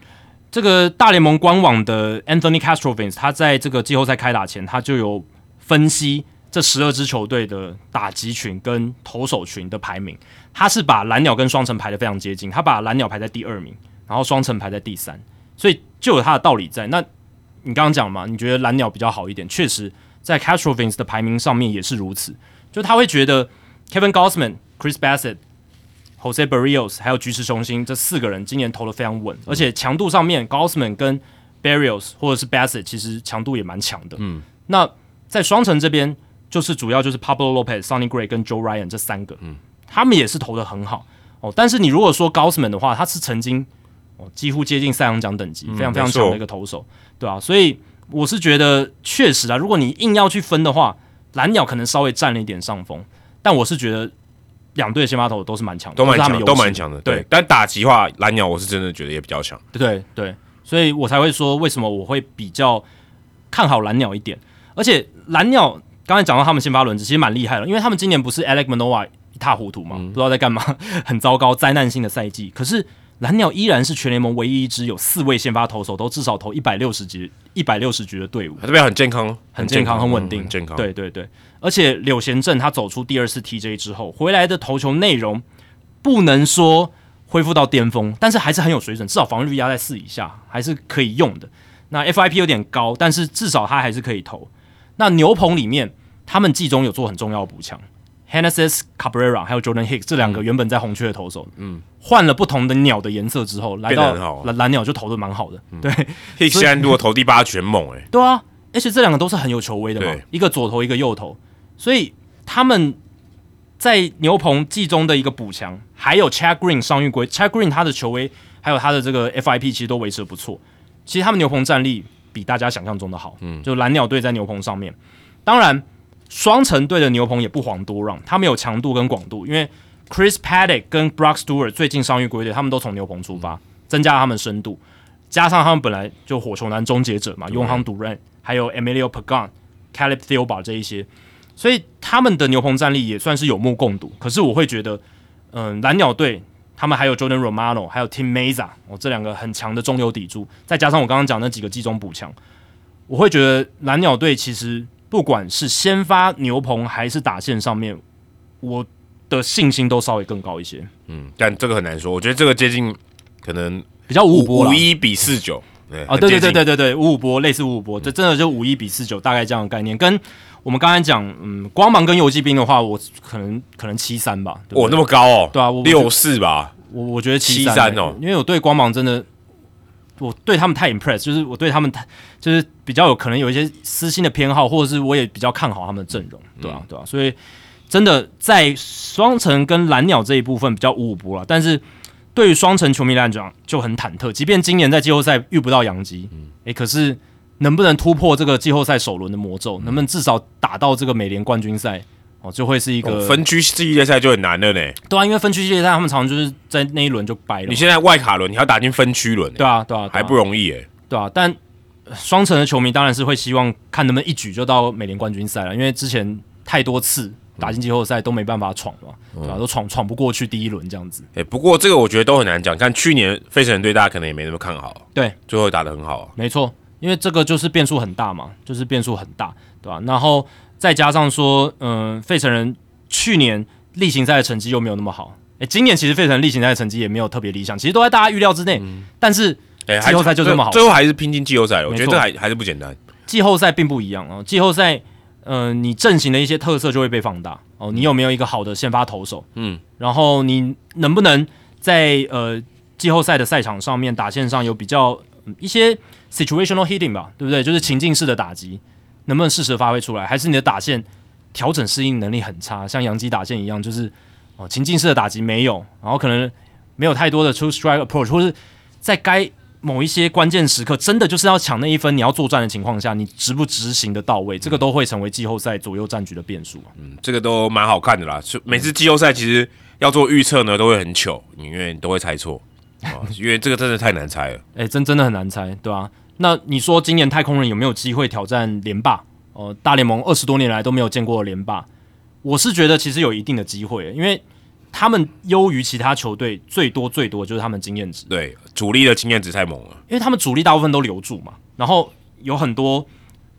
[SPEAKER 2] 这个大联盟官网的 Anthony Castrovins，他在这个季后赛开打前，他就有分析这十二支球队的打击群跟投手群的排名。他是把蓝鸟跟双城排的非常接近，他把蓝鸟排在第二名，然后双城排在第三，所以就有他的道理在。那你刚刚讲嘛，你觉得蓝鸟比较好一点？确实，在 Castrovins 的排名上面也是如此，就他会觉得 Kevin Gausman、Chris Bassett。Jose Barrios 还有菊池雄心这四个人今年投的非常稳，而且强度上面，Gausman 跟 Barrios 或者是 Bassett 其实强度也蛮强的。嗯，那在双城这边就是主要就是 Pablo Lopez、Sonny Gray 跟 Joe Ryan 这三个，嗯，他们也是投的很好哦。但是你如果说 Gausman 的话，他是曾经哦几乎接近赛扬奖等级，非常非常强的一个投手，对啊，所以我是觉得确实啊，如果你硬要去分的话，蓝鸟可能稍微占了一点上风，但我是觉得。两队的先发投都是蛮强，
[SPEAKER 1] 都蛮强，都蛮强的。对，但打击话，蓝鸟我是真的觉得也比较强。
[SPEAKER 2] 对对，所以我才会说为什么我会比较看好蓝鸟一点。而且蓝鸟刚才讲到他们先发轮子其实蛮厉害的，因为他们今年不是 Alex Manoa 一塌糊涂嘛，不知道在干嘛，[LAUGHS] 很糟糕，灾难性的赛季。可是蓝鸟依然是全联盟唯一一支有四位先发投手都至少投一百六十局、一百六十局的队伍，
[SPEAKER 1] 这边很健康，
[SPEAKER 2] 很健康，很稳定，
[SPEAKER 1] 健康。
[SPEAKER 2] 对对对。而且柳贤镇他走出第二次 TJ 之后回来的投球内容不能说恢复到巅峰，但是还是很有水准，至少防御率压在四以下还是可以用的。那 FIP 有点高，但是至少他还是可以投。那牛棚里面他们季中有做很重要的补强 h e n n e s s Cabrera 还有 Jordan Hicks 这两个原本在红雀的投手，嗯，换了不同的鸟的颜色之后，来到蓝蓝鸟就投的蛮好的。对
[SPEAKER 1] ，Hicks 现在如果投第八全猛哎，
[SPEAKER 2] 对啊，而且这两个都是很有球威的嘛，一个左投一个右投。所以他们在牛棚季中的一个补强，还有 Chad Green 伤愈归，Chad Green 他的球威还有他的这个 FIP 其实都维持的不错。其实他们牛棚战力比大家想象中的好。嗯，就蓝鸟队在牛棚上面，当然双城队的牛棚也不遑多让，他们有强度跟广度，因为 Chris Paddock 跟 Brock Stewart 最近伤愈归队，他们都从牛棚出发，增加了他们深度，加上他们本来就火球男终结者嘛，永航独任，还有 Emilio Pagan、Caleb Thielbar 这一些。所以他们的牛棚战力也算是有目共睹。可是我会觉得，嗯，蓝鸟队他们还有 Jordan Romano，还有 Tim Meza，哦，这两个很强的中流砥柱，再加上我刚刚讲那几个季中补强，我会觉得蓝鸟队其实不管是先发牛棚还是打线上面，我的信心都稍微更高一些。
[SPEAKER 1] 嗯，但这个很难说。我觉得这个接近可能
[SPEAKER 2] 比较五五
[SPEAKER 1] 一比四九。
[SPEAKER 2] 对啊，对对对对对对，五五波类似五五波，这真的就五一比四九，大概这样的概念。跟我们刚才讲，嗯，光芒跟游击兵的话，我可能可能七三吧。
[SPEAKER 1] 我那么高哦，
[SPEAKER 2] 对啊，
[SPEAKER 1] 六四吧。
[SPEAKER 2] 我我觉得
[SPEAKER 1] 七
[SPEAKER 2] 三
[SPEAKER 1] 哦，
[SPEAKER 2] 因为我对光芒真的，我对他们太 impress，就是我对他们太就是比较有可能有一些私心的偏好，或者是我也比较看好他们的阵容，对啊，对啊，所以真的在双城跟蓝鸟这一部分比较五五波了，但是。对于双城球迷来讲就很忐忑，即便今年在季后赛遇不到杨基，诶，可是能不能突破这个季后赛首轮的魔咒，能不能至少打到这个美联冠军赛哦，就会是一个
[SPEAKER 1] 分区系列赛就很难了呢。
[SPEAKER 2] 对啊，因为分区系列赛他们常常就是在那一轮就掰了。
[SPEAKER 1] 你现在外卡轮你要打进分区轮，
[SPEAKER 2] 对啊，对啊，
[SPEAKER 1] 还不容易哎。
[SPEAKER 2] 对啊，但双城的球迷当然是会希望看能不能一举就到美联冠军赛了，因为之前太多次打进季后赛都没办法闯嘛，对吧？都闯闯不过去第一轮这样子。
[SPEAKER 1] 哎，不过这个我觉得都很难讲。看去年费城人队，大家可能也没那么看好，
[SPEAKER 2] 对，
[SPEAKER 1] 最后打得很好，
[SPEAKER 2] 没错。因为这个就是变数很大嘛，就是变数很大，对吧？然后再加上说，嗯，费城人去年例行赛的成绩又没有那么好，诶，今年其实费城例行赛的成绩也没有特别理想，其实都在大家预料之内。但是季后赛就这么好，
[SPEAKER 1] 最后还是拼进季后赛了。我觉得这还还是不简单。
[SPEAKER 2] 季后赛并不一样哦，季后赛，嗯，你阵型的一些特色就会被放大哦。你有没有一个好的先发投手？嗯，然后你能不能在呃季后赛的赛场上面打线上有比较一些。Situational hitting 吧，对不对？就是情境式的打击，能不能适时发挥出来？还是你的打线调整适应能力很差，像杨基打线一样，就是哦情境式的打击没有，然后可能没有太多的 true strike approach，或是在该某一些关键时刻，真的就是要抢那一分，你要作战的情况下，你执不执行的到位，这个都会成为季后赛左右战局的变数。
[SPEAKER 1] 嗯，这个都蛮好看的啦。就每次季后赛其实要做预测呢，都会很糗，因为都会猜错。[LAUGHS] 因为这个真的太难猜了，
[SPEAKER 2] 哎，真真的很难猜，对吧？那你说今年太空人有没有机会挑战连霸？哦，大联盟二十多年来都没有见过连霸，我是觉得其实有一定的机会，因为他们优于其他球队最多最多就是他们经验值，
[SPEAKER 1] 对，主力的经验值太猛了，
[SPEAKER 2] 因为他们主力大部分都留住嘛，然后有很多，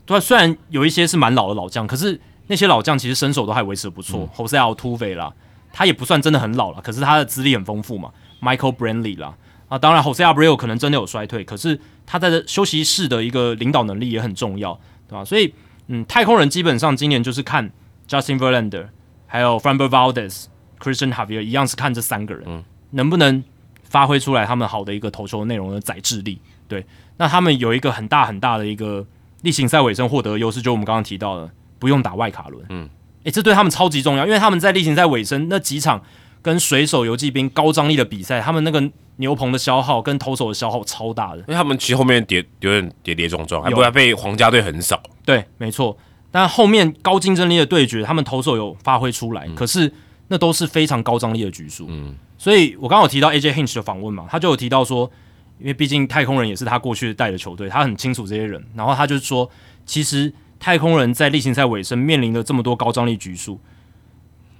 [SPEAKER 2] 对，虽然有一些是蛮老的老将，可是那些老将其实身手都还维持的不错，Jose Altuve 啦，他也不算真的很老了，可是他的资历很丰富嘛。Michael Brantley 啦，啊，当然 Jose Abreu 可能真的有衰退，可是他在休息室的一个领导能力也很重要，对吧？所以，嗯，太空人基本上今年就是看 Justin Verlander，还有 Framber Valdez，Christian Javier 一样是看这三个人，嗯，能不能发挥出来他们好的一个投球内容的载智力？对，那他们有一个很大很大的一个例行赛尾声获得优势，就我们刚刚提到的，不用打外卡轮，嗯，诶，这对他们超级重要，因为他们在例行赛尾声那几场。跟水手游骑兵高张力的比赛，他们那个牛棚的消耗跟投手的消耗超大的，因
[SPEAKER 1] 为他们其实后面跌有点跌跌撞撞，还不然被皇家队很少。
[SPEAKER 2] 对，没错。但后面高竞争力的对决，他们投手有发挥出来，可是那都是非常高张力的局数。嗯，所以我刚刚提到 AJ Hinch 的访问嘛，他就有提到说，因为毕竟太空人也是他过去带的球队，他很清楚这些人。然后他就说，其实太空人在例行赛尾声面临的这么多高张力局数。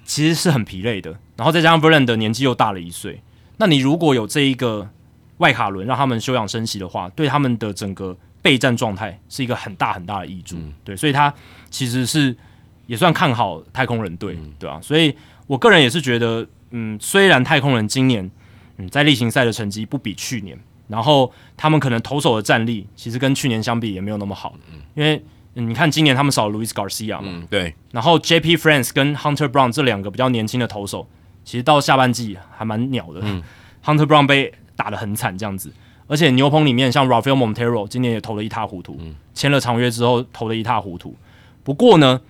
[SPEAKER 2] 其实是很疲累的，然后再加上 e a n d 年纪又大了一岁，那你如果有这一个外卡轮让他们休养生息的话，对他们的整个备战状态是一个很大很大的益处。对，所以他其实是也算看好太空人队，对吧？所以我个人也是觉得，嗯，虽然太空人今年嗯在例行赛的成绩不比去年，然后他们可能投手的战力其实跟去年相比也没有那么好，因为。你看，今年他们少了 Luis Garcia 嘛？
[SPEAKER 1] 对。
[SPEAKER 2] 然后 J.P. France 跟 Hunter Brown 这两个比较年轻的投手，其实到下半季还蛮鸟的。Hunter Brown 被打得很惨，这样子。而且牛棚里面像 Rafael Montero 今年也投了一塌糊涂，签了长约之后投的一塌糊涂。不过呢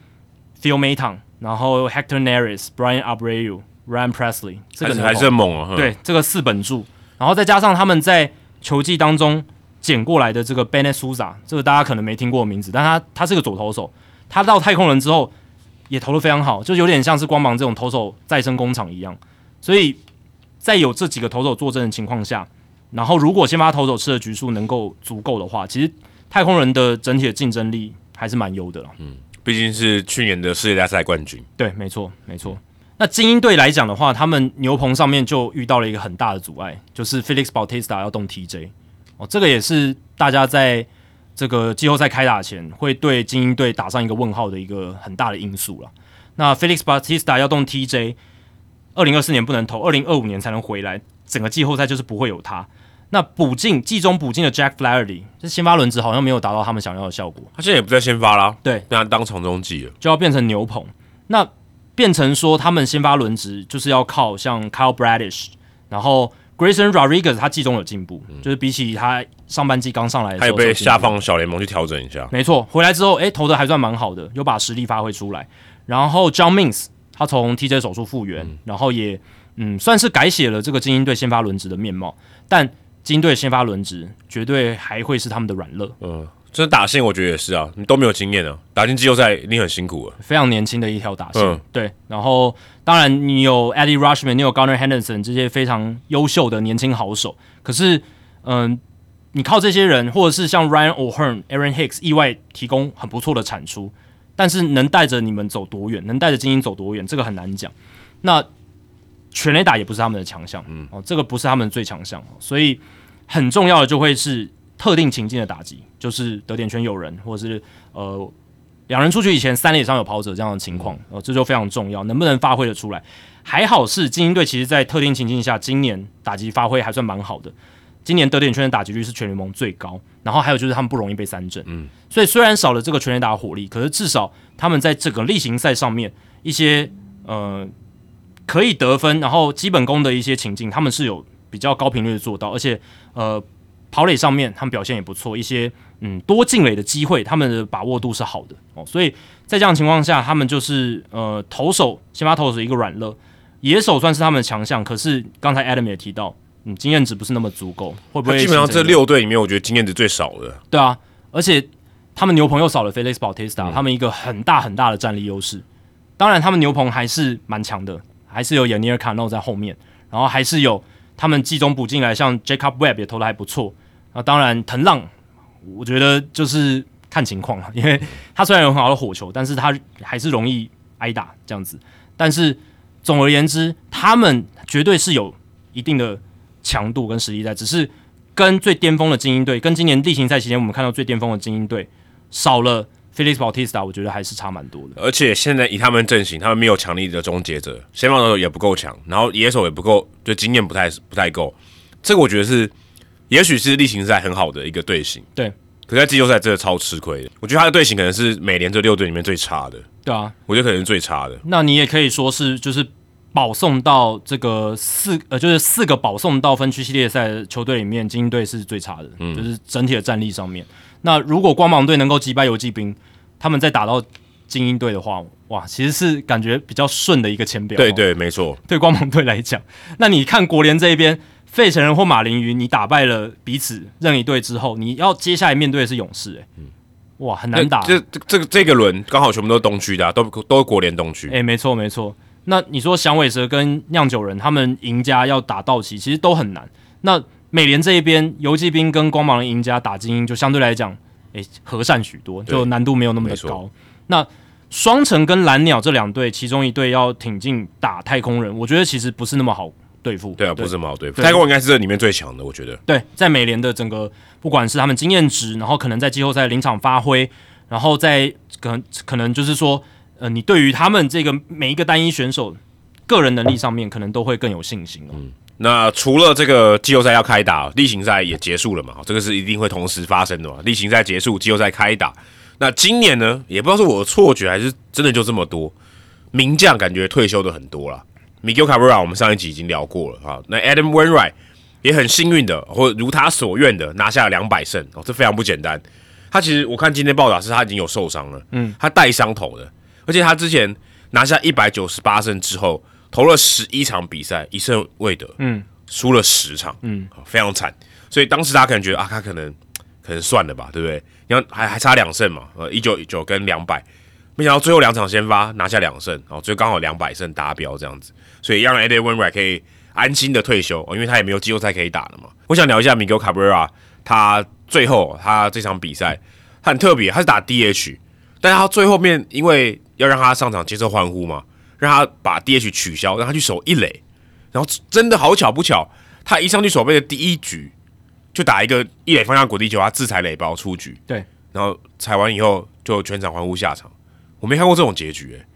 [SPEAKER 2] ，Phil Maton，然后 Hector Neris、Brian Abreu、Ryan Presley，这个
[SPEAKER 1] 还是很猛啊。
[SPEAKER 2] 对，这个四本柱，然后再加上他们在球季当中。捡过来的这个 Bennett Souza，这个大家可能没听过名字，但他他是个左投手，他到太空人之后也投的非常好，就有点像是光芒这种投手再生工厂一样。所以在有这几个投手坐镇的情况下，然后如果先发投手吃的局数能够足够的话，其实太空人的整体的竞争力还是蛮优的了。
[SPEAKER 1] 嗯，毕竟是去年的世界大赛冠军。
[SPEAKER 2] 对，没错，没错。那精英队来讲的话，他们牛棚上面就遇到了一个很大的阻碍，就是 Felix Bautista 要动 TJ。哦，这个也是大家在这个季后赛开打前会对精英队打上一个问号的一个很大的因素了。那 Felix Bautista 要动 TJ，二零二四年不能投，二零二五年才能回来，整个季后赛就是不会有他。那补进季中补进的 Jack Flaherty，这先发轮值好像没有达到他们想要的效果。
[SPEAKER 1] 他现在也不在先发啦，
[SPEAKER 2] 对，
[SPEAKER 1] 被他当从中继了，
[SPEAKER 2] 就要变成牛棚。那变成说他们先发轮值就是要靠像 Kyle Bradish，然后。Grayson Rodriguez 他季中有进步，就是比起他上半季刚上来的時候，
[SPEAKER 1] 他有被下放小联盟去调整一下。
[SPEAKER 2] 没错，回来之后，诶，投的还算蛮好的，有把实力发挥出来。然后 John Means 他从 TJ 手术复原，然后也嗯算是改写了这个精英队先发轮值的面貌。但精英队先发轮值绝对还会是他们的软肋。
[SPEAKER 1] 嗯，这打线我觉得也是啊，你都没有经验啊，打进季后赛一定很辛苦啊。
[SPEAKER 2] 非常年轻的一条打线，
[SPEAKER 1] 嗯
[SPEAKER 2] 对。然后当然你有 Eddie Rushman，你有 Garner Henderson 这些非常优秀的年轻好手，可是嗯、你靠这些人，或者是像 Ryan O'Hearn、Aaron Hicks 意外提供很不错的产出，但是能带着你们走多远，能带着精英走多远，这个很难讲。那全垒打也不是他们的强项，嗯，哦，这个不是他们的最强项，所以很重要的就会是特定情境的打击，就是得点圈有人，或者是呃两人出局以前三垒以上有跑者这样的情况，呃，这就非常重要，能不能发挥的出来？还好是精英队，其实在特定情境下，今年打击发挥还算蛮好的。今年得点圈的打击率是全联盟最高，然后还有就是他们不容易被三振，嗯，所以虽然少了这个全垒打的火力，可是至少他们在这个例行赛上面一些呃可以得分，然后基本功的一些情境，他们是有比较高频率的做到，而且呃跑垒上面他们表现也不错，一些嗯多进垒的机会，他们的把握度是好的哦，所以在这样的情况下，他们就是呃投手先发投手一个软肋，野手算是他们的强项，可是刚才 Adam 也提到，嗯经验值不是那么足够，会不会
[SPEAKER 1] 基本上这六队里面，我觉得经验值最少的。
[SPEAKER 2] 对啊，而且他们牛棚又少了 Felix Bautista，、他们一个很大很大的战力优势。当然，他们牛棚还是蛮强的，还是有 Yanir Cano 在后面，然后还是有他们季中补进来，像 Jacob Webb 也投的还不错。那当然，藤浪我觉得就是看情况了，[LAUGHS] 因为他虽然有很好的火球，但是他还是容易挨打这样子。但是总而言之，他们绝对是有一定的强度跟实力在，只是跟最巅峰的精英队，跟今年例行赛期间我们看到最巅峰的精英队少了 Felix Bautista，我觉得还是差蛮多的。
[SPEAKER 1] 而且现在以他们阵型，他们没有强力的终结者，先发投手也不够强，然后野手也不够，就经验不太不太够。这个我觉得是，也许是例行赛很好的一个队形，
[SPEAKER 2] 对
[SPEAKER 1] 可在季后赛真的超吃亏的。我觉得他的队形可能是美联这六队里面最差的，
[SPEAKER 2] 对啊，
[SPEAKER 1] 我觉得可能是最差的。
[SPEAKER 2] 那你也可以说是就是保送到这个四呃，就是四个保送到分区系列赛的球队里面，精英队是最差的，嗯就是整体的战力上面。那如果光芒队能够击败游击兵，他们再打到精英队的话，哇，其实是感觉比较顺的一个签表。
[SPEAKER 1] 对对，没错。
[SPEAKER 2] 对光芒队来讲，那你看国联这一边，费城人或马林鱼，你打败了彼此任一队之后，你要接下来面对的是勇士、欸，哇，很难打。
[SPEAKER 1] 这这这个这个轮刚好全部都是东区的、啊，都都是国联东区。
[SPEAKER 2] 哎、没错没错。那你说响尾蛇跟酿酒人他们赢家要打道奇，其实都很难。那美联这一边，游击兵跟光芒的赢家打精英，就相对来讲，哎、和善许多，就难度没有那么的高。那双城跟蓝鸟这两队，其中一队要挺进打太空人，我觉得其实不是那么好对付。
[SPEAKER 1] 对啊，不是那么好对付。
[SPEAKER 2] 对
[SPEAKER 1] 太空人应该是这里面最强的，我觉得。
[SPEAKER 2] 对，在美联的整个不管是他们经验值，然后可能在季后赛临场发挥，然后在可能可能就是说，呃，你对于他们这个每一个单一选手个人能力上面，可能都会更有信心哦。
[SPEAKER 1] 那除了这个季后赛要开打，例行赛也结束了嘛？这个是一定会同时发生的嘛？例行赛结束，季后赛开打。那今年呢，也不知道是我的错觉还是真的就这么多名将，感觉退休的很多了。Miguel Cabrera 我们上一集已经聊过了啊。那 Adam Wainwright 也很幸运的，或如他所愿的拿下了两百胜哦，这非常不简单。他其实我看今天报道是他已经有受伤了，嗯，他带伤头的，而且他之前拿下一百九十八胜之后，投了十一场比赛，一胜未得，
[SPEAKER 2] 嗯，
[SPEAKER 1] 输了十场，嗯，非常惨。所以当时大家可能觉得啊，他可能可能算了吧，对不对？你看还还差两胜嘛，呃，一九九跟两百，没想到最后两场先发拿下两胜，哦，就刚好两百胜达标这样子，所以让 Eddie Wainwright 可以安心的退休，哦，因为他也没有季后赛可以打了嘛。我想聊一下 Miguel Cabrera，他最后他这场比赛他很特别，他是打 DH，但是他最后面因为要让他上场接受欢呼嘛，让他把 DH 取消，让他去守一垒，然后真的好巧不巧，他一上去守备的第一局就打一个一垒方向滚地球，他自裁垒包出局，
[SPEAKER 2] 对。
[SPEAKER 1] 然后踩完以后就全场欢呼下场。我没看过这种结局、欸，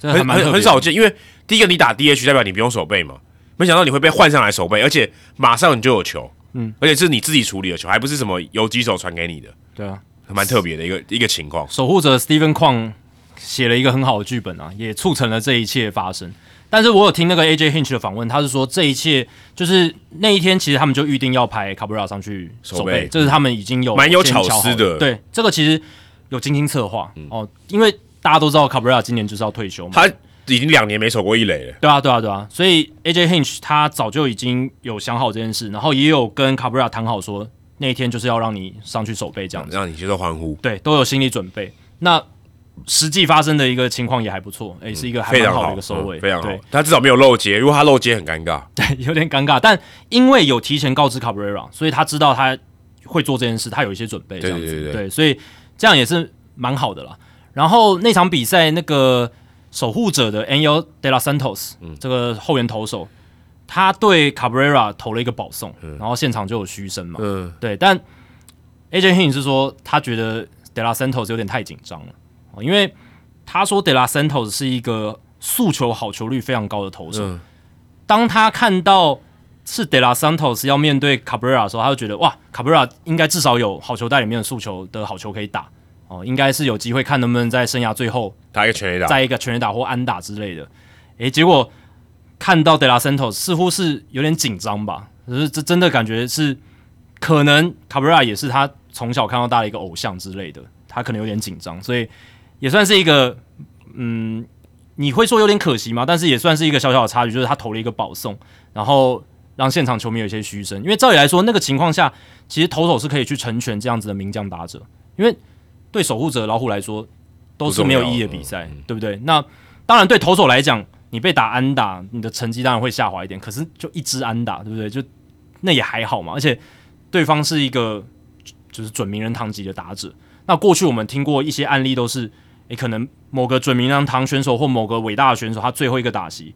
[SPEAKER 2] 对，
[SPEAKER 1] 很很很少见，因为第一个你打 DH 代表你不用守备嘛，没想到你会被换上来守备，而且马上你就有球，嗯，而且是你自己处理的球，还不是什么游击手传给你的，
[SPEAKER 2] 对啊。
[SPEAKER 1] 蛮特别的一个一个情况。
[SPEAKER 2] 守护者 Steven 矿写了一个很好的剧本啊，也促成了这一切发生。但是我有听那个 AJ Hinch 的访问，他是说这一切就是那一天，其实他们就预定要排 Cabrera 上去守
[SPEAKER 1] 守备
[SPEAKER 2] 备，这是他们已经有
[SPEAKER 1] 蛮有巧思的。
[SPEAKER 2] 对，这个其实有精心策划、哦，因为大家都知道 Cabrera 今年就是要退休嘛，
[SPEAKER 1] 他已经两年没守过一垒了，
[SPEAKER 2] 对啊，对啊，对啊，所以 AJ Hinch 他早就已经有想好这件事，然后也有跟 Cabrera 谈好说，那一天就是要让你上去守备这样子，
[SPEAKER 1] 让你接受欢呼，
[SPEAKER 2] 对，都有心理准备。那实际发生的一个情况也还不错，诶、是一个
[SPEAKER 1] 非常好
[SPEAKER 2] 一个收尾，
[SPEAKER 1] 嗯非常好。
[SPEAKER 2] 对。
[SPEAKER 1] 他至少没有漏接，如果他漏接很尴尬。[LAUGHS]
[SPEAKER 2] 有点尴尬，但因为有提前告知 Cabrera，所以他知道他会做这件事，他有一些准备，这样子，
[SPEAKER 1] 对
[SPEAKER 2] 所以这样也是蛮好的啦。然后那场比赛，那个守护者的 Angel De La Santos，、这
[SPEAKER 1] 嗯
[SPEAKER 2] 个后援投手，他对 Cabrera 投了一个保送，然后现场就有嘘声嘛，
[SPEAKER 1] 嗯，
[SPEAKER 2] 对，但 AJ Hinch 是说他觉得 De La Santos 有点太紧张了，哦因为他说 De La Santos 是一个速球好球率非常高的投手，
[SPEAKER 1] 嗯
[SPEAKER 2] 当他看到是 De La Santos 要面对 Cabrera 的时候，他就觉得哇，Cabrera 应该至少有好球袋里面的速球的好球可以打哦，应该是有机会看能不能在生涯最后
[SPEAKER 1] 打一个全垒打，
[SPEAKER 2] 在一个全垒打或安打之类的。诶，结果看到 De La Santos 似乎是有点紧张吧，就是这真的感觉是可能 Cabrera 也是他从小看到大的一个偶像之类的，他可能有点紧张，所以也算是一个嗯，你会说有点可惜吗？但是也算是一个小小的差距，就是他投了一个保送，然后让现场球迷有一些嘘声，因为照理来说，那个情况下其实投手是可以去成全这样子的名将打者，因为对守护者老虎来说都是没有意义的比赛，对不对？那当然对投手来讲，你被打安打，你的成绩当然会下滑一点，可是就一支安打，对不对？就那也还好嘛，而且对方是一个就是准名人堂级的打者。那过去我们听过一些案例，都是诶、可能某个准名人堂选手或某个伟大的选手，他最后一个打席，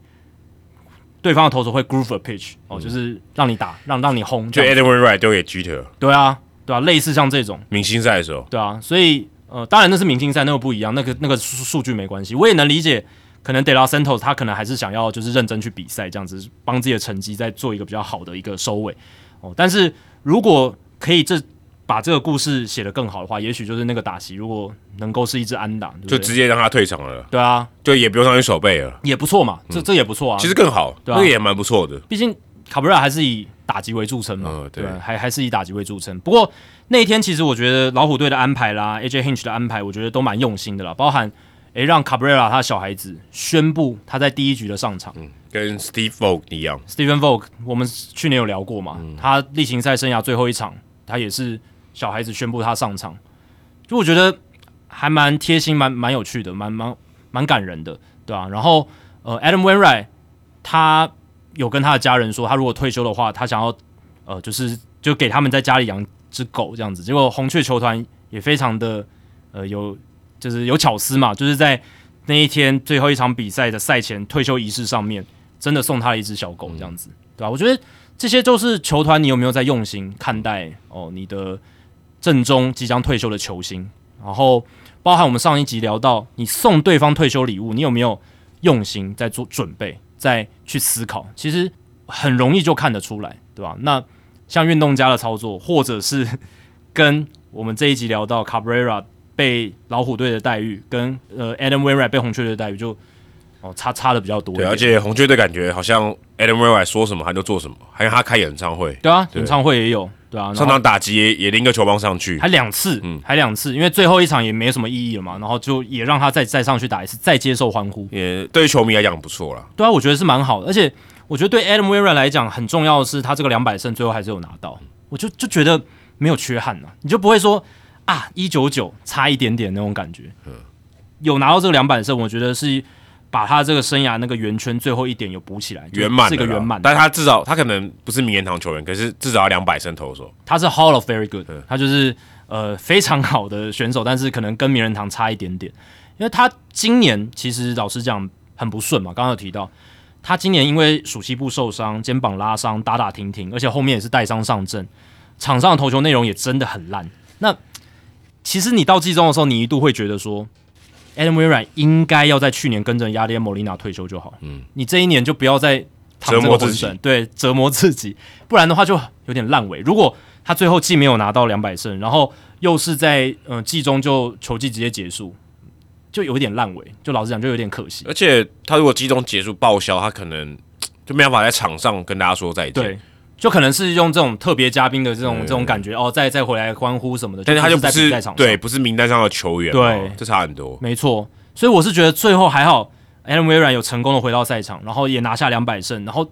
[SPEAKER 2] 对方的投手会 groove a pitch 哦，就是让你打，让让你轰，
[SPEAKER 1] 就
[SPEAKER 2] 这样
[SPEAKER 1] Adam Wainwright 丢给 Jeter
[SPEAKER 2] 对啊，对啊，类似像这种。
[SPEAKER 1] 明星赛的时候，
[SPEAKER 2] 对啊，所以呃，当然那是明星赛，那个不一样，那个那个数数据没关系，我也能理解，可能 De La Santos 他可能还是想要就是认真去比赛，这样子帮自己的成绩再做一个比较好的一个收尾。哦。但是如果可以这把这个故事写得更好的话，也许就是那个打席如果能够是一支安打，对不
[SPEAKER 1] 就
[SPEAKER 2] 对
[SPEAKER 1] 直接让他退场了，
[SPEAKER 2] 对啊，
[SPEAKER 1] 就也不用上去守备了，
[SPEAKER 2] 也不错嘛，这这也不错啊。
[SPEAKER 1] 其实更好，
[SPEAKER 2] 对啊。
[SPEAKER 1] 那个也蛮不错的。
[SPEAKER 2] 毕竟卡布瑞拉还是以打击为著称嘛，
[SPEAKER 1] 嗯对。
[SPEAKER 2] 吧？还还是以打击为著称。不过那一天其实我觉得老虎队的安排啦，AJ Hinch 的安排，我觉得都蛮用心的啦，包含诶让卡布瑞拉他的小孩子宣布他在第一局的上场。
[SPEAKER 1] 跟 Steve Vogt 一样
[SPEAKER 2] ，Stephen Vogt 我们去年有聊过嘛，
[SPEAKER 1] 嗯。
[SPEAKER 2] 他例行赛生涯最后一场，他也是小孩子宣布他上场，就我觉得还蛮贴心，蛮蛮有趣的，蛮蛮蛮感人的，对吧、然后呃，Adam wainright 他有跟他的家人说，他如果退休的话，他想要呃，就是就给他们在家里养只狗这样子。结果红雀球团也非常的呃有就是有巧思嘛，就是在那一天最后一场比赛的赛前退休仪式上面，真的送他了一只小狗这样子，对吧、我觉得这些就是球团你有没有在用心看待哦你的正中即将退休的球星，然后包含我们上一集聊到你送对方退休礼物，你有没有用心在做准备，在去思考，其实很容易就看得出来，对吧？那像运动家的操作，或者是 [LAUGHS] 跟我们这一集聊到 Cabrera 被老虎队的待遇，跟呃 Adam Wainwright 被红雀队的待遇就哦差差的比较多
[SPEAKER 1] 对，而且红雀队感觉好像 Adam Wainwright 说什么他就做什么，还有他开演唱会，
[SPEAKER 2] 对啊，
[SPEAKER 1] 对。
[SPEAKER 2] 演唱会也有，对啊，
[SPEAKER 1] 上场打击也也拎个球棒上去，
[SPEAKER 2] 还两次，
[SPEAKER 1] 嗯。
[SPEAKER 2] 还两次，因为最后一场也没什么意义了嘛，然后就也让他再再上去打一次，再接受欢呼，
[SPEAKER 1] 也对于球迷来讲不错啦。
[SPEAKER 2] 对啊，我觉得是蛮好的，而且我觉得对 Adam Wainwright 来讲很重要的是，他这个两百胜最后还是有拿到，我就就觉得没有缺憾了、你就不会说啊一九九差一点点那种感觉，嗯。有拿到这个两百胜，我觉得是把他这个生涯那个圆圈最后一点有补起来，
[SPEAKER 1] 圆满
[SPEAKER 2] 是一个圆满，
[SPEAKER 1] 但他至少他可能不是名人堂球员，可是至少要两百胜投手。
[SPEAKER 2] 他是 Hall of Very Good，他就是呃非常好的选手，但是可能跟名人堂差一点点，因为他今年其实老实讲很不顺嘛，刚刚有提到他今年因为暑期部受伤、肩膀拉伤、打打停停，而且后面也是带伤上阵，场上的投球内容也真的很烂。那其实你到季中的时候，你一度会觉得说，Adam Wainwright 应该要在去年跟着亚历安·莫里纳退休就好，嗯，你这一年就不要再
[SPEAKER 1] 折磨自己
[SPEAKER 2] 对，折磨自己，不然的话就有点烂尾。如果他最后既没有拿到两百胜，然后又是在呃季中就球季直接结束，就有点烂尾。就老实讲，就有点可惜。
[SPEAKER 1] 而且他如果季中结束报销，他可能就没办法在场上跟大家说再见。
[SPEAKER 2] 对，就可能是用这种特别嘉宾的这种这种感觉哦，再再回来欢呼什么的。
[SPEAKER 1] 但是他就
[SPEAKER 2] 不
[SPEAKER 1] 不是
[SPEAKER 2] 在场上
[SPEAKER 1] 对，不是名单上的球员，
[SPEAKER 2] 对
[SPEAKER 1] 哦这差很多。
[SPEAKER 2] 没错，所以我是觉得最后还好，Adam Wainwright 有成功的回到赛场，然后也拿下两百胜，然后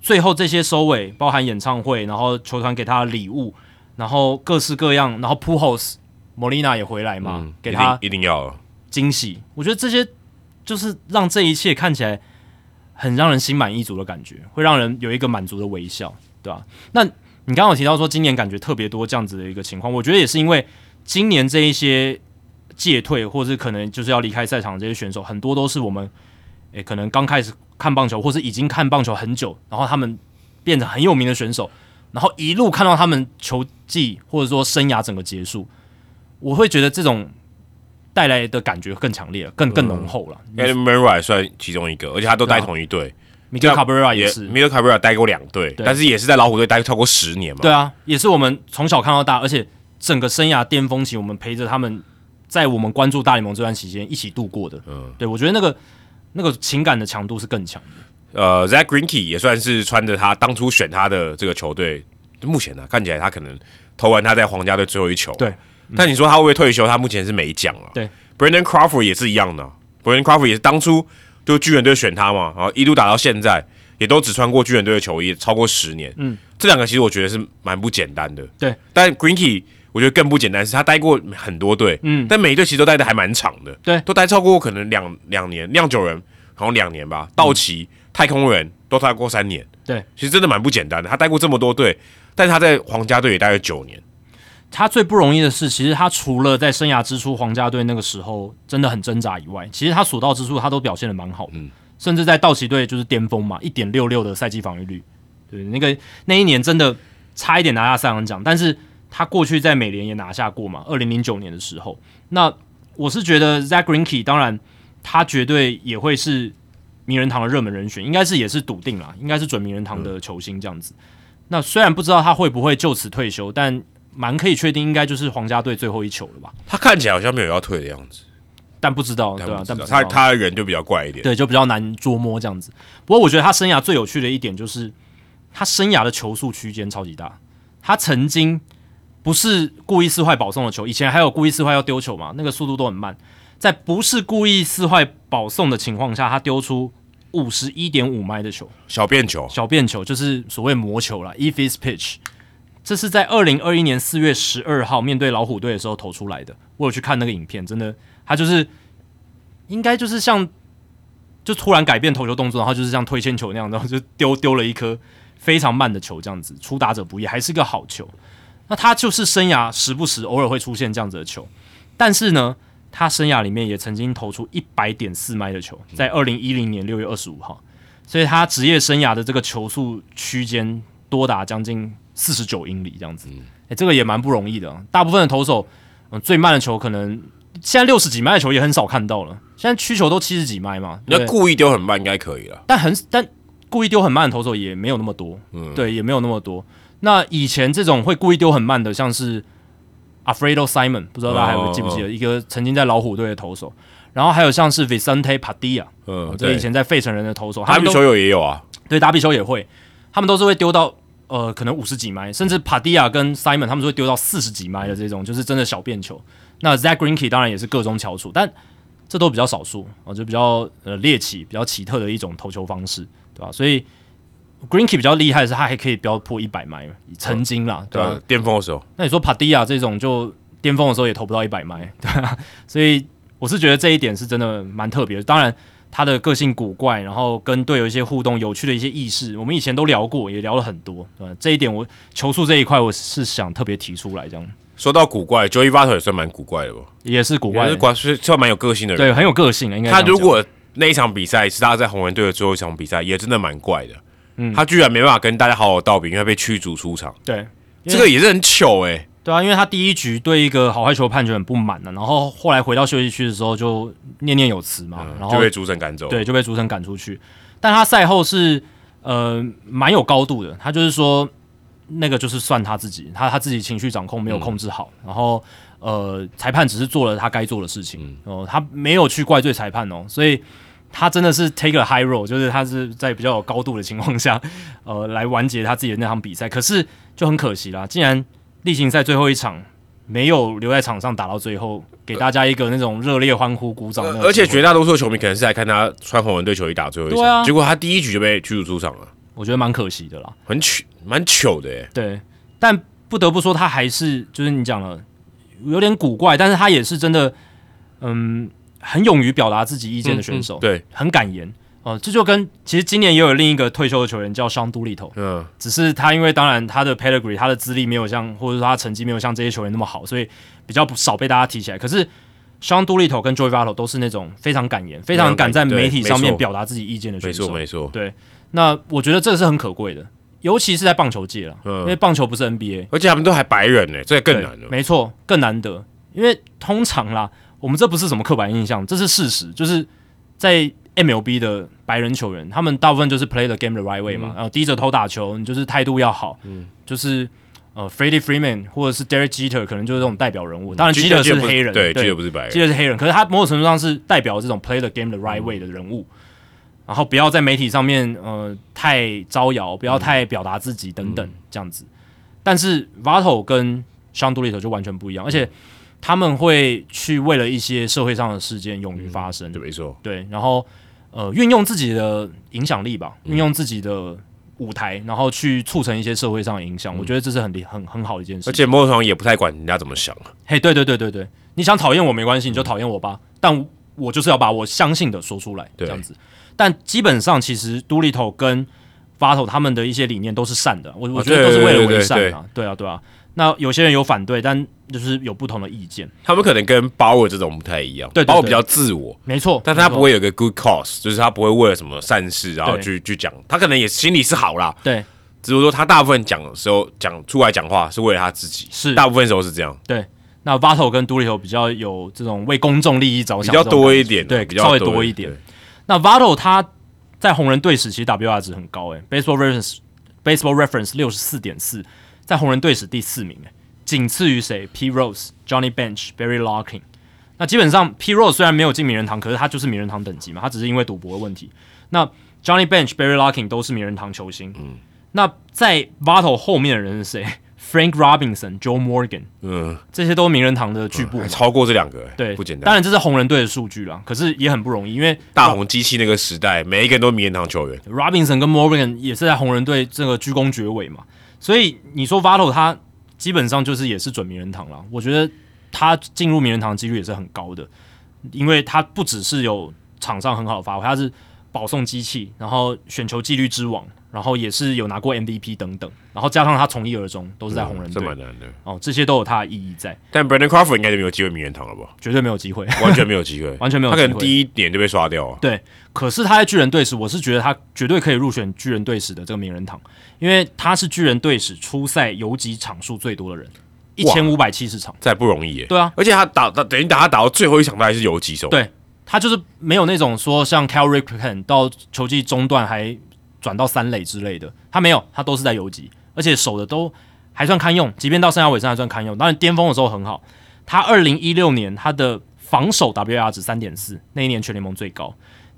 [SPEAKER 2] 最后这些收尾，包含演唱会，然后球团给他的礼物，然后各式各样，然后 Pujols、Molina 也回来嘛，给他
[SPEAKER 1] 一定要
[SPEAKER 2] 惊喜。我觉得这些就是让这一切看起来很让人心满意足的感觉，会让人有一个满足的微笑，对吧？那你刚刚有提到说今年感觉特别多这样子的一个情况，我觉得也是因为今年这一些戒退或者可能就是要离开赛场的这些选手，很多都是我们诶可能刚开始看棒球，或是已经看棒球很久，然后他们变成很有名的选手，然后一路看到他们球技或者说生涯整个结束，我会觉得这种带来的感觉更强烈，更更浓厚了。
[SPEAKER 1] 因为 m u r r a y 算其中一个，而且他都带同一队。
[SPEAKER 2] 米德卡布拉也是，
[SPEAKER 1] 米德卡布拉待过两队，但是也是在老虎队待超过十年嘛。
[SPEAKER 2] 对啊，也是我们从小看到大，而且整个生涯巅峰期，我们陪着他们在我们关注大联盟这段期间一起度过的。嗯，对我觉得那个那个情感的强度是更强
[SPEAKER 1] 的。呃，Zach Greinke 也算是穿着他当初选他的这个球队，目前呢看起来他可能投完他在皇家队最后一球。
[SPEAKER 2] 对，
[SPEAKER 1] 但你说他会不会退休？他目前是没讲啊。
[SPEAKER 2] 对
[SPEAKER 1] ，Brandon Crawford 也是一样的，Brandon Crawford 也是当初就巨人队选他嘛，然后一路打到现在。也都只穿过巨人队的球衣超过十年，嗯，这两个其实我觉得是蛮不简单的，
[SPEAKER 2] 对。
[SPEAKER 1] 但 Greenkey 我觉得更不简单，是他待过很多队，嗯，但每一队其实都待的还蛮长的，
[SPEAKER 2] 对，
[SPEAKER 1] 都待超过可能两两年。酿酒人好像两年吧，道奇、太空人都待过三年，
[SPEAKER 2] 对，
[SPEAKER 1] 其实真的蛮不简单的。他待过这么多队，但是他在皇家队也待了九年。
[SPEAKER 2] 他最不容易的是，其实他除了在生涯之初皇家队那个时候真的很挣扎以外，其实他所到之处他都表现的蛮好的。甚至在道奇队就是巅峰嘛，一点六六的赛季防御率，对，那个那一年真的差一点拿下赛扬奖，但是他过去在美联也拿下过嘛，二零零九年的时候，那我是觉得 Zach Greinke 当然他绝对也会是名人堂的热门人选，应该是也是笃定了，应该是准名人堂的球星这样子。那虽然不知道他会不会就此退休，但蛮可以确定，应该就是皇家队最后一球了吧？
[SPEAKER 1] 他看起来好像没有要退的样子。
[SPEAKER 2] 但不知道，对吧？但
[SPEAKER 1] 他他人就比较怪一点，
[SPEAKER 2] 对，就比较难捉摸这样子。不过我觉得他生涯最有趣的一点就是，他生涯的球速区间超级大。他曾经不是故意撕坏保送的球，以前还有故意撕坏要丢球嘛，那个速度都很慢。在不是故意撕坏保送的情况下，他丢出五十一点五迈的球，
[SPEAKER 1] 小便球，
[SPEAKER 2] 小便球就是所谓魔球了 e f i s pitch。这是在二零二一年四月十二号面对老虎队的时候投出来的。我有去看那个影片，真的。他就是应该就是像就突然改变投球动作，然后就是像推铅球那样，然后就丢丢了一颗非常慢的球，这样子出打者不易，还是个好球。那他就是生涯时不时偶尔会出现这样子的球，但是呢，他生涯里面也曾经投出一百点四迈的球，在二零一零年六月二十五号，所以他职业生涯的这个球速区间多达将近四十九英里这样子。哎，这个也蛮不容易的。大部分的投手，嗯，最慢的球可能。现在六十几迈的球也很少看到了，现在曲球都七十几迈嘛。
[SPEAKER 1] 那故意丢很慢应该可以了，
[SPEAKER 2] 但很但故意丢很慢的投手也没有那么多，嗯，对，也没有那么多。那以前这种会故意丢很慢的，像是 Alfredo Simon，不知道大家还有记不记得一个曾经在老虎队的投手，然后还有像是 Vicente Padilla，嗯，这以前在费城人的投手，
[SPEAKER 1] 打比球友也有啊，
[SPEAKER 2] 对，打比球也会，他们都是会丢到呃可能五十几迈，甚至 Padilla 跟 Simon 他们是会丢到四十几迈的这种，就是真的小便球。那 Zach Greinke 当然也是各中翘楚，但这都比较少数啊，就比较呃猎奇、比较奇特的一种投球方式，对吧？所以 Greinke 比较厉害的是，他还可以飙破一百迈，曾经啦，对吧？
[SPEAKER 1] 巅峰的时候。
[SPEAKER 2] 那你说 Padilla 这种就巅峰的时候也投不到一百迈，对吧？所以我是觉得这一点是真的蛮特别的。当然，他的个性古怪，然后跟队友一些互动、有趣的一些意识，我们以前都聊过，也聊了很多，对吧？这一点我球速这一块，我是想特别提出来这样。
[SPEAKER 1] 说到古怪，Joey Votto 也算蛮古怪的吧？
[SPEAKER 2] 也是古怪，
[SPEAKER 1] 是怪算蛮有个性的人。
[SPEAKER 2] 对，很有个性。应该
[SPEAKER 1] 他如果那一场比赛是他在红人队的最后一场比赛，也真的蛮怪的。嗯，他居然没办法跟大家好好道别，因为被驱逐出场。
[SPEAKER 2] 对，
[SPEAKER 1] 这个也是很糗哎。
[SPEAKER 2] 对啊，因为他第一局对一个好坏球判决很不满呢，然后后来回到休息区的时候就念念有词嘛，然后
[SPEAKER 1] 就被主审赶走。
[SPEAKER 2] 对，就被主审赶出去。但他赛后是呃蛮有高度的，他就是说。那个就是算他自己，他他自己情绪掌控没有控制好，然后呃，裁判只是做了他该做的事情哦，他没有去怪罪裁判哦，所以他真的是 take a high roll，就是他是在比较有高度的情况下，呃，来完结他自己的那场比赛。可是就很可惜啦，竟然例行赛最后一场没有留在场上打到最后，给大家一个那种热烈欢呼鼓掌。
[SPEAKER 1] 而且绝大多数球迷可能是来看他穿红人队球衣打最后一场，结果他第一局就被驱逐出场了。
[SPEAKER 2] 我觉得蛮可惜的啦，
[SPEAKER 1] 很糗，蛮糗的耶。
[SPEAKER 2] 对，但不得不说，他还是就是你讲了有点古怪，但是他也是真的，嗯，很勇于表达自己意见的选手，
[SPEAKER 1] 对，
[SPEAKER 2] 很敢言。哦，这就跟其实今年也有另一个退休的球员叫商都利头，
[SPEAKER 1] 嗯，
[SPEAKER 2] 只是他因为当然他的 pedigree 他的资历没有像或者说他成绩没有像这些球员那么好，所以比较少被大家提起来。可是商都利头跟 Joey Votto 都是那种非常敢言、非常敢在媒体上面表达自己意见的选手，
[SPEAKER 1] 没错没错。
[SPEAKER 2] 对，那我觉得这是很可贵的，尤其是在棒球界了，因为棒球不是 NBA，
[SPEAKER 1] 而且他们都还白人呢，这更难了。
[SPEAKER 2] 没错，更难得，因为通常啦，我们这不是什么刻板印象，这是事实，就是在。MLB 的白人球员，他们大部分就是 play the game the right way 嘛，然后低着头打球，你就是态度要好，嗯，就是呃，Freddie Freeman 或者是 Derek Jeter 可能就是这种代表人物。当然，Jeter 是黑人，
[SPEAKER 1] 对，Jeter 不是白人
[SPEAKER 2] ，Jeter 是黑人，可是他某种程度上是代表这种 play the game the right way 的人物。然后不要在媒体上面呃太招摇，不要太表达自己等等这样子。但是 Vato 跟 Sean Doolittle 就完全不一样，而且他们会去为了一些社会上的事件勇于发声，
[SPEAKER 1] 对，没错，
[SPEAKER 2] 对，然后。呃，运用自己的影响力吧，运用自己的舞台，然后去促成一些社会上的影响。我觉得这是很很很好的一件事。
[SPEAKER 1] 而且莫场也不太管人家怎么想。
[SPEAKER 2] 嘿，对对对对对，你想讨厌我没关系，你就讨厌我吧。但我就是要把我相信的说出来，这样子。但基本上，其实杜立头跟发头他们的一些理念都是善的。我我觉得都是为了为善啊。对啊，对啊。那有些人有反对，但就是有不同的意见。
[SPEAKER 1] 他们可能跟鲍尔这种不太一样，
[SPEAKER 2] 对，
[SPEAKER 1] 鲍尔比较自我，
[SPEAKER 2] 没错。
[SPEAKER 1] 但他不会有个 good cause，就是他不会为了什么善事然后去去讲。他可能也心里是好啦，
[SPEAKER 2] 对。
[SPEAKER 1] 只是说他大部分讲的时候讲出来讲话是为了他自己，
[SPEAKER 2] 是
[SPEAKER 1] 大部分时候是这样。
[SPEAKER 2] 对。那 Vato 跟杜立头比较有这种为公众利益着想，
[SPEAKER 1] 比较多一点，
[SPEAKER 2] 对，
[SPEAKER 1] 比较
[SPEAKER 2] 稍微多一点。那 Vato 他在红人队史其实 WR 值很高，诶 b a s e b a l l reference Baseball Reference 六十四点四，在红人队史第四名，诶。仅次于谁？P Rose、Johnny Bench、Barry Larkin。那基本上，P Rose 虽然没有进名人堂，可是他就是名人堂等级嘛。他只是因为赌博的问题。那 Johnny Bench、Barry Larkin 都是名人堂球星。嗯。那在 Vato 后面的人是谁？[LAUGHS] Frank Robinson、Joe Morgan。嗯。这些都是名人堂的巨部。
[SPEAKER 1] 超过这两个，
[SPEAKER 2] 对，
[SPEAKER 1] 不简单。
[SPEAKER 2] 当然这是红人队的数据了，可是也很不容易，因为
[SPEAKER 1] 大红机器那个时代，每一个人都名人堂球员。
[SPEAKER 2] Robinson 跟 Morgan 也是在红人队这个鞠躬绝尾嘛。所以你说 Vato 他。基本上就是也是准名人堂了，我觉得他进入名人堂几率也是很高的，因为他不只是有场上很好的发挥，他是保送机器，然后选球纪律之王，然后也是有拿过 MVP 等等，然后加上他从一而终都是在红人队，
[SPEAKER 1] 这蛮难的
[SPEAKER 2] 哦，这些都有他的意义在。
[SPEAKER 1] 但 Brandon Crawford 应该就没有机会名人堂了吧？
[SPEAKER 2] 绝对没有机会，
[SPEAKER 1] 完全没有机会，[LAUGHS]
[SPEAKER 2] 完全没有。
[SPEAKER 1] 他可能第一年就被刷掉了。
[SPEAKER 2] 对，可是他在巨人队时，我是觉得他绝对可以入选巨人队史的这个名人堂。因为他是巨人队史出赛游击场数最多的人，一千五百七十场，
[SPEAKER 1] 这不容易耶。
[SPEAKER 2] 对啊，
[SPEAKER 1] 而且他打打等于打他打到最后一场，他还是游击手。
[SPEAKER 2] 对，他就是没有那种说像 Cal Ripken 到球季中段还转到三垒之类的，他没有，他都是在游击，而且守的都还算堪用，即便到生涯尾声还算堪用。当然巅峰的时候很好，他二零一六年他的防守 WR 值三点四，那一年全联盟最高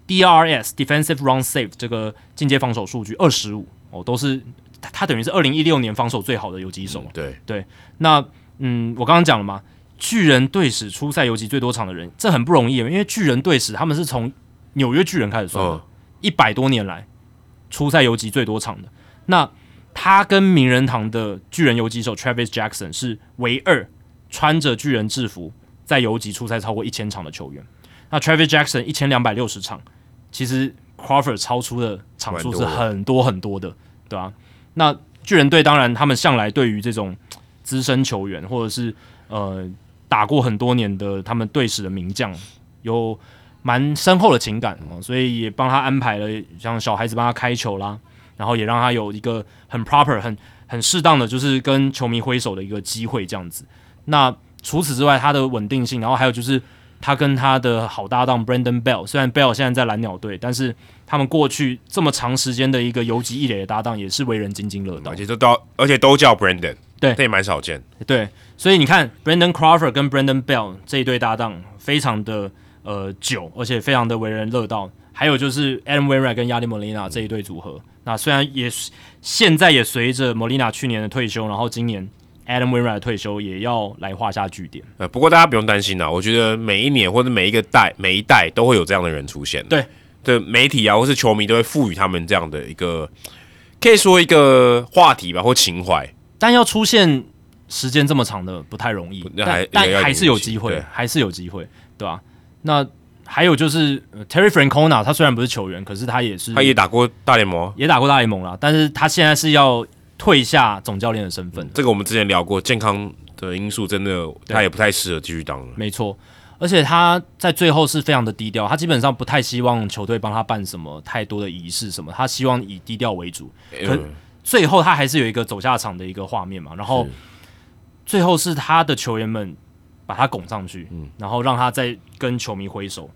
[SPEAKER 2] ，DRS Defensive Run Save 这个进阶防守数据二十五。哦，都是他他等于是二零一六年防守最好的游击手。
[SPEAKER 1] 对
[SPEAKER 2] 对，那嗯，我刚刚讲了嘛，巨人队史出赛游击最多场的人，这很不容易，因为巨人队史他们是从纽约巨人开始算的，一百多年来出赛游击最多场的。那他跟名人堂的巨人游击手 Travis Jackson 是唯二穿着巨人制服在游击出赛超过一千场的球员。那 Travis Jackson 一千两百六十场，其实。Crawford 超出的场数是很多很多的，对吧？那巨人队当然，他们向来对于这种资深球员或者是呃打过很多年的他们队史的名将有蛮深厚的情感哦，所以也帮他安排了像小孩子帮他开球啦，然后也让他有一个很 proper、很很适当的就是跟球迷挥手的一个机会这样子。那除此之外，他的稳定性，然后还有就是。他跟他的好搭档 Brandon Bell，虽然 Bell 现在在蓝鸟队，但是他们过去这么长时间的一个游击一垒的搭档，也是为人津津乐道。
[SPEAKER 1] 而且都都，而且都叫 Brandon，
[SPEAKER 2] 对，
[SPEAKER 1] 这也蛮少见。
[SPEAKER 2] 对，所以你看 Brandon Crawford 跟 Brandon Bell 这一对搭档，非常的呃久，而且非常的为人乐道。还有就是 Adam Wainwright 跟 Yadi Molina 这一对组合，那虽然也现在也随着 Molina 去年的退休，然后今年。Adam Wainwright 退休也要来画下句点。
[SPEAKER 1] 呃，不过大家不用担心啊，我觉得每一年或者每一个代每一代都会有这样的人出现。
[SPEAKER 2] 对，
[SPEAKER 1] 的媒体啊或是球迷都会赋予他们这样的一个，可以说一个话题吧或情怀。
[SPEAKER 2] 但要出现时间这么长的不太容易，但但还是有机会，还是有机会，对吧、那还有就是、呃 Terry Francona，他虽然不是球员，可是他也是
[SPEAKER 1] 他也打过大联盟啊，
[SPEAKER 2] 也打过大联盟啦，但是他现在是要退下总教练的身份，
[SPEAKER 1] 这个我们之前聊过，健康的因素真的他也不太适合继续当了。
[SPEAKER 2] 没错。而且他在最后是非常的低调，他基本上不太希望球队帮他办什么太多的仪式什么，他希望以低调为主。可
[SPEAKER 1] 嗯
[SPEAKER 2] 最后他还是有一个走下场的一个画面嘛，然后最后是他的球员们把他拱上去，然后让他再跟球迷挥手。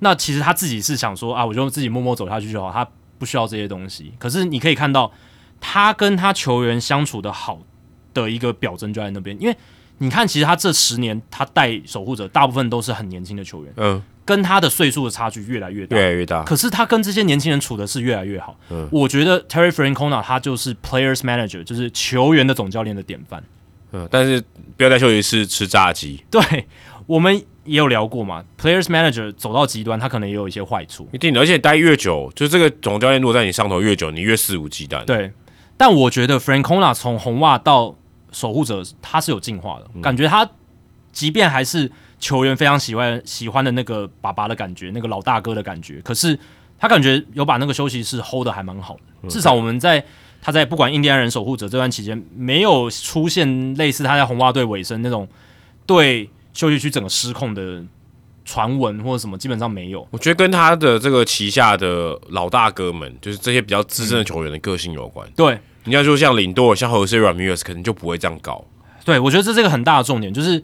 [SPEAKER 2] 那其实他自己是想说啊，我就自己默默走下去就好，他不需要这些东西。可是你可以看到他跟他球员相处的好的一个表征就在那边，因为你看，其实他这十年他带守护者大部分都是很年轻的球员，
[SPEAKER 1] 嗯，
[SPEAKER 2] 跟他的岁数的差距越来越大，
[SPEAKER 1] 越来越大。
[SPEAKER 2] 可是他跟这些年轻人处的是越来越好。
[SPEAKER 1] 嗯
[SPEAKER 2] 我觉得 Terry Francona 他就是 Players Manager，就是球员的总教练的典范。
[SPEAKER 1] 嗯，但是不要再休息室吃炸鸡，
[SPEAKER 2] 对我们也有聊过嘛，Players Manager 走到极端，他可能也有一些坏处。
[SPEAKER 1] 一定的。而且待越久，就这个总教练落在你上头越久，你越肆无忌惮。
[SPEAKER 2] 对，但我觉得 Francona 从红袜到守护者，他是有进化的，感觉他即便还是球员非常喜欢喜欢的那个爸爸的感觉，那个老大哥的感觉，可是他感觉有把那个休息室 hold 的还蛮好的，至少我们在。他在不管印第安人守护者这段期间，没有出现类似他在红袜队尾声那种对休息区整个失控的传闻或者什么，基本上没有。
[SPEAKER 1] 我觉得跟他的这个旗下的老大哥们，就是这些比较资深的球员的个性有关。
[SPEAKER 2] 对，
[SPEAKER 1] 你要说像林多尔、像 Jose Ramirez，可能就不会这样搞。
[SPEAKER 2] 对，我觉得这是一个很大的重点，就是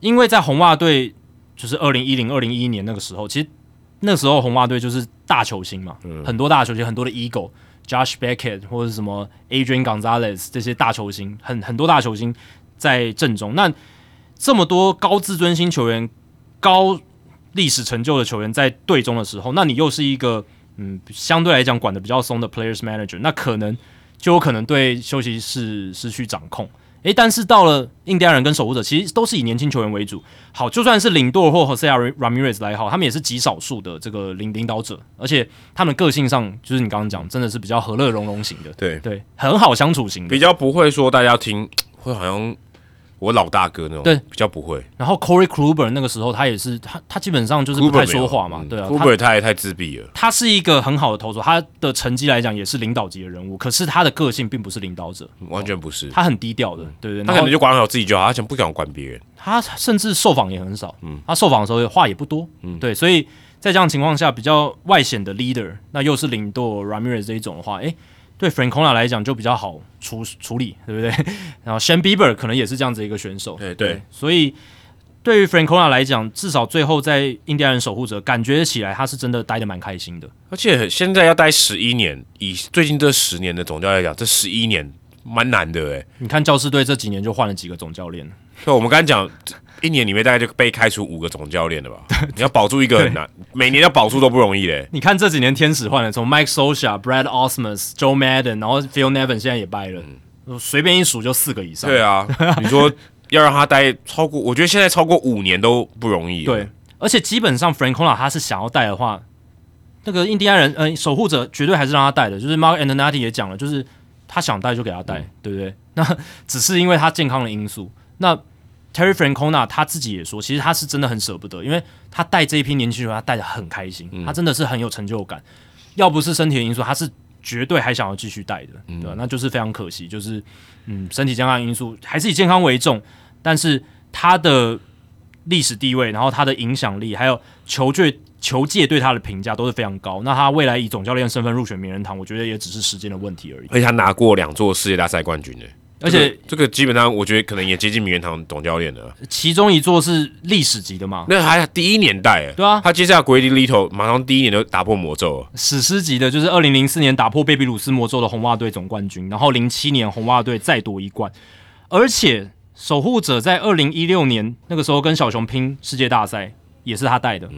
[SPEAKER 2] 因为在红袜队，就是二零一零、二零一一年那个时候，其实那时候红袜队就是大球星嘛，很多大球星，很多的 Josh Beckett 或者什么 Adrian Gonzalez 这些大球星，很很多大球星在阵中。那这么多高自尊心球员、高历史成就的球员在队中的时候，那你又是一个嗯相对来讲管的比较松的 Players Manager，那可能就有可能对休息室失去掌控。诶，但是到了印第安人跟守护者，其实都是以年轻球员为主。好，就算是领舵或 Jose Ramirez 来好，他们也是极少数的这个领领导者，而且他们个性上就是你刚刚讲，真的是比较和乐融融型的，
[SPEAKER 1] 对，
[SPEAKER 2] 对，很好相处型的
[SPEAKER 1] 比。较不会说大家听会好像我老大哥那种，
[SPEAKER 2] 对
[SPEAKER 1] 比较不会。
[SPEAKER 2] 然后 Corey Kluber 那个时候他也是他他基本上就是不太说话嘛，对啊
[SPEAKER 1] ，Kluber 太太自闭了。
[SPEAKER 2] 他是一个很好的投手，他的成绩来讲也是领导级的人物，可是他的个性并不是领导者，
[SPEAKER 1] 完全不是，
[SPEAKER 2] 他很低调的，对对。
[SPEAKER 1] 他可能就管好自己就好，他想不想管别人。
[SPEAKER 2] 他甚至受访也很少，嗯，他受访的时候话也不多，嗯，对，所以在这样情况下，比较外显的 leader，那又是领舵 Ramirez 这一种的话，诶，对 Francona 来讲就比较好处处理，对不对？[LAUGHS] 然后 Shan Bieber 可能也是这样子一个选手，
[SPEAKER 1] 对对
[SPEAKER 2] 所以对于 Francona 来讲，至少最后在印第安人守护者，感觉起来他是真的待的蛮开心的，
[SPEAKER 1] 而且现在要待十一年，以最近这十年的总教练来讲，这十一年蛮难的诶。
[SPEAKER 2] 你看教士队这几年就换了几个总教练，
[SPEAKER 1] 对，我们刚才讲，一年里面大概就被开除五个总教练了吧？[LAUGHS] 你要保住一个很难，每年要保住都不容易嘞。
[SPEAKER 2] 你看这几年天使换了，从 Mike Sosha、Brad Osmus、Joe Madden，然后 Phil Nevin 现在也掰了，随便一数就四个以上。
[SPEAKER 1] 对啊，你说要让他待超过，我觉得现在超过五年都不容易。
[SPEAKER 2] 对，而且基本上 Francona 他是想要带的话，那个印第安人，呃，守护者绝对还是让他带的。就是 Mark Antonatti 也讲了，就是他想带就给他带，对不对？那只是因为他健康的因素。那 Terry Francona 他自己也说，其实他是真的很舍不得，因为他带这一批年轻人，他带的很开心，他真的是很有成就感。要不是身体的因素，他是绝对还想要继续带的，对吧？那就是非常可惜，就是嗯，身体健康因素还是以健康为重，但是他的历史地位，然后他的影响力，还有球队球界对他的评价都是非常高。那他未来以总教练身份入选名人堂，我觉得也只是时间的问题而已。
[SPEAKER 1] 而且他拿过两座世界大赛冠军呢。
[SPEAKER 2] 而且
[SPEAKER 1] 这个这个基本上，我觉得可能也接近名人堂总教练了。
[SPEAKER 2] 其中一座是历史级的嘛，
[SPEAKER 1] 那还第一年代，
[SPEAKER 2] 对啊
[SPEAKER 1] 他接下 Grady Little 马上第一年就打破魔咒了。
[SPEAKER 2] 史诗级的，就是二零零四年打破贝比鲁斯魔咒的红袜队总冠军，然后零七年红袜队再夺一冠，而且守护者在二零一六年那个时候跟小熊拼世界大赛，也是他带的。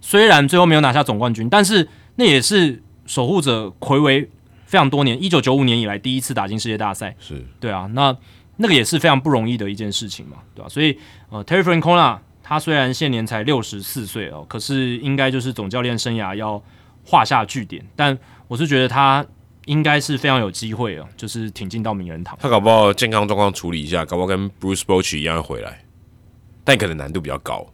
[SPEAKER 2] 虽然最后没有拿下总冠军，但是那也是守护者魁违非常多年，一九九五年以来第一次打进世界大赛。
[SPEAKER 1] 是
[SPEAKER 2] 对啊，那那个也是非常不容易的一件事情嘛，对吧、所以呃，Terry Francona 他虽然现年才六十四岁哦，可是应该就是总教练生涯要画下句点。但我是觉得他应该是非常有机会哦，就是挺进到名人堂。
[SPEAKER 1] 他搞不好健康状况处理一下，搞不好跟 Bruce Bochy 一样回来，但可能难度比较高。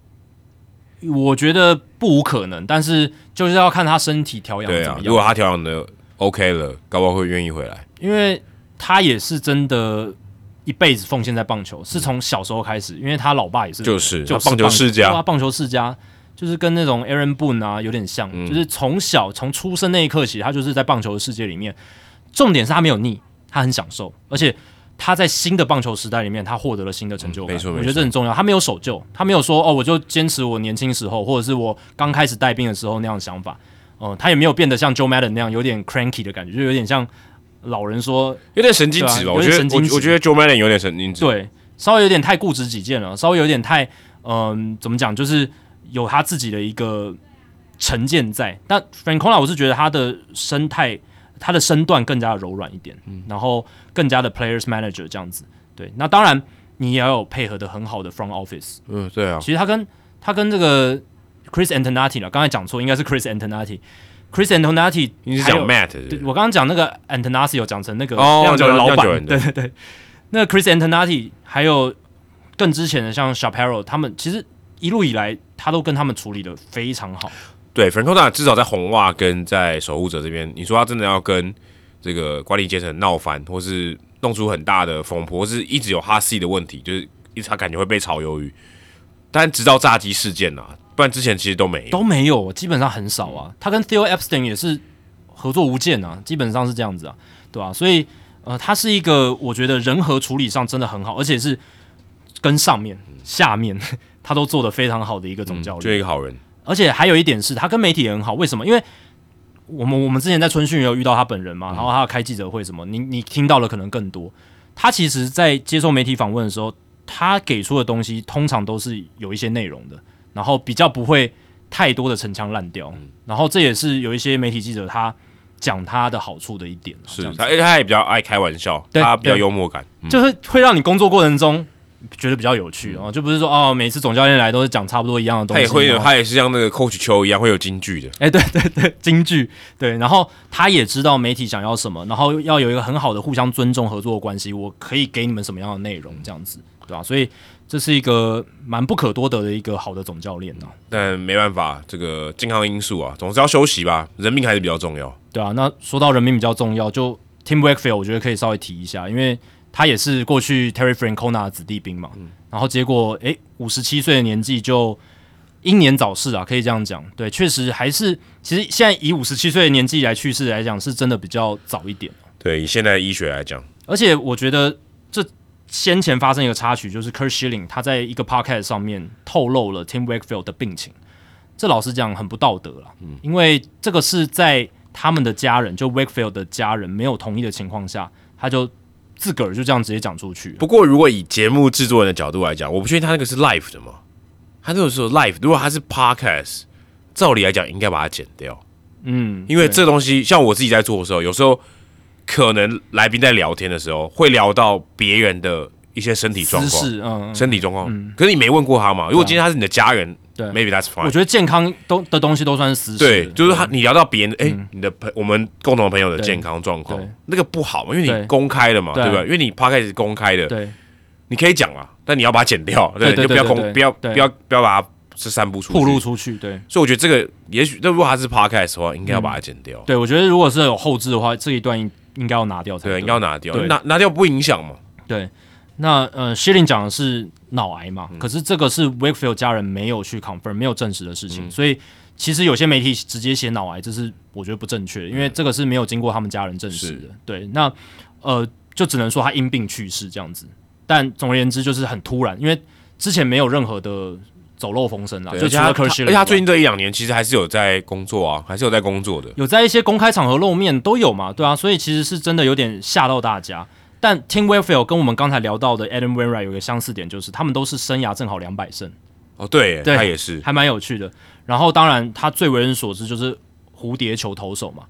[SPEAKER 2] 我觉得不无可能，但是就是要看他身体调养
[SPEAKER 1] 对啊，
[SPEAKER 2] 怎么样。
[SPEAKER 1] 如果他调养的 OK 了，搞不好会愿意回来。
[SPEAKER 2] 因为他也是真的一辈子奉献在棒球，是从小时候开始，因为他老爸也是
[SPEAKER 1] 就是
[SPEAKER 2] 就是
[SPEAKER 1] 棒球世家
[SPEAKER 2] 棒球世家就是跟那种 Aaron Boone 啊有点像，
[SPEAKER 1] 嗯
[SPEAKER 2] 就是从小从出生那一刻起，他就是在棒球的世界里面。重点是他没有腻，他很享受，而且他在新的棒球时代里面，他获得了新的成就
[SPEAKER 1] 没错
[SPEAKER 2] 我觉得这很重要。他没有守旧，他没有说哦，我就坚持我年轻时候或者是我刚开始带兵的时候那样的想法。嗯、他也没有变得像 Joe Madden 那样有点 cranky 的感觉，就有点像老人说
[SPEAKER 1] 有点神经质吧？
[SPEAKER 2] 啊
[SPEAKER 1] 我觉得
[SPEAKER 2] 神经质
[SPEAKER 1] 我我觉得 Joe Madden 有点神经质。，
[SPEAKER 2] 对，稍微有点太固执己见了，稍微有点太嗯、怎么讲，就是有他自己的一个成见在。但 Francona 我是觉得他的生态，他的身段更加的柔软一点，嗯然后更加的 players manager 这样子。对，那当然你也要有配合的很好的 front office。
[SPEAKER 1] 嗯，对啊，
[SPEAKER 2] 其实他跟他跟这个 Chris Antonati 了，刚才讲错，应该是 Chris Antonati。Chris Antonati
[SPEAKER 1] 你是讲 Matt
[SPEAKER 2] 对，我刚刚讲那个 Antonasi 有讲成那个
[SPEAKER 1] 哦
[SPEAKER 2] 酿酒人老板对对对，那个 Chris Antonati 还有更之前的像 Shapiro，他们其实一路以来他都跟他们处理的非常好。
[SPEAKER 1] 对 Francona 至少在红袜跟在守护者这边，你说他真的要跟这个管理阶层闹翻，或是弄出很大的风波，或是一直有哈 C 的问题，就是一直他感觉会被炒鱿鱼。但直到炸鸡事件啊，不然之前其实都没有。
[SPEAKER 2] 都没有，基本上很少啊。他跟 Theo Epstein 也是合作无间啊，基本上是这样子啊，对吧、所以呃，他是一个我觉得人和处理上真的很好，而且是跟上面、下面 [LAUGHS] 他都做得非常好的一个总教练。
[SPEAKER 1] 就一个好人，
[SPEAKER 2] 而且还有一点是，他跟媒体也很好。为什么？因为我们我们之前在春训也有遇到他本人嘛，然后他有开记者会什么，你你听到了可能更多。他其实，在接受媒体访问的时候，他给出的东西通常都是有一些内容的，然后比较不会太多的陈腔滥调。然后这也是有一些媒体记者他讲他的好处的一点，
[SPEAKER 1] 是他，而且他也比较爱开玩笑，
[SPEAKER 2] 对
[SPEAKER 1] 他比较幽默感。
[SPEAKER 2] 就是会让你工作过程中觉得比较有趣哦，就不是说哦，每次总教练来都是讲差不多一样的东西，
[SPEAKER 1] 他也会有，他也是像那个 Coach 球一样会有京剧的。
[SPEAKER 2] 哎、对对 [LAUGHS] 对，京剧对，然后他也知道媒体想要什么，然后要有一个很好的互相尊重合作的关系，我可以给你们什么样的内容，这样子，对吧、所以这是一个蛮不可多得的一个好的总教练呐、
[SPEAKER 1] 但没办法，这个健康因素啊，总是要休息吧，人命还是比较重要。
[SPEAKER 2] 对啊。那说到人命比较重要，就 Tim Wakefield，我觉得可以稍微提一下，因为他也是过去 Terry Francona 的子弟兵嘛，然后结果诶五十七岁的年纪就英年早逝啊，可以这样讲。对，确实还是，其实现在以五十七岁的年纪来去世来讲，是真的比较早一点。
[SPEAKER 1] 对，以现在的医学来讲，
[SPEAKER 2] 而且我觉得这先前发生一个插曲，就是 Kurt Schilling 他在一个 podcast 上面透露了 Tim Wakefield 的病情。这老实讲很不道德了，因为这个是在他们的家人，就 Wakefield 的家人没有同意的情况下，他就自个儿就这样直接讲出去。
[SPEAKER 1] 不过如果以节目制作人的角度来讲，我不确定他那个是 live 的嘛，他那个时候 live，如果他是 podcast，照理来讲应该把它剪掉，
[SPEAKER 2] 嗯，
[SPEAKER 1] 因为这东西像我自己在做的时候，有时候可能来宾在聊天的时候会聊到别人的一些身体状况。
[SPEAKER 2] 嗯，嗯。
[SPEAKER 1] 身体状况，可是你没问过他嘛？如果今天他是你的家人
[SPEAKER 2] 对
[SPEAKER 1] ，maybe that's fine。
[SPEAKER 2] 我觉得健康都的东西都算是私事
[SPEAKER 1] 对，就是他，你聊到别人，哎、你的朋，我们共同的朋友的健康状况
[SPEAKER 2] 对，
[SPEAKER 1] 那个不好嘛，因为你公开的嘛，
[SPEAKER 2] 对。
[SPEAKER 1] 对吧？因为你 p o d 是公开的，
[SPEAKER 2] 对。
[SPEAKER 1] 你可以讲啊，但你要把它剪掉，
[SPEAKER 2] 对
[SPEAKER 1] 对，你就不要公，不要不要不要把它是散布出去。
[SPEAKER 2] 暴露出去，对。
[SPEAKER 1] 所以我觉得这个也许，那如果他是 podcast 的话，应该要把它剪掉，
[SPEAKER 2] 对，我觉得如果是有后置的话，这一段应应该要拿掉才
[SPEAKER 1] 对，应该要拿掉，
[SPEAKER 2] 对。
[SPEAKER 1] 拿拿掉不影响嘛。
[SPEAKER 2] 对，那呃 s h i l l i n 讲的是脑癌嘛，
[SPEAKER 1] 嗯。
[SPEAKER 2] 可是这个是 Wakefield 家人没有去 confirm 没有证实的事
[SPEAKER 1] 嗯。
[SPEAKER 2] 情，所以其实有些媒体直接写脑癌，这是我觉得不正确，因为这个是没有经过他们家人证实的。对，那呃就只能说他因病去世这样子，但总而言之就是很突然，因为之前没有任何的走漏风声
[SPEAKER 1] 了，
[SPEAKER 2] 就除了
[SPEAKER 1] 而且他
[SPEAKER 2] e r h
[SPEAKER 1] 而且他最近这一两年其实还是有在工作啊，还是有在工作的。
[SPEAKER 2] 有在一些公开场合露面都有嘛，对啊，所以其实是真的有点吓到大家。但 Tim Wakefield 跟我们刚才聊到的 Adam Wainwright 有一个相似点，就是他们都是生涯正好两百胜。
[SPEAKER 1] 哦，对耶，
[SPEAKER 2] 对
[SPEAKER 1] 他也是，
[SPEAKER 2] 还蛮有趣的。然后当然他最为人所知就是蝴蝶球投手嘛，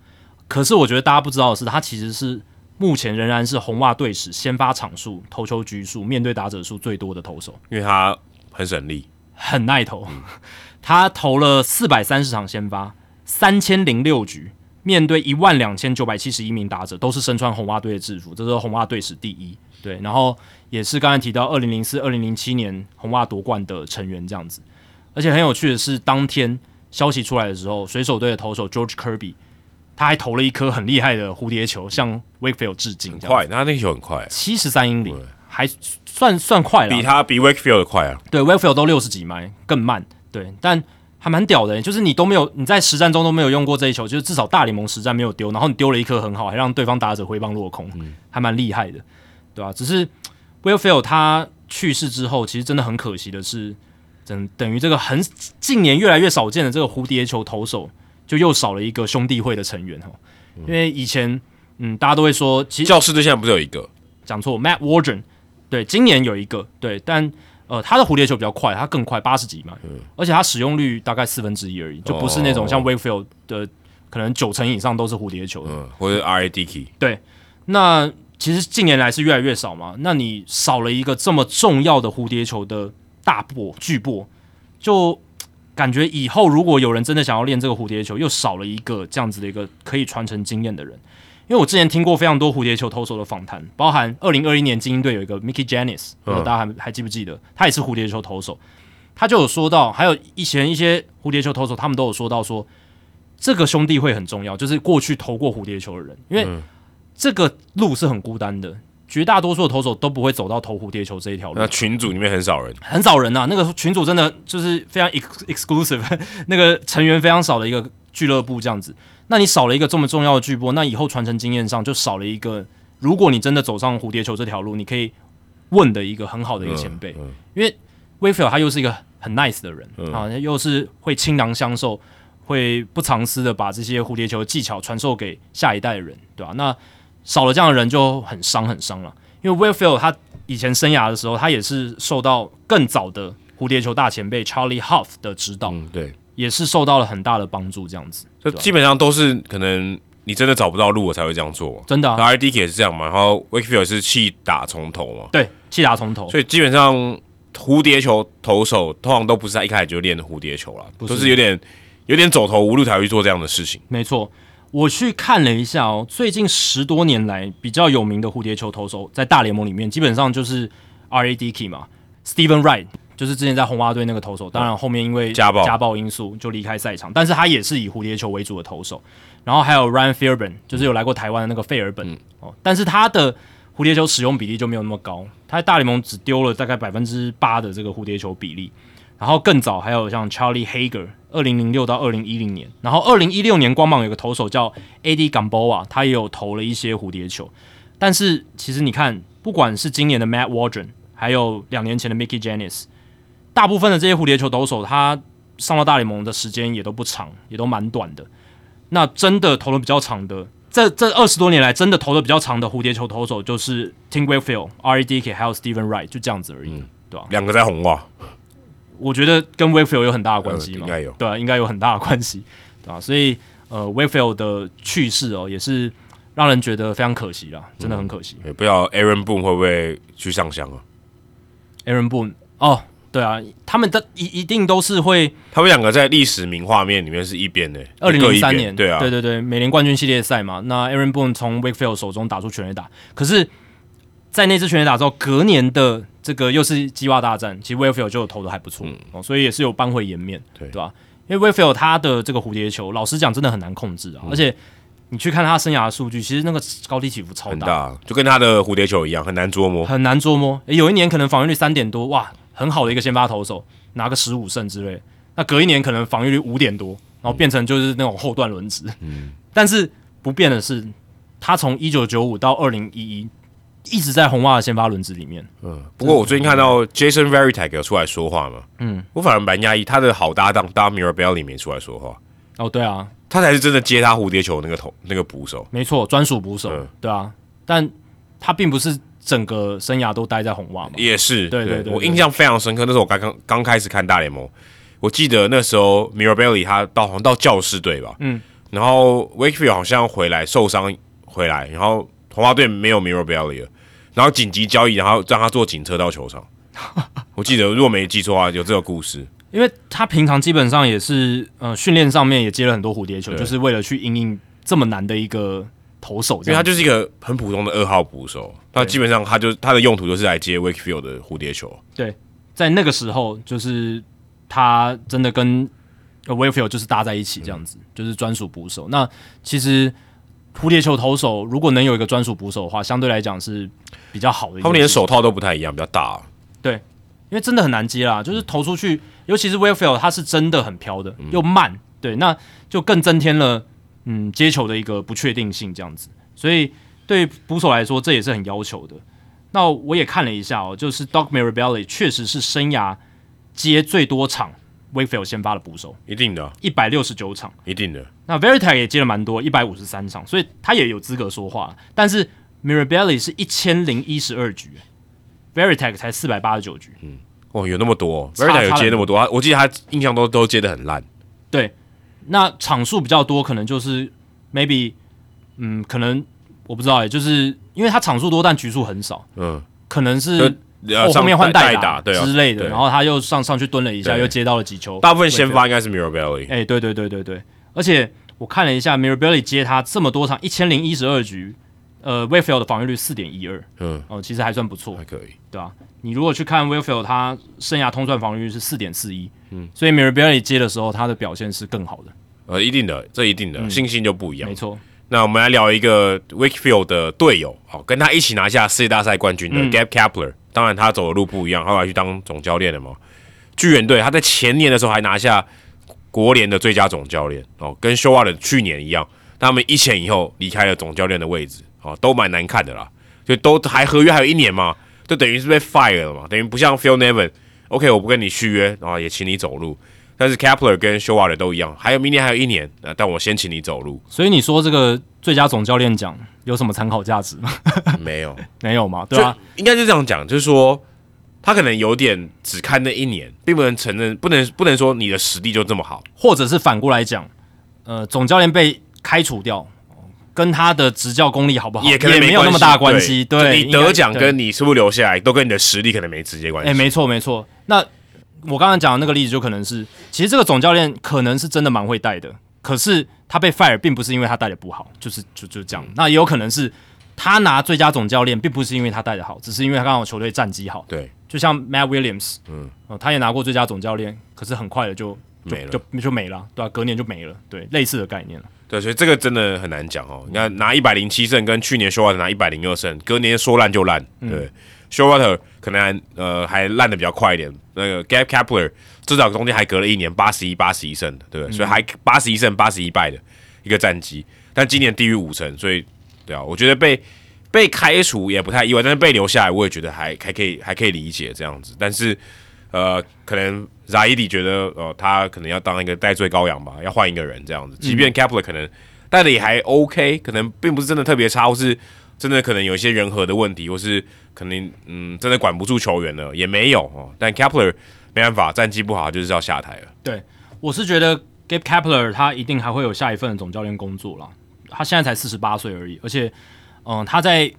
[SPEAKER 2] 可是我觉得大家不知道的是，他其实是目前仍然是红袜队史先发场数、投球局数、面对打者数最多的投手，
[SPEAKER 1] 因为他很省力，
[SPEAKER 2] 很耐投。[LAUGHS] 他投了四百三十场先发，三千零六局，面对一万两千九百七十一名打者，都是身穿红袜队的制服，这是红袜队史第一。对，然后也是刚才提到二零零四、二零零七年红袜夺冠的成员这样子。而且很有趣的是，当天消息出来的时候，水手队的投手 George Kirby 他还投了一颗很厉害的蝴蝶球，向 Wakefield 致敬。
[SPEAKER 1] 快，他那个球很快，
[SPEAKER 2] 七十三英里，还算算快了，
[SPEAKER 1] 比他比 Wakefield 快啊。
[SPEAKER 2] 对，Wakefield 都六十几迈，更慢。对，但还蛮屌的，就是你都没有你在实战中都没有用过这一球，就是至少大联盟实战没有丢，然后你丢了一颗很好，还让对方打者挥棒落空，还蛮厉害的，对吧？只是 Wakefield 他去世之后，其实真的很可惜的是。等等于这个很近年越来越少见的这个蝴蝶球投手，就又少了一个兄弟会的成员哈。因为以前嗯，大家都会说，其实
[SPEAKER 1] 教师队现在不是有一个
[SPEAKER 2] 讲错，Matt Wardren，对，今年有一个对，但呃，他的蝴蝶球比较快，他更快，八十几嘛，而且他使用率大概四分之一而已，就不是那种像 Wakefield 的可能九成以上都是蝴蝶球，
[SPEAKER 1] 嗯，或者 R A D K。
[SPEAKER 2] 对，那其实近年来是越来越少嘛，那你少了一个这么重要的蝴蝶球的。大波巨波，就感觉以后如果有人真的想要练这个蝴蝶球，又少了一个这样子的一个可以传承经验的人。因为我之前听过非常多蝴蝶球投手的访谈，包含二零二一年精英队有一个 Mickey Janis，大家还还记不记得？他也是蝴蝶球投手，他就有说到，还有以前一些蝴蝶球投手，他们都有说到说，这个兄弟会很重要，就是过去投过蝴蝶球的人，因为这个路是很孤单的。绝大多数的投手都不会走到投蝴蝶球这一条路。
[SPEAKER 1] 那群组里面很少人，
[SPEAKER 2] 很少人呐。那个群组真的就是非常 exclusive，[LAUGHS] 那个成员非常少的一个俱乐部这样子。那你少了一个这么重要的巨波，那以后传承经验上就少了一个。如果你真的走上蝴蝶球这条路，你可以问的一个很好的一个前辈。因为威菲尔他又是一个很 nice 的人啊，又是会倾囊相授，会不藏私的把这些蝴蝶球技巧传授给下一代的人，对吧？那少了这样的人就很伤很伤了，因为 Willfield 他以前生涯的时候，他也是受到更早的蝴蝶球大前辈 Charlie Huff 的指导，
[SPEAKER 1] 对，
[SPEAKER 2] 也是受到了很大的帮助。这样子，
[SPEAKER 1] 就基本上都是可能你真的找不到路，我才会这样做。
[SPEAKER 2] 真的
[SPEAKER 1] ，R D K 也是这样嘛，然后 Wakefield 是气打从头嘛，
[SPEAKER 2] 对，气打从头。
[SPEAKER 1] 所以基本上蝴蝶球投手通常都不是在一开始就练蝴蝶球了，都是有点有点走投无路才会做这样的事情。
[SPEAKER 2] 没错。我去看了一下哦，最近十多年来比较有名的蝴蝶球投手，在大联盟里面基本上就是 R A D K 嘛，Steven Wright 就是之前在红袜队那个投手，当然后面因为
[SPEAKER 1] 家暴
[SPEAKER 2] 家暴因素就离开赛场，但是他也是以蝴蝶球为主的投手。然后还有 Ryan Fairburn，就是有来过台湾的那个费尔本哦，但是他的蝴蝶球使用比例就没有那么高，他在大联盟只丢了大概百分之八的这个蝴蝶球比例。然后更早还有像 Charlie Hager，二零零六到二零一零年，然后二零一六年光芒有个投手叫 A.D. Gamboa，他也有投了一些蝴蝶球。但是其实你看，不管是今年的 Matt Wardren，还有两年前的 Mickey Janis，大部分的这些蝴蝶球投手，他上到大联盟的时间也都不长，也都蛮短的。那真的投的比较长的，这这二十多年来真的投的比较长的蝴蝶球投手，就是 Tim Wakefield、R.E.D.K. 还有 Steven Wright，就这样子而已，对吧？
[SPEAKER 1] 两个在红袜。
[SPEAKER 2] 我觉得跟 Wakefield 有很大的关系嘛，
[SPEAKER 1] 应该有，
[SPEAKER 2] 对啊，应该有很大的关系，对吧？所以呃，Wakefield 的去世哦，也是让人觉得非常可惜啦，真的很可惜。
[SPEAKER 1] 也不知道 Aaron Boone 会不会去上香啊
[SPEAKER 2] ？Aaron Boone 哦，对啊，他们的一一定都是会，
[SPEAKER 1] 他们两个在历史名画面里面是一边的。
[SPEAKER 2] 二零零三年，
[SPEAKER 1] 对啊，
[SPEAKER 2] 对对对，美联冠军系列赛嘛，那 Aaron Boone 从 Wakefield 手中打出全垒打，可是，在那支全垒打之后，隔年的。这个又是鸡袜大战，其实 Wakefield 就投的还不错哦，所以也是有扳回颜面，对对吧？因为 Wakefield 他的这个蝴蝶球，老实讲真的很难控制啊，而且你去看他生涯的数据，其实那个高低起伏超
[SPEAKER 1] 大，就跟他的蝴蝶球一样，很难捉摸，
[SPEAKER 2] 很难捉摸。有一年可能防御率三点多，哇，很好的一个先发投手，拿个十五胜之类。那隔一年可能防御率五点多，然后变成就是那种后段轮值。嗯，但是不变的是，他从一九九五到二零一一。一直在红袜的先发轮子里面。
[SPEAKER 1] 嗯，不过我最近看到 Jason Veritek 出来说话嘛，嗯，我反而蛮压抑，他的好搭档 Damir Bell 里面出来说话。
[SPEAKER 2] 哦，对啊，
[SPEAKER 1] 他才是真的接他蝴蝶球那个头那个捕手。
[SPEAKER 2] 没错，专属捕手。对啊，但他并不是整个生涯都待在红袜嘛。
[SPEAKER 1] 也是，
[SPEAKER 2] 对对对，
[SPEAKER 1] 我印象非常深刻。那时候我刚刚刚开始看大联盟，我记得那时候 Mirabelli 他到好像到教士队吧，嗯，然后 Wakefield 好像回来受伤回来，然后红袜队没有 Mirabelli 了。然后紧急交易，然后让他坐警车到球场。[LAUGHS] 我记得，如果没记错啊，有这个故事。
[SPEAKER 2] 因为他平常基本上也是，呃，训练上面也接了很多蝴蝶球，就是为了去应应这么难的一个投手，
[SPEAKER 1] 因为他就是一个很普通的二号捕手，那基本上他就他的用途就是来接 Wakefield 的蝴蝶球。
[SPEAKER 2] 对，在那个时候，就是他真的跟 Wakefield 就是搭在一起，这样子、就是专属捕手。那其实蝴蝶球投手如果能有一个专属捕手的话，相对来讲是比较好的。
[SPEAKER 1] 他们连手套都不太一样，比较大。
[SPEAKER 2] 对因为真的很难接啦，就是投出去，尤其是 Wakefield，他是真的很飘的，又慢，对，那就更增添了嗯接球的一个不确定性，这样子。所以对捕手来说，这也是很要求的。那我也看了一下哦，就是 Doc Mirabelli 确实是生涯接最多场 Wakefield 先发的捕手，
[SPEAKER 1] 一定的，
[SPEAKER 2] 一百六十九场。
[SPEAKER 1] 一定的。
[SPEAKER 2] 那 Verita 也接了蛮多，一百五十三场，所以他也有资格说话。但是 Mirabelli 是一千零一十二局，Verita 才四百八十九局。
[SPEAKER 1] 嗯哦，有那么多
[SPEAKER 2] 差
[SPEAKER 1] v e r i t 有接那么多，他我记得他印象都都接的很烂。
[SPEAKER 2] 对，那场数比较多，可能就是 maybe，嗯，可能我不知道哎，就是因为他场数多，但局数很少，
[SPEAKER 1] 嗯，
[SPEAKER 2] 可能
[SPEAKER 1] 是我上
[SPEAKER 2] 后后面换
[SPEAKER 1] 代
[SPEAKER 2] 打之类的，然后他又上上去蹲了一下，又接到了几球，
[SPEAKER 1] 大部分先发应该是 Mirabelli。
[SPEAKER 2] 哎、对对对对对，而且我看了一下 Mirabelli 接他这么多场，一千零一十二局，呃 w a y f i e l d 的防御率四点一二，
[SPEAKER 1] 嗯，
[SPEAKER 2] 哦，其实还算不错
[SPEAKER 1] 还，可以。
[SPEAKER 2] 对吧、你如果去看 w a y f i e l d 他生涯通算防御率是四点四一，嗯，所以 Mirabelli 接的时候，他的表现是更好的，
[SPEAKER 1] 呃，一定的，这一定的，信心就不一样
[SPEAKER 2] 嗯没。错，
[SPEAKER 1] 那我们来聊一个 Wakefield 的队友，好，跟他一起拿下世界大赛冠军的
[SPEAKER 2] 嗯
[SPEAKER 1] Gab Kapler。当然，他走的路不一样，后来去当总教练了嘛。巨人队他在前年的时候还拿下国联的最佳总教练哦，跟休瓦的去年一样，他们一前一后离开了总教练的位置哦，都蛮难看的啦。就都还合约还有一年嘛，就等于是被 fire 了嘛，等于不像 Phil Nevin，OK，、我不跟你续约，然后也请你走路。但是 Kepler 跟休瓦的都一样，还有明年还有一年，呃，但我先请你走路，
[SPEAKER 2] 所以你说这个最佳总教练奖有什么参考价值吗？[LAUGHS]
[SPEAKER 1] 没有。
[SPEAKER 2] 没有嘛，对吧、
[SPEAKER 1] 就应该是这样讲，就是说他可能有点只看那一年，并不能承认，不能不能说你的实力就这么好。
[SPEAKER 2] 或者是反过来讲，呃，总教练被开除掉，跟他的执教功力好不好
[SPEAKER 1] 也
[SPEAKER 2] 没有那么大关系。
[SPEAKER 1] 对，
[SPEAKER 2] 对，
[SPEAKER 1] 你得奖跟你是不是留下来，都跟你的实力可能没直接关系。
[SPEAKER 2] 哎、没错没错。那我刚刚讲的那个例子，就可能是，其实这个总教练可能是真的蛮会带的，可是他被 fire 并不是因为他带的不好，就是就就这样。那也有可能是他拿最佳总教练，并不是因为他带的好，只是因为他刚好球队战绩好。
[SPEAKER 1] 对，
[SPEAKER 2] 就像 Matt Williams，嗯、呃，他也拿过最佳总教练，可是很快的就就
[SPEAKER 1] 没了
[SPEAKER 2] 就就没了，对吧、隔年就没了，对，类似的概念了。
[SPEAKER 1] 对，所以这个真的很难讲哦。你看拿一百零七胜，跟去年 s h o w a t 拿一百零二胜，隔年说烂就烂。对 s h o w a t 可能还呃还烂的比较快一点。那个 Gap Kapler 至少中间还隔了一年八十一八十一胜的，对不对？所以还八十一胜八十一败的一个战绩，但今年低于五成，所以对啊，我觉得被被开除也不太意外，但是被留下来，我也觉得还还可以还可以理解这样子。但是呃，可能 Zaidi 觉得呃他可能要当一个代罪羔羊吧，要换一个人这样子。即便 Kepler 可能带的也还 OK，可能并不是真的特别差，或是真的可能有一些人和的问题，或是可能嗯真的管不住球员了，也没有哦。但 Kepler 没办法，战绩不好就是要下台了。
[SPEAKER 2] 对，我是觉得 Gabe Kepler 他一定还会有下一份总教练工作啦。他现在才四十八岁而已，而且，嗯、他在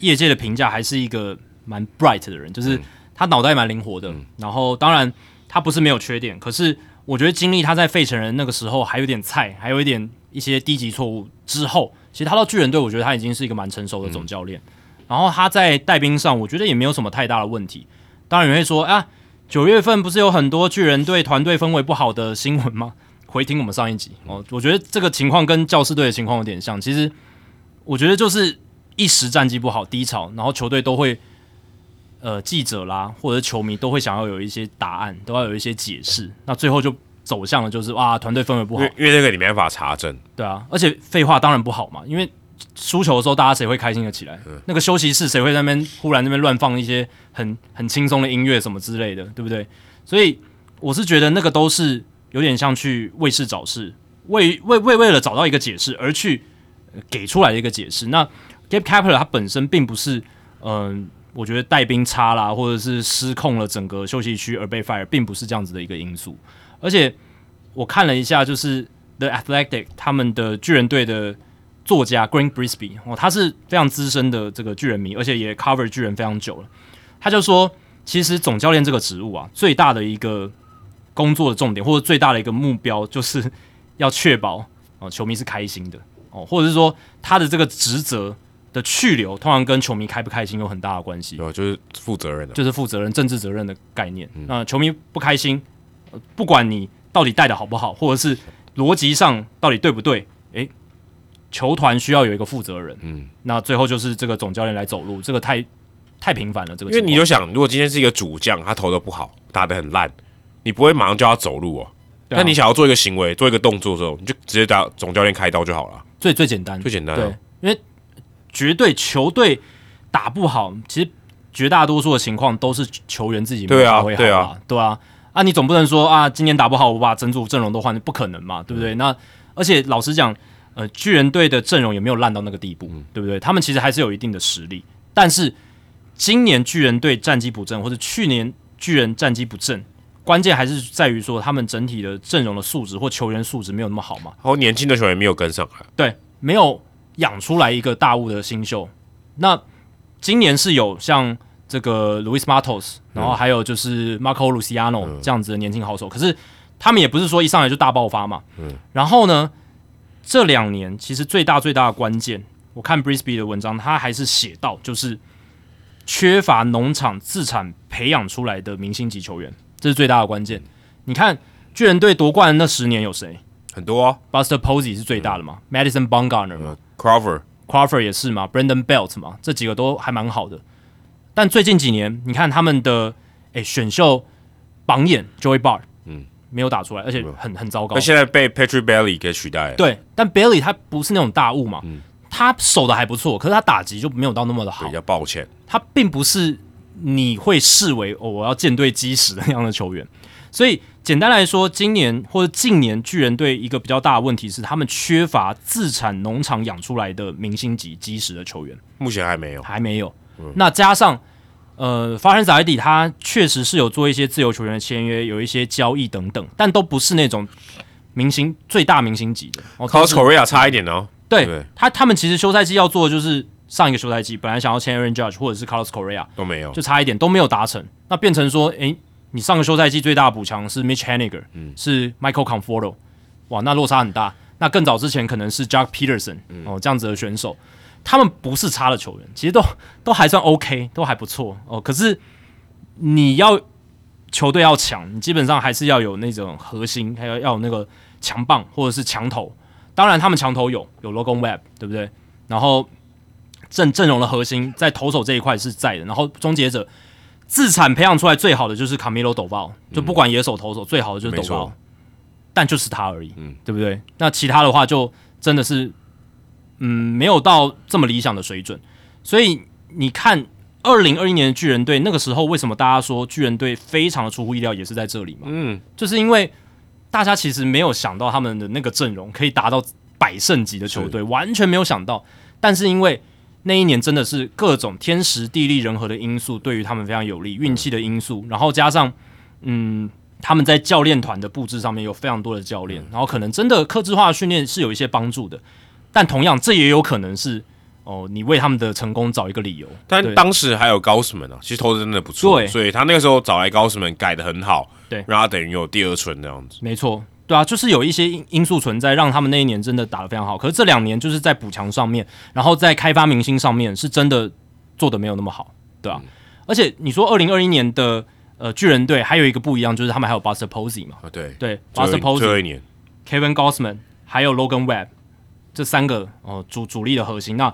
[SPEAKER 2] 业界的评价还是一个蛮 bright 的人，就是他脑袋蛮灵活的。然后，当然他不是没有缺点，可是我觉得经历他在费城人那个时候还有点菜，还有一点一些低级错误之后，其实他到巨人队，我觉得他已经是一个蛮成熟的总教练。然后他在带兵上，我觉得也没有什么太大的问题。当然，你会说啊，九月份不是有很多巨人队团队氛围不好的新闻吗？回听我们上一集哦，我觉得这个情况跟教师队的情况有点像。其实我觉得就是一时战绩不好低潮，然后球队都会呃记者啦或者是球迷都会想要有一些答案，都要有一些解释，那最后就走向了就是哇团队氛围不好
[SPEAKER 1] 因为，因为这个你没办法查证，
[SPEAKER 2] 对啊，而且废话当然不好嘛，因为输球的时候大家谁会开心的起来？那个休息室谁会在那边忽然那边乱放一些很很轻松的音乐什么之类的，对不对？所以我是觉得那个都是有点像去为事找事，为为为为了找到一个解释而去呃给出来的一个解释。那 Gabe Kapler 他本身并不是嗯、我觉得带兵差啦，或者是失控了整个休息区而被 fire，并不是这样子的一个因素。而且我看了一下，就是 The Athletic 他们的巨人队的作家 Green Brisby 哦，他是非常资深的这个巨人迷，而且也 cover 巨人非常久了。他就说，其实总教练这个职务啊，最大的一个工作的重点，或者最大的一个目标，就是 [LAUGHS] 要确保哦球迷是开心的哦。或者是说他的这个职责的去留，通常跟球迷开不开心有很大的关系，
[SPEAKER 1] 对？就是负责任的，
[SPEAKER 2] 就是负责任、政治责任的概念。那球迷不开心，不管你到底带的好不好，或者是逻辑上到底对不对，诶，球团需要有一个负责人。嗯，那最后就是这个总教练来走路，这个太太频繁了。这个，
[SPEAKER 1] 因为你就想，如果今天是一个主将，他投的不好，打的很烂，你不会马上叫他走路哦。那你想要做一个行为、做一个动作的时候，你就直接打总教练开刀就好了。
[SPEAKER 2] 最最简单，
[SPEAKER 1] 最简单。
[SPEAKER 2] 对，因为绝对球队打不好，其实绝大多数的情况都是球员自己没有发挥好啊，对啊。啊，你总不能说啊，今年打不好，我把整组阵容都换，不可能嘛，对不对？那而且老实讲，呃，巨人队的阵容也没有烂到那个地步，对不对？他们其实还是有一定的实力，但是今年巨人队战绩不振，或者去年巨人战绩不振。关键还是在于说，他们整体的阵容的素质或球员素质没有那么好嘛？
[SPEAKER 1] 然后年轻的球员没有跟上来，
[SPEAKER 2] 对，没有养出来一个大物的新秀。那今年是有像这个 Louis Matos，然后还有就是 Marco Luciano 这样子的年轻好手，可是他们也不是说一上来就大爆发嘛。嗯。然后呢，这两年其实最大最大的关键，我看 Brisby 的文章，他还是写到就是缺乏农场自产培养出来的明星级球员。这是最大的关键。你看巨人队夺冠那十年有谁？
[SPEAKER 1] 很多。啊
[SPEAKER 2] ，Buster Posey 是最大的嘛，Madison
[SPEAKER 1] Bumgarner，Crawford，Crawford
[SPEAKER 2] 也是嘛，Brandon Belt 嘛，这几个都还蛮好的。但最近几年，你看他们的诶选秀榜眼 Joey Bar，嗯，没有打出来，而且很很糟糕。
[SPEAKER 1] 那现在被 Patrick Bailey 给取代了。
[SPEAKER 2] 对，但 Bailey 他不是那种大物嘛，他守的还不错，可是他打击就没有到那么的好。
[SPEAKER 1] 比较抱歉，
[SPEAKER 2] 他并不是。你会视为哦，我要舰队基石的那样的球员，所以简单来说，今年或者近年巨人队一个比较大的问题是，他们缺乏自产农场养出来的明星级基石的球员，
[SPEAKER 1] 目前还没有，
[SPEAKER 2] 还没有。那加上呃，发生在底，他确实是有做一些自由球员的签约，有一些交易等等，但都不是那种明星最大明星级的。
[SPEAKER 1] Carlos Correa 差一点哦，
[SPEAKER 2] 对他，他们其实休赛季要做的就是。上一个休赛季本来想要签 Aaron Judge 或者是 Carlos Correa
[SPEAKER 1] 都没有，
[SPEAKER 2] 就差一点都没有达成。那变成说，诶，你上个休赛季最大的补强是 Mitch Haniger，嗯，是 Michael Conforto，哇，那落差很大。那更早之前可能是 Jack Peterson 哦这样子的选手，他们不是差的球员，其实都都还算 OK，都还不错哦。可是你要球队要强，你基本上还是要有那种核心，还要要有那个强棒或者是强头。当然他们强头有有 Logan Webb，对不对？然后阵阵容的核心在投手这一块是在的，然后终结者自产培养出来最好的就是卡米罗·斗爆，就不管野手投手最好的就是斗爆，但就是他而已，嗯，对不对？那其他的话就真的是，嗯，没有到这么理想的水准。所以你看，二零二一年的巨人队那个时候，为什么大家说巨人队非常的出乎意料，也是在这里嘛？嗯，就是因为大家其实没有想到他们的那个阵容可以达到百胜级的球队，完全没有想到，但是因为那一年真的是各种天时地利人和的因素对于他们非常有利，运气的因素，然后加上嗯他们在教练团的布置上面有非常多的教练，然后可能真的克制化训练是有一些帮助的，但同样这也有可能是哦你为他们的成功找一个理由。
[SPEAKER 1] 但当时还有高斯门啊，其实投的真的不错，所以他那个时候找来高斯门改的很好，
[SPEAKER 2] 对，
[SPEAKER 1] 让他等于有第二春这样子，
[SPEAKER 2] 没错。对啊，就是有一些因因素存在，让他们那一年真的打得非常好。可是这两年就是在补强上面，然后在开发明星上面，是真的做的没有那么好，对吧？而且你说二零二一年的呃巨人队还有一个不一样，就是他们还有 Buster Posey 嘛？
[SPEAKER 1] 啊，对
[SPEAKER 2] 对，Buster
[SPEAKER 1] Posey、
[SPEAKER 2] Kevin Gossman 还有 Logan Webb 这三个哦主主力的核心。那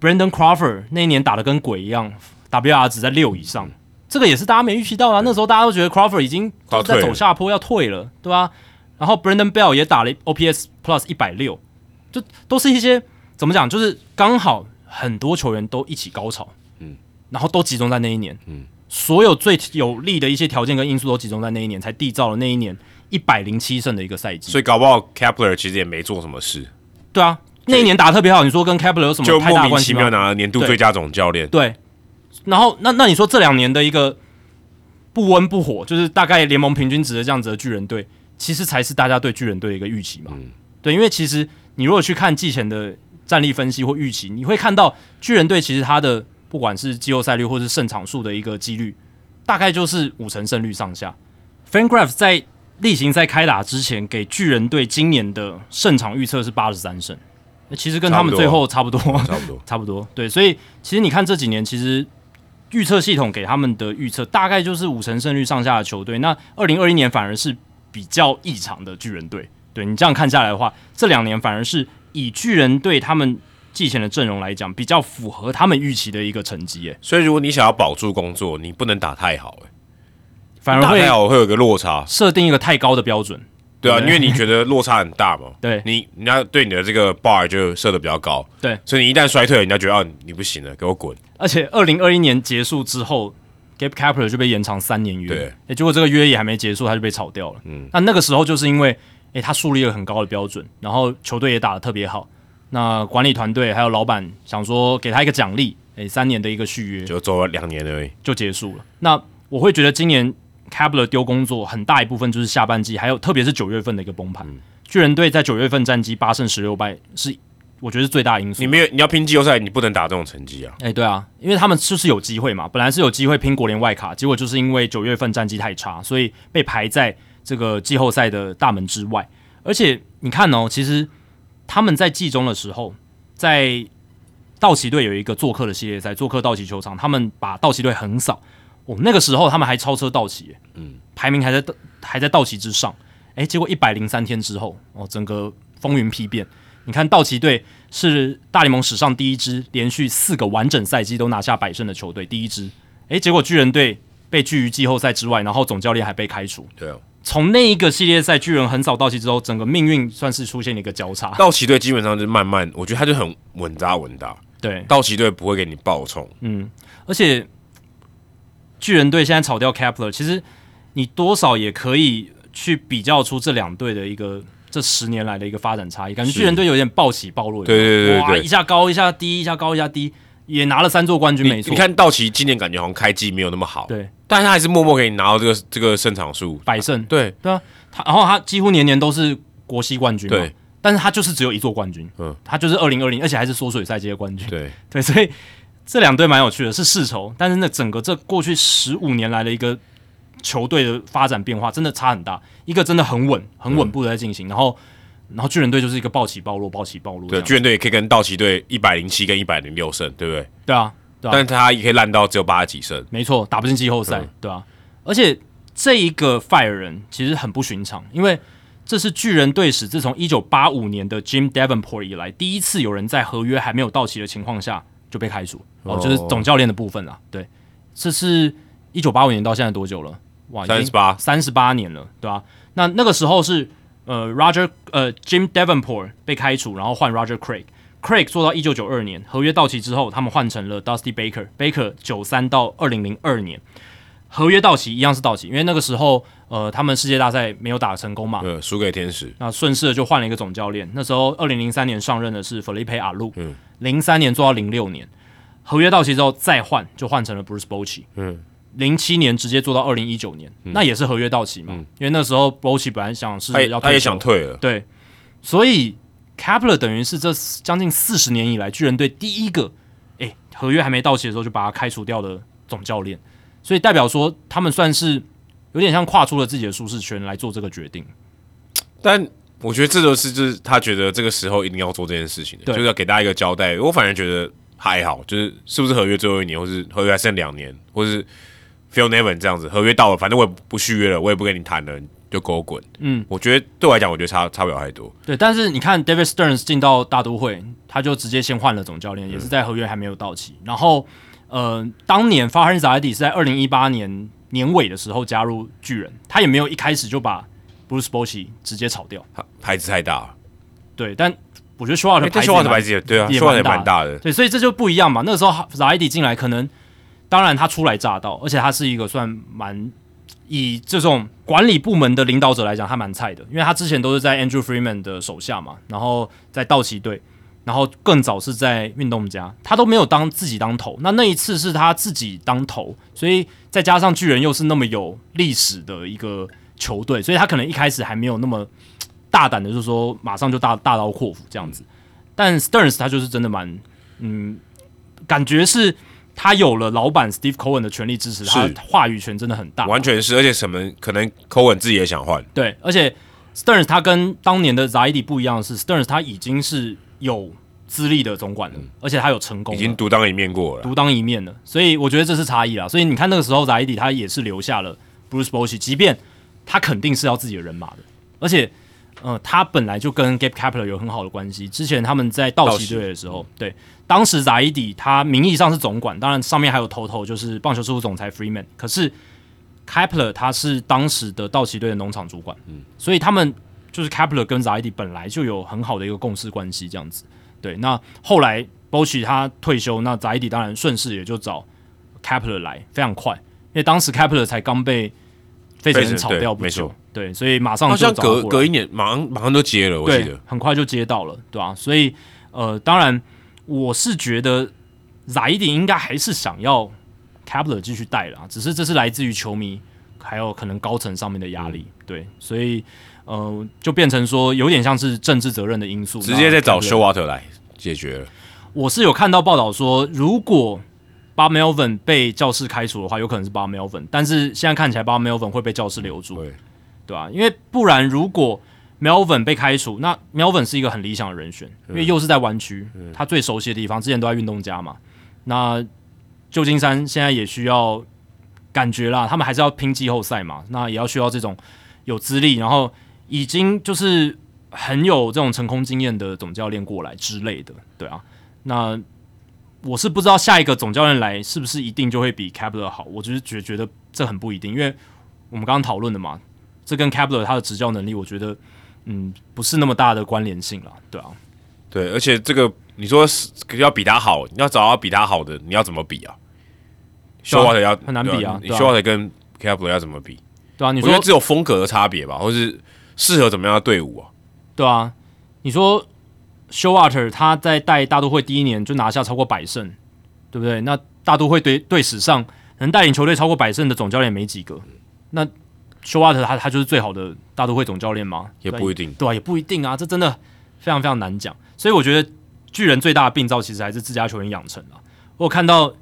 [SPEAKER 2] Brandon Crawford 那一年打的跟鬼一样，WR 值在六以上，这个也是大家没预期到啊。那时候大家都觉得 Crawford 已经在走下坡要退了，对吧？然后 Brandon Bell 也打了 OPS Plus 一百六，就都是一些怎么讲，就是刚好很多球员都一起高潮，嗯，然后都集中在那一年，嗯，所有最有利的一些条件跟因素都集中在那一年，才缔造了那一年一百零七胜的一个赛季。
[SPEAKER 1] 所以搞不好 Kepler 其实也没做什么事。
[SPEAKER 2] 对啊，那一年打特别好，你说跟 Kepler 有什么太大关系
[SPEAKER 1] 吗？就莫名其妙拿了年度最佳总教练。
[SPEAKER 2] 对，然后那那你说这两年的一个不温不火，就是大概联盟平均值的这样子的巨人队。其实才是大家对巨人队的一个预期嘛？对，因为其实你如果去看季前的战力分析或预期，你会看到巨人队其实他的不管是季后赛率或是胜场数的一个几率，大概就是五成胜率上下。FanGraph 在例行赛开打之前给巨人队今年的胜场预测是八十三胜，其实跟他们最后差不多，[LAUGHS]
[SPEAKER 1] 差不多，
[SPEAKER 2] 差不多。对，所以其实你看这几年，其实预测系统给他们的预测大概就是五成胜率上下的球队。那二零二一年反而是比较异常的巨人队。对你这样看下来的话，这两年反而是以巨人队他们季前的阵容来讲，比较符合他们预期的一个成绩。诶，
[SPEAKER 1] 所以如果你想要保住工作，你不能打太好，诶，
[SPEAKER 2] 反而会
[SPEAKER 1] 会有一个落差，
[SPEAKER 2] 设定一个太高的标准。
[SPEAKER 1] 对啊，因为你觉得落差很大嘛。[LAUGHS]
[SPEAKER 2] 对，
[SPEAKER 1] 你人家对你的这个 bar 就设的比较高。
[SPEAKER 2] 对，
[SPEAKER 1] 所以你一旦衰退，人家觉得啊你不行了，给我滚。
[SPEAKER 2] 而且二零二一年结束之后，Gabe Kapler 就被延长三年约。
[SPEAKER 1] 对，
[SPEAKER 2] 哎，结果这个约也还没结束，他就被炒掉了。嗯，那那个时候就是因为，哎，他树立了很高的标准，然后球队也打得特别好。那管理团队还有老板想说给他一个奖励，哎，三年的一个续约，
[SPEAKER 1] 就走了两年而已，
[SPEAKER 2] 就结束了。那我会觉得今年。Cabler 丢工作很大一部分就是下半季，还有特别是九月份的一个崩盘。巨人队在九月份战绩八胜十六败，是我觉得是最大因素。
[SPEAKER 1] 你没有你要拼季后赛，你不能打这种成绩啊！
[SPEAKER 2] 哎，对啊，因为他们就是有机会嘛，本来是有机会拼国联外卡，结果就是因为九月份战绩太差，所以被排在这个季后赛的大门之外。而且你看哦，其实他们在季中的时候，在道奇队有一个做客的系列赛，做客道奇球场，他们把道奇队横扫。哦，那个时候他们还超车道奇，嗯，排名还在还在道奇之上，诶，结果一百零三天之后，哦，整个风云丕变。你看道奇队是大联盟史上第一支连续四个完整赛季都拿下百胜的球队，第一支。诶，结果巨人队被拒于季后赛之外，然后总教练还被开除。
[SPEAKER 1] 对啊，
[SPEAKER 2] 从那一个系列赛巨人横扫道奇之后，整个命运算是出现了一个交叉。
[SPEAKER 1] 道奇队基本上就慢慢，我觉得他就很稳扎稳打。
[SPEAKER 2] 对，
[SPEAKER 1] 道奇队不会给你爆冲。
[SPEAKER 2] 嗯，而且。巨人队现在炒掉 Capler，其实你多少也可以去比较出这两队的一个这十年来的一个发展差异，感觉巨人队有点暴起暴落，
[SPEAKER 1] 对对对，哇，
[SPEAKER 2] 一下高一下低，一下高一下低，也拿了三座冠军，没错。
[SPEAKER 1] 你看道奇今年感觉好像开季没有那么好，
[SPEAKER 2] 对，
[SPEAKER 1] 但是他还是默默给你拿到这个这个胜场数。
[SPEAKER 2] 百胜，
[SPEAKER 1] 对。
[SPEAKER 2] 对啊，他然后他几乎年年都是国西冠军，
[SPEAKER 1] 对，
[SPEAKER 2] 但是他就是只有一座冠军，嗯，他就是二零二零，而且还是缩水赛季的冠军，
[SPEAKER 1] 对。
[SPEAKER 2] 对，所以。这两队蛮有趣的，是世仇，但是那整个这过去十五年来的一个球队的发展变化真的差很大。一个真的很稳、很稳步的在进行，然后，然后巨人队就是一个暴起暴落、暴起暴落。
[SPEAKER 1] 对，巨人队也可以跟道奇队一百零七跟一百零六胜，对不对？
[SPEAKER 2] 对啊，对啊。
[SPEAKER 1] 但是他也可以烂到只有八十几胜，
[SPEAKER 2] 没错，打不进季后赛，对啊。而且这一个 fire 人其实很不寻常，因为这是巨人队史自从一九八五年的 Jim Davenport 以来第一次有人在合约还没有到期的情况下。就被开除哦，就是总教练的部分啦。对，这是一九八五年到现在多久了？
[SPEAKER 1] 哇，三十八，
[SPEAKER 2] 三十八年了，对吧？那那个时候是呃，Roger 呃，Jim Davenport 被开除，然后换 Roger Craig，Craig 做到一九九二年合约到期之后，他们换成了 Dusty Baker，Baker 九三到二零零二年。合约到期一样是到期，因为那个时候呃，他们世界大赛没有打成功嘛，
[SPEAKER 1] 对，输给天使，
[SPEAKER 2] 那顺势就换了一个总教练。那时候二零零三年上任的是 Felipe 阿路，嗯。零三年做到零六年，合约到期之后再换，就换成了 Bruce Bochy。嗯，零七年直接做到二零一九年，那也是合约到期嘛？因为那时候 Bochy 本来想是要
[SPEAKER 1] 他也想退了，
[SPEAKER 2] 对，所以 Kapler 等于是这将近四十年以来巨人队第一个，哎，合约还没到期的时候就把他开除掉的总教练，所以代表说他们算是有点像跨出了自己的舒适圈来做这个决定，
[SPEAKER 1] 但。我觉得这就是就是他觉得这个时候一定要做这件事情，就是要给大家一个交代。我反而觉得还好，就是是不是合约最后一年，或是合约还剩两年，或是 Phil Nevin 这样子，合约到了，反正我也不续约了，我也不跟你谈了，就给我滚。嗯，我觉得对我来讲，我觉得差差不了太多。
[SPEAKER 2] 对，但是你看 David Stearns 进到大都会，他就直接先换了总教练，也是在合约还没有到期。然后，呃，当年 f a r h a n Zaidi 是在二零一八年年尾的时候加入巨人，他也没有一开始就把。Bruce Bochy 直接炒掉，
[SPEAKER 1] 牌子太大了。
[SPEAKER 2] 对，但我觉得说话的牌
[SPEAKER 1] 子也对啊，说话也蛮大的。
[SPEAKER 2] 对，所以这就不一样嘛。那个时候 Zaidi 进来，可能当然他初来乍到，而且他是一个算蛮以这种管理部门的领导者来讲，他蛮菜的，因为他之前都是在 Andrew Freeman 的手下嘛，然后在道奇队，然后更早是在运动家，他都没有当自己当头。那那一次是他自己当头，所以再加上巨人又是那么有历史的一个。球队，所以他可能一开始还没有那么大胆的，就是说马上就大大刀阔斧这样子。但 Stearns 他就是真的蛮，嗯，感觉是他有了老板 Steve Cohen 的全力支持，他话语权真的很大，
[SPEAKER 1] 完全是。而且什么可能 Cohen 自己也想换，
[SPEAKER 2] 对。而且 Stearns 他跟当年的 Zaidi 不一样的是，Stearns 他已经是有资历的总管了，而且他有成功，
[SPEAKER 1] 已经独当一面过了。
[SPEAKER 2] 独当一面了，所以我觉得这是差异啦。所以你看那个时候，Zaidi 他也是留下了 Bruce Bochy，即便他肯定是要自己的人马的，而且呃，他本来就跟 Gabe Kapler 有很好的关系。之前他们在道奇队的时候，对，当时扎伊迪他名义上是总管，当然上面还有头头就是棒球事务总裁 Freeman，可是 Kapler 他是当时的道奇队的农场主管，嗯，所以他们就是 Kapler 跟扎伊迪本来就有很好的一个共事关系，这样子。对，那后来 Bochy 他退休，那扎伊迪当然顺势也就找 Kapler 来，非常快，因为当时 Kapler 才刚被费城人炒掉不久，对，所以马上
[SPEAKER 1] 好像隔隔一年，马上马上都接了，我记得
[SPEAKER 2] 很快就接到了，对吧？所以呃，当然我是觉得扎伊迪应该还是想要 Kapler 继续带了，只是这是来自于球迷还有可能高层上面的压力，对，所以。呃，就变成说有点像是政治责任的因素，
[SPEAKER 1] 直接在找 Showalter 来解决了。
[SPEAKER 2] 我是有看到报道说，如果 Bob Melvin 被教室开除的话，有可能是 Bob Melvin，但是现在看起来 Bob Melvin 会被教室留住，对对吧？因为不然，如果 Melvin 被开除，那 Melvin 是一个很理想的人选，因为又是在湾区，他最熟悉的地方，之前都在运动家嘛。那旧金山现在也需要感觉啦，他们还是要拼季后赛嘛，那也要需要这种有资历，然后。已经就是很有这种成功经验的总教练过来之类的，对啊。那我是不知道下一个总教练来是不是一定就会比 Kapler 好，我就是觉觉得这很不一定，因为我们刚刚讨论的嘛，这跟 Kapler 他的执教能力，我觉得嗯不是那么大的关联性了，对啊。
[SPEAKER 1] 对，而且这个你说是要比他好，你要找到比他好的，你要怎么比啊？修瓦特要
[SPEAKER 2] 很难比啊，
[SPEAKER 1] 你修瓦特跟 Kapler 要怎么比？
[SPEAKER 2] 对啊，你说
[SPEAKER 1] 只有风格的差别吧，或是？适合怎么样的队伍啊？
[SPEAKER 2] 对啊，你说 Showalter 他在带大都会第一年就拿下超过百胜，对不对？那大都会队队史上能带领球队超过百胜的总教练没几个。那 Showalter 他他就是最好的大都会总教练吗？
[SPEAKER 1] 也不一定，
[SPEAKER 2] 对啊，也不一定啊，这真的非常非常难讲。所以我觉得巨人最大的病灶其实还是自家球员养成啊。我看到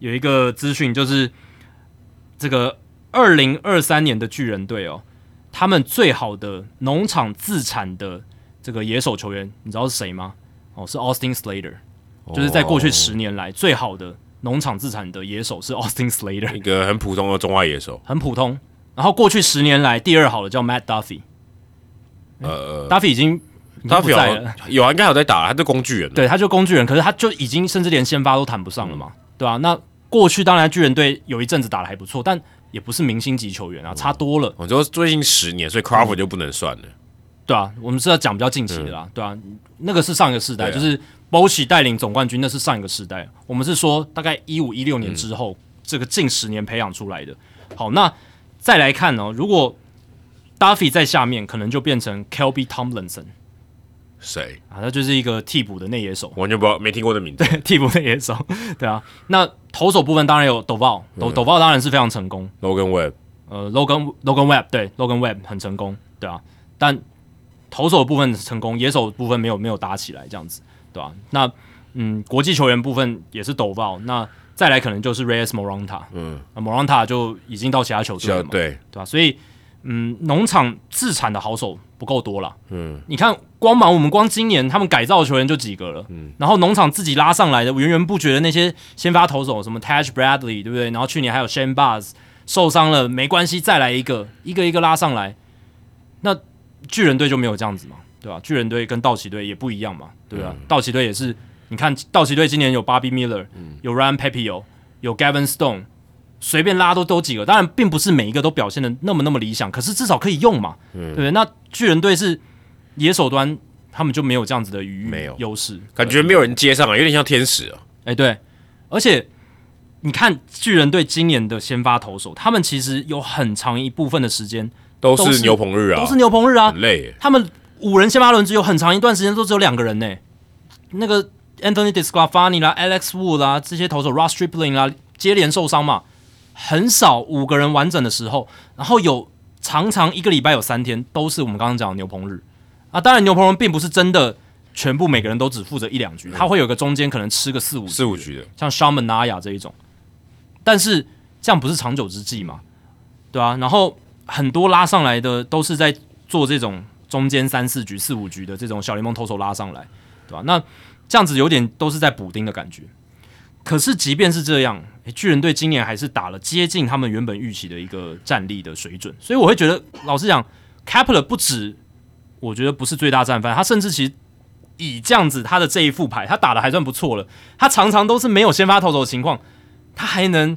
[SPEAKER 2] 有一个资讯，就是这个二零二三年的巨人队哦。他们最好的农场自产的这个野手球员，你知道是谁吗？哦，是 Austin Slater，就是在过去十年来最好的农场自产的野手是 Austin Slater，
[SPEAKER 1] 一个很普通的中外野手，
[SPEAKER 2] 很普通。然后过去十年来第二好的叫 Matt Duffy，呃，Duffy 已经
[SPEAKER 1] Duffy 有啊，应该有在打，他是工具人，
[SPEAKER 2] 对，他就工具人，可是他就已经甚至连先发都谈不上了嘛，对吧？那过去当然巨人队有一阵子打的还不错，但也不是明星级球员啊，差多了。
[SPEAKER 1] 我说最近十年，所以 Crawford 就不能算了。
[SPEAKER 2] 对啊，我们是要讲比较近期的啦，对啊，那个是上一个世代，就是 Bochy 带领总冠军，那是上一个世代。我们是说大概一五一六年之后，这个近十年培养出来的。好，那再来看哦，如果 Duffy 在下面，可能就变成 Kelby Tomlinson。
[SPEAKER 1] 谁
[SPEAKER 2] 啊？他就是一个替补的内野手，
[SPEAKER 1] 完全不知道，没听过的名字。
[SPEAKER 2] 对，[LAUGHS] 替补内野手，[LAUGHS] 对啊。那投手部分当然有 Doval，斗斗爆当然是非常成功。
[SPEAKER 1] Logan Webb，
[SPEAKER 2] 呃，Logan Logan Webb，对，Logan Webb 很成功，对啊。但投手部分成功，野手部分没有没有打起来，这样子，对吧？那嗯，国际球员部分也是抖爆那再来可能就是 Reyes Moronta，嗯，Moronta 就已经到其他球队了嘛，
[SPEAKER 1] 对
[SPEAKER 2] 对吧？所以嗯，农场自产的好手不够多了，嗯，你看。光芒，我们光今年他们改造球员就几个了，嗯，然后农场自己拉上来的源源不绝的那些先发投手，什么 Taj Bradley 对不对？然后去年还有 Shane Baz 受伤了，没关系，再来一个，一个一个拉上来。那巨人队就没有这样子嘛，对吧？巨人队跟道奇队也不一样嘛，对吧？道奇队也是，你看道奇队今年有 Bobby Miller，有 Ryan Pepiot，有 Gavin Stone，随便拉都都几个，当然并不是每一个都表现的那么那么理想，可是至少可以用嘛，对不对？那巨人队是。野手端他们就没有这样子的余没有优势，
[SPEAKER 1] 感觉没有人接上啊，有点像天使啊。
[SPEAKER 2] 哎，对，而且你看巨人队今年的先发投手，他们其实有很长一部分的时间
[SPEAKER 1] 都是牛棚日啊，
[SPEAKER 2] 都是牛棚日啊，
[SPEAKER 1] 很累。
[SPEAKER 2] 他们五人先发轮值有很长一段时间都只有两个人呢。那个 Anthony Disclafani 啦，Alex Wood 啦，这些投手 Ross Stripling 啦，接连受伤嘛，很少五个人完整的时候，然后有常常一个礼拜有三天都是我们刚刚讲的牛棚日。啊，当然牛棚人并不是真的全部每个人都只负责一两局，他会有个中间可能吃个四五
[SPEAKER 1] 四五局的，
[SPEAKER 2] 像 Shaman Naya 这一种，但是这样不是长久之计嘛，对啊，然后很多拉上来的都是在做这种中间三四局、四五局的这种小联盟投手拉上来，对吧？那这样子有点都是在补丁的感觉。可是即便是这样，巨人队今年还是打了接近他们原本预期的一个战力的水准，所以我会觉得，老实讲，Kapler 不止，我觉得不是最大战犯，他甚至其实以这样子他的这一副牌，他打的还算不错了。他常常都是没有先发投手的情况，他还能，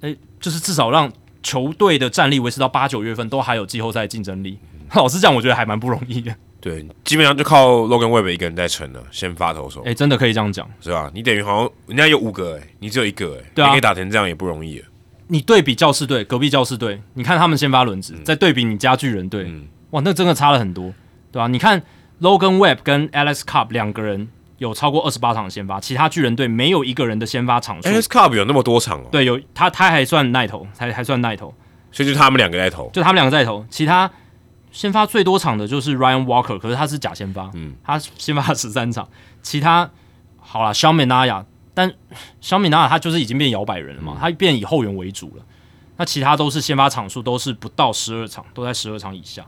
[SPEAKER 2] 诶，就是至少让球队的战力维持到八九月份都还有季后赛竞争力。老实讲，我觉得还蛮不容易的。
[SPEAKER 1] 对，基本上就靠 Logan Webb 一个人在撑了，先发投手。
[SPEAKER 2] 哎，真的可以这样讲，
[SPEAKER 1] 是吧？你等于好像人家有五个，哎，你只有一个，哎，
[SPEAKER 2] 对啊，
[SPEAKER 1] 可以打成这样也不容易。
[SPEAKER 2] 你对比教室队，隔壁教室队，你看他们先发轮子，再对比你家巨人队，哇，那真的差了很多，对吧？你看 Logan Webb 跟 Alex Cobb 两个人有超过二十八场先发，其他巨人队没有一个人的先发场数。
[SPEAKER 1] Alex Cobb 有那么多场哦？
[SPEAKER 2] 对，有他，他还算耐投，还还算耐投，
[SPEAKER 1] 所以就他们两个在投，
[SPEAKER 2] 就他们两个在投，其他。先发最多场的就是 Ryan Walker，可是他是假先发，嗯，他先发十三场，其他好了，小美纳亚，但小美纳亚他就是已经变摇摆人了嘛，他变以后援为主了，那其他都是先发场数都是不到十二场，都在十二场以下，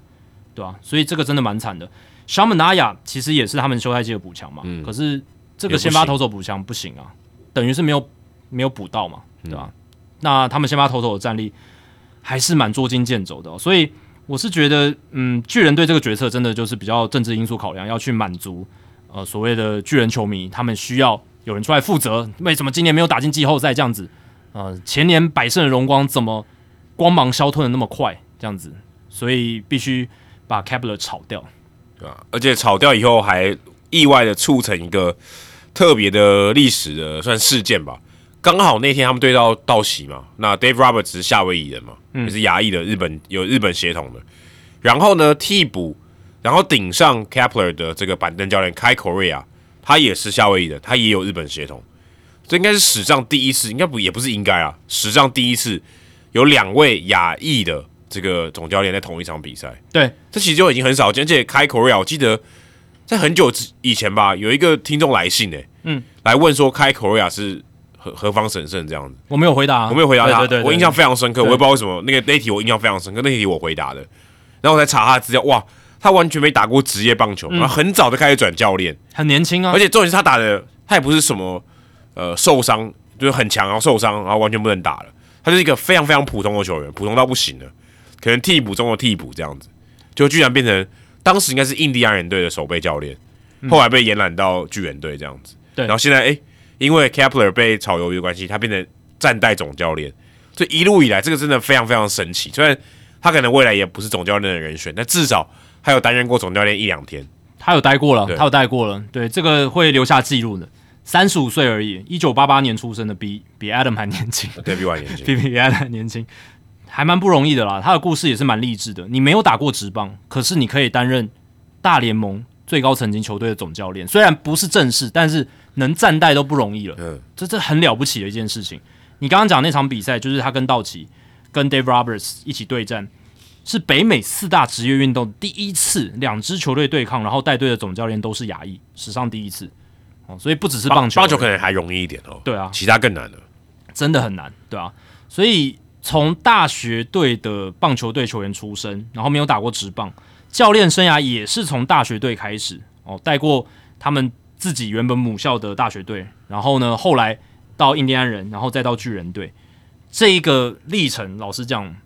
[SPEAKER 2] 对吧？所以这个真的蛮惨的。小美纳亚其实也是他们休赛季的补强嘛，可是这个先发投手补强不行啊，等于是没有没有补到嘛，对吧？那他们先发投手的战力还是蛮捉襟见肘的，所以。我是觉得，嗯，巨人队这个决策真的就是比较政治因素考量，要去满足呃所谓的巨人球迷，他们需要有人出来负责。为什么今年没有打进季后赛这样子？呃，前年百胜的荣光怎么光芒消退的那么快？这样子，所以必须把 Kepler 炒掉，
[SPEAKER 1] 对吧？而且炒掉以后还意外的促成一个特别的历史的算事件吧。刚好那天他们对到道喜嘛，那 Dave Roberts 是夏威夷人嘛，也是亚裔的日本有日本血统的。然后呢，替补，然后顶上 Kepler 的这个板凳教练 Kai Korea，他也是夏威夷的，他也有日本血统。这应该是史上第一次，应该不也不是应该啊，史上第一次有两位亚裔的这个总教练在同一场比赛。
[SPEAKER 2] 对，
[SPEAKER 1] 这其实就已经很少见。而且 Kai Korea，我记得在很久之以前吧，有一个听众来信诶，嗯，来问说 Kai Korea 是。何何方神圣这样子？
[SPEAKER 2] 我没有回答，
[SPEAKER 1] 我没有回答他。
[SPEAKER 2] 对对，
[SPEAKER 1] 我印象非常深刻，我也不知道为什么那个那题我印象非常深刻，那题我回答的。然后我才查他的资料，哇，他完全没打过职业棒球，然后很早就开始转教练，
[SPEAKER 2] 很年轻啊。
[SPEAKER 1] 而且重点是他打的，他也不是什么呃受伤，就是很强然后受伤，然后完全不能打了。他是一个非常非常普通的球员，普通到不行了，可能替补中的替补这样子，就居然变成当时应该是印第安人队的守备教练，后来被延揽到巨人队这样子。
[SPEAKER 2] 对，
[SPEAKER 1] 然后现在哎。因为 Kepler 被炒鱿鱼的关系，他变成战代总教练，所以一路以来，这个真的非常非常神奇。虽然他可能未来也不是总教练的人选，但至少他有担任过总教练一两天。
[SPEAKER 2] 他有待过了，他有待过了。对，这个会留下记录的。三十五岁而已，一九八八年出生的，比比 Adam 还年轻。
[SPEAKER 1] 对，比我还年轻，
[SPEAKER 2] 比 [LAUGHS] 比 Adam 年轻，还蛮不容易的啦。他的故事也是蛮励志的。你没有打过职棒，可是你可以担任大联盟最高层级球队的总教练，虽然不是正式，但是。能站代都不容易了，嗯，这这很了不起的一件事情。你刚刚讲那场比赛，就是他跟道奇、跟 Dave Roberts 一起对战，是北美四大职业运动第一次两支球队对抗，然后带队的总教练都是亚裔，史上第一次哦。所以不只是棒球，
[SPEAKER 1] 棒球可能还容易一点哦。
[SPEAKER 2] 对啊，
[SPEAKER 1] 其他更难了，
[SPEAKER 2] 真的很难，对啊。所以从大学队的棒球队球员出身，然后没有打过职棒，教练生涯也是从大学队开始哦，带过他们。自己原本母校的大学队，然后呢，后来到印第安人，然后再到巨人队，这一个历程，老实讲，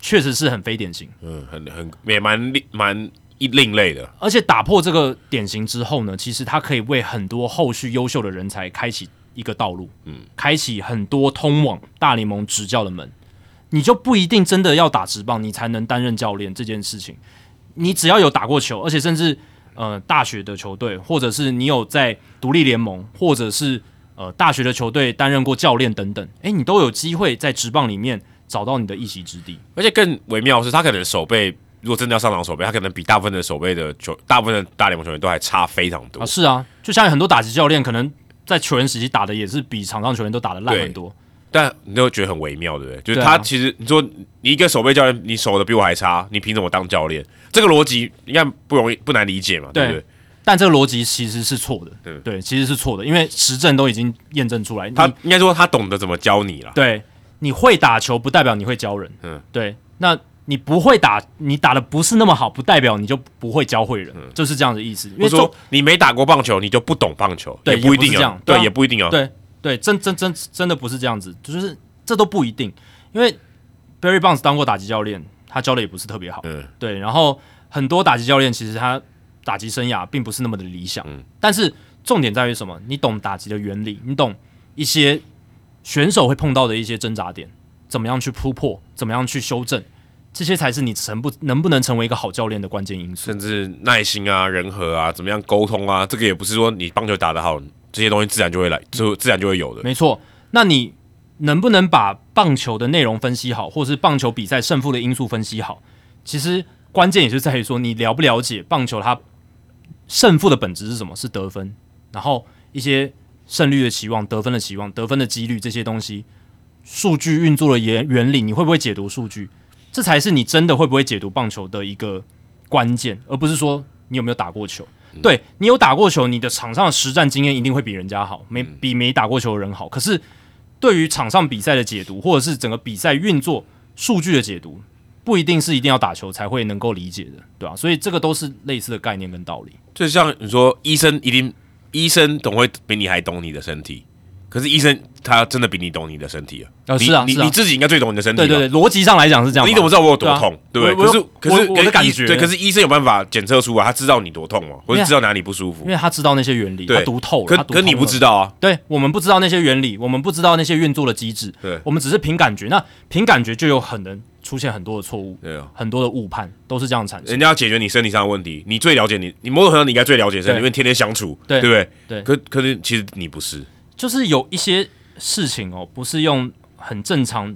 [SPEAKER 2] 确实是很非典型，
[SPEAKER 1] 嗯，很很也蛮蛮一另类的。
[SPEAKER 2] 而且打破这个典型之后呢，其实他可以为很多后续优秀的人才开启一个道路，嗯，开启很多通往大联盟执教的门。你就不一定真的要打直棒，你才能担任教练这件事情。你只要有打过球，而且甚至。呃，大学的球队，或者是你有在独立联盟，或者是呃大学的球队担任过教练等等，诶，你都有机会在职棒里面找到你的一席之地。
[SPEAKER 1] 而且更微妙的是，他可能手背，如果真的要上场手背，他可能比大部分的手背的球，大部分的大联盟球员都还差非常多
[SPEAKER 2] 啊。是啊，就像很多打击教练，可能在球员时期打的也是比场上球员都打的烂很多。
[SPEAKER 1] 但你都觉得很微妙，对不对？就是他其实你说你一个守备教练，你守的比我还差，你凭什么当教练？这个逻辑应该不容易不难理解嘛，对不对？
[SPEAKER 2] 但这个逻辑其实是错的，对对，其实是错的，因为实证都已经验证出来。
[SPEAKER 1] 他应该说他懂得怎么教你了。
[SPEAKER 2] 对，你会打球不代表你会教人，嗯，对。那你不会打，你打的不是那么好，不代表你就不会教会人，就是这样的意思。因为
[SPEAKER 1] 说你没打过棒球，你就不懂棒球，
[SPEAKER 2] 对，
[SPEAKER 1] 不一定
[SPEAKER 2] 这样，
[SPEAKER 1] 对，也不一定哦。
[SPEAKER 2] 对对，真真真真的不是这样子，就是这都不一定。因为 Barry Bonds 当过打击教练，他教的也不是特别好，嗯，对。然后很多打击教练其实他打击生涯并不是那么的理想，嗯。但是重点在于什么？你懂打击的原理，你懂一些选手会碰到的一些挣扎点，怎么样去突破，怎么样去修正。这些才是你成不能不能成为一个好教练的关键因素，
[SPEAKER 1] 甚至耐心啊、人和啊、怎么样沟通啊，这个也不是说你棒球打得好，这些东西自然就会来，就自然就会有的。
[SPEAKER 2] 没错，那你能不能把棒球的内容分析好，或是棒球比赛胜负的因素分析好？其实关键也是在于说你了不了解棒球它胜负的本质是什么？是得分，然后一些胜率的期望、得分的期望、得分的几率这些东西，数据运作的原原理，你会不会解读数据？这才是你真的会不会解读棒球的一个关键，而不是说你有没有打过球。对你有打过球，你的场上的实战经验一定会比人家好，没比没打过球的人好。可是对于场上比赛的解读，或者是整个比赛运作数据的解读，不一定是一定要打球才会能够理解的，对吧？所以这个都是类似的概念跟道理。
[SPEAKER 1] 就像你说，医生一定医生总会比你还懂你的身体。可是医生他真的比你懂你的身体
[SPEAKER 2] 啊！是啊，
[SPEAKER 1] 你你自己应该最懂你的身体。
[SPEAKER 2] 对对对，逻辑上来讲是这样。
[SPEAKER 1] 你怎么知道我有多痛？对不对？可是可是
[SPEAKER 2] 我的感觉，
[SPEAKER 1] 对，可是医生有办法检测出啊，他知道你多痛吗？或者知道哪里不舒服？
[SPEAKER 2] 因为他知道那些原理，他读透了。
[SPEAKER 1] 可可你不知道啊？
[SPEAKER 2] 对，我们不知道那些原理，我们不知道那些运作的机制。
[SPEAKER 1] 对，
[SPEAKER 2] 我们只是凭感觉。那凭感觉就有很能出现很多的错误，
[SPEAKER 1] 对啊，
[SPEAKER 2] 很多的误判都是这样产生。
[SPEAKER 1] 人家要解决你身体上的问题，你最了解你，你某种程度你应该最了解身体，因为天天相处，对不对？
[SPEAKER 2] 对。
[SPEAKER 1] 可可是其实你不是，
[SPEAKER 2] 就是有一些。事情哦，不是用很正常、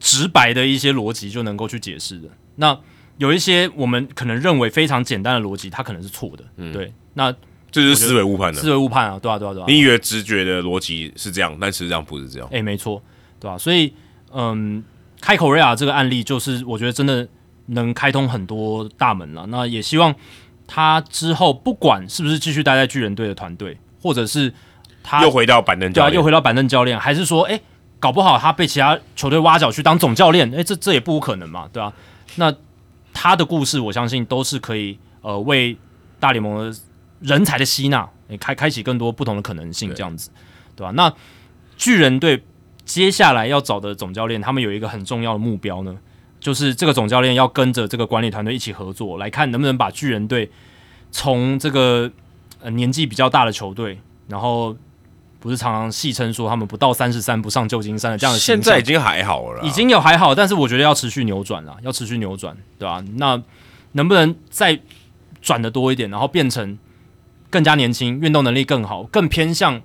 [SPEAKER 2] 直白的一些逻辑就能够去解释的。那有一些我们可能认为非常简单的逻辑，它可能是错的。嗯，对。那
[SPEAKER 1] 这就是思维误判的，
[SPEAKER 2] 思维误判啊，对啊，对啊，对啊。
[SPEAKER 1] 你以为直觉的逻辑是这样，但实际上不是这样。
[SPEAKER 2] 哎，没错，对吧？所以，嗯，开口瑞亚这个案例，就是我觉得真的能开通很多大门了。那也希望他之后不管是不是继续待在巨人队的团队，或者是。他
[SPEAKER 1] 又回到板凳教练，
[SPEAKER 2] 又回到板凳教练，还是说，哎，搞不好他被其他球队挖角去当总教练？哎，这这也不无可能嘛，对吧？那他的故事，我相信都是可以，呃，为大联盟的人才的吸纳，开开启更多不同的可能性，这样子，对吧？那巨人队接下来要找的总教练，他们有一个很重要的目标呢，就是这个总教练要跟着这个管理团队一起合作，来看能不能把巨人队从这个呃年纪比较大的球队，然后。不是常常戏称说他们不到三十三不上旧金山的这样的，
[SPEAKER 1] 现在已经还好了，
[SPEAKER 2] 已经有还好，但是我觉得要持续扭转了，要持续扭转，对吧？那能不能再转的多一点，然后变成更加年轻、运动能力更好、更偏向，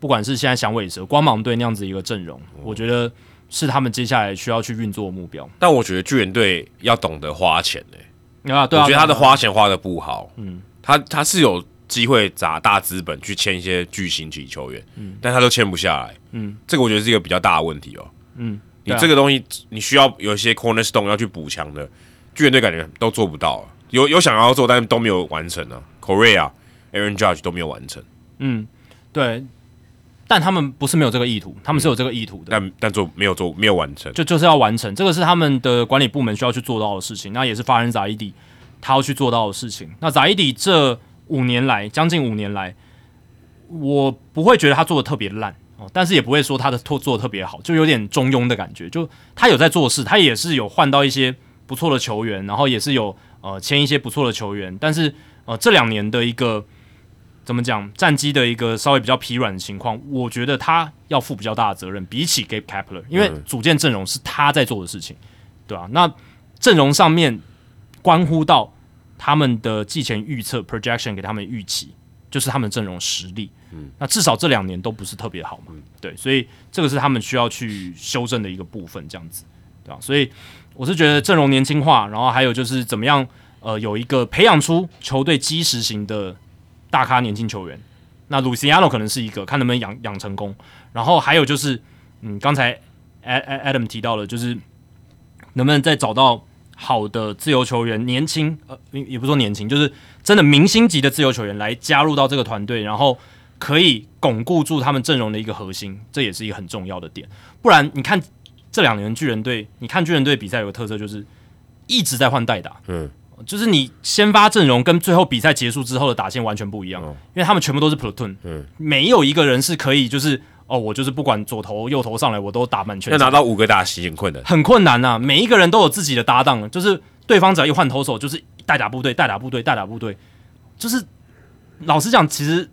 [SPEAKER 2] 不管是现在响尾蛇、光芒队那样子一个阵容，我觉得是他们接下来需要去运作的目标。
[SPEAKER 1] 但我觉得巨人队要懂得花钱
[SPEAKER 2] 诶，啊，对
[SPEAKER 1] 啊，我觉得他的花钱花的不好，嗯，他他是有。机会砸大资本去签一些巨星级球员，嗯，但他都签不下来，嗯，这个我觉得是一个比较大的问题哦，嗯，你这个东西你需要有一些 cornerstone 要去补强的，巨人队感觉都做不到，有有想要做，但是都没有完成呢。Korea、Aaron Judge 都没有完成，
[SPEAKER 2] 嗯，对，但他们不是没有这个意图，他们是有这个意图的，
[SPEAKER 1] 但但做没有做没有完成，
[SPEAKER 2] 就就是要完成，这个是他们的管理部门需要去做到的事情，那也是发人扎伊迪他要去做到的事情，那扎伊迪这。五年来，将近五年来，我不会觉得他做的特别烂哦，但是也不会说他的做做的特别好，就有点中庸的感觉。就他有在做事，他也是有换到一些不错的球员，然后也是有呃签一些不错的球员，但是呃这两年的一个怎么讲战绩的一个稍微比较疲软的情况，我觉得他要负比较大的责任，比起 Gabe Kapler，因为组建阵容是他在做的事情，对吧？那阵容上面关乎到。他们的季前预测 projection 给他们预期，就是他们阵容实力。嗯，那至少这两年都不是特别好嘛。对，所以这个是他们需要去修正的一个部分，这样子，对吧？所以我是觉得阵容年轻化，然后还有就是怎么样，呃，有一个培养出球队基石型的大咖年轻球员。那 Luciano 可能是一个，看能不能养养成功。然后还有就是，嗯，刚才 Adam 提到了，就是能不能再找到。好的自由球员，年轻呃，也不说年轻，就是真的明星级的自由球员来加入到这个团队，然后可以巩固住他们阵容的一个核心，这也是一个很重要的点。不然你看这两年巨人队，你看巨人队比赛有个特色就是一直在换代打，嗯，就是你先发阵容跟最后比赛结束之后的打线完全不一样，因为他们全部都是 platoon，嗯，没有一个人是可以就是哦，我就是不管左投右投上来我都打满全，
[SPEAKER 1] 要拿到五个打席很困难，
[SPEAKER 2] 很困难呐，每一个人都有自己的搭档，就是对方只要一换投手，就是代打部队，代打部队，代打部队，就是老实讲，其实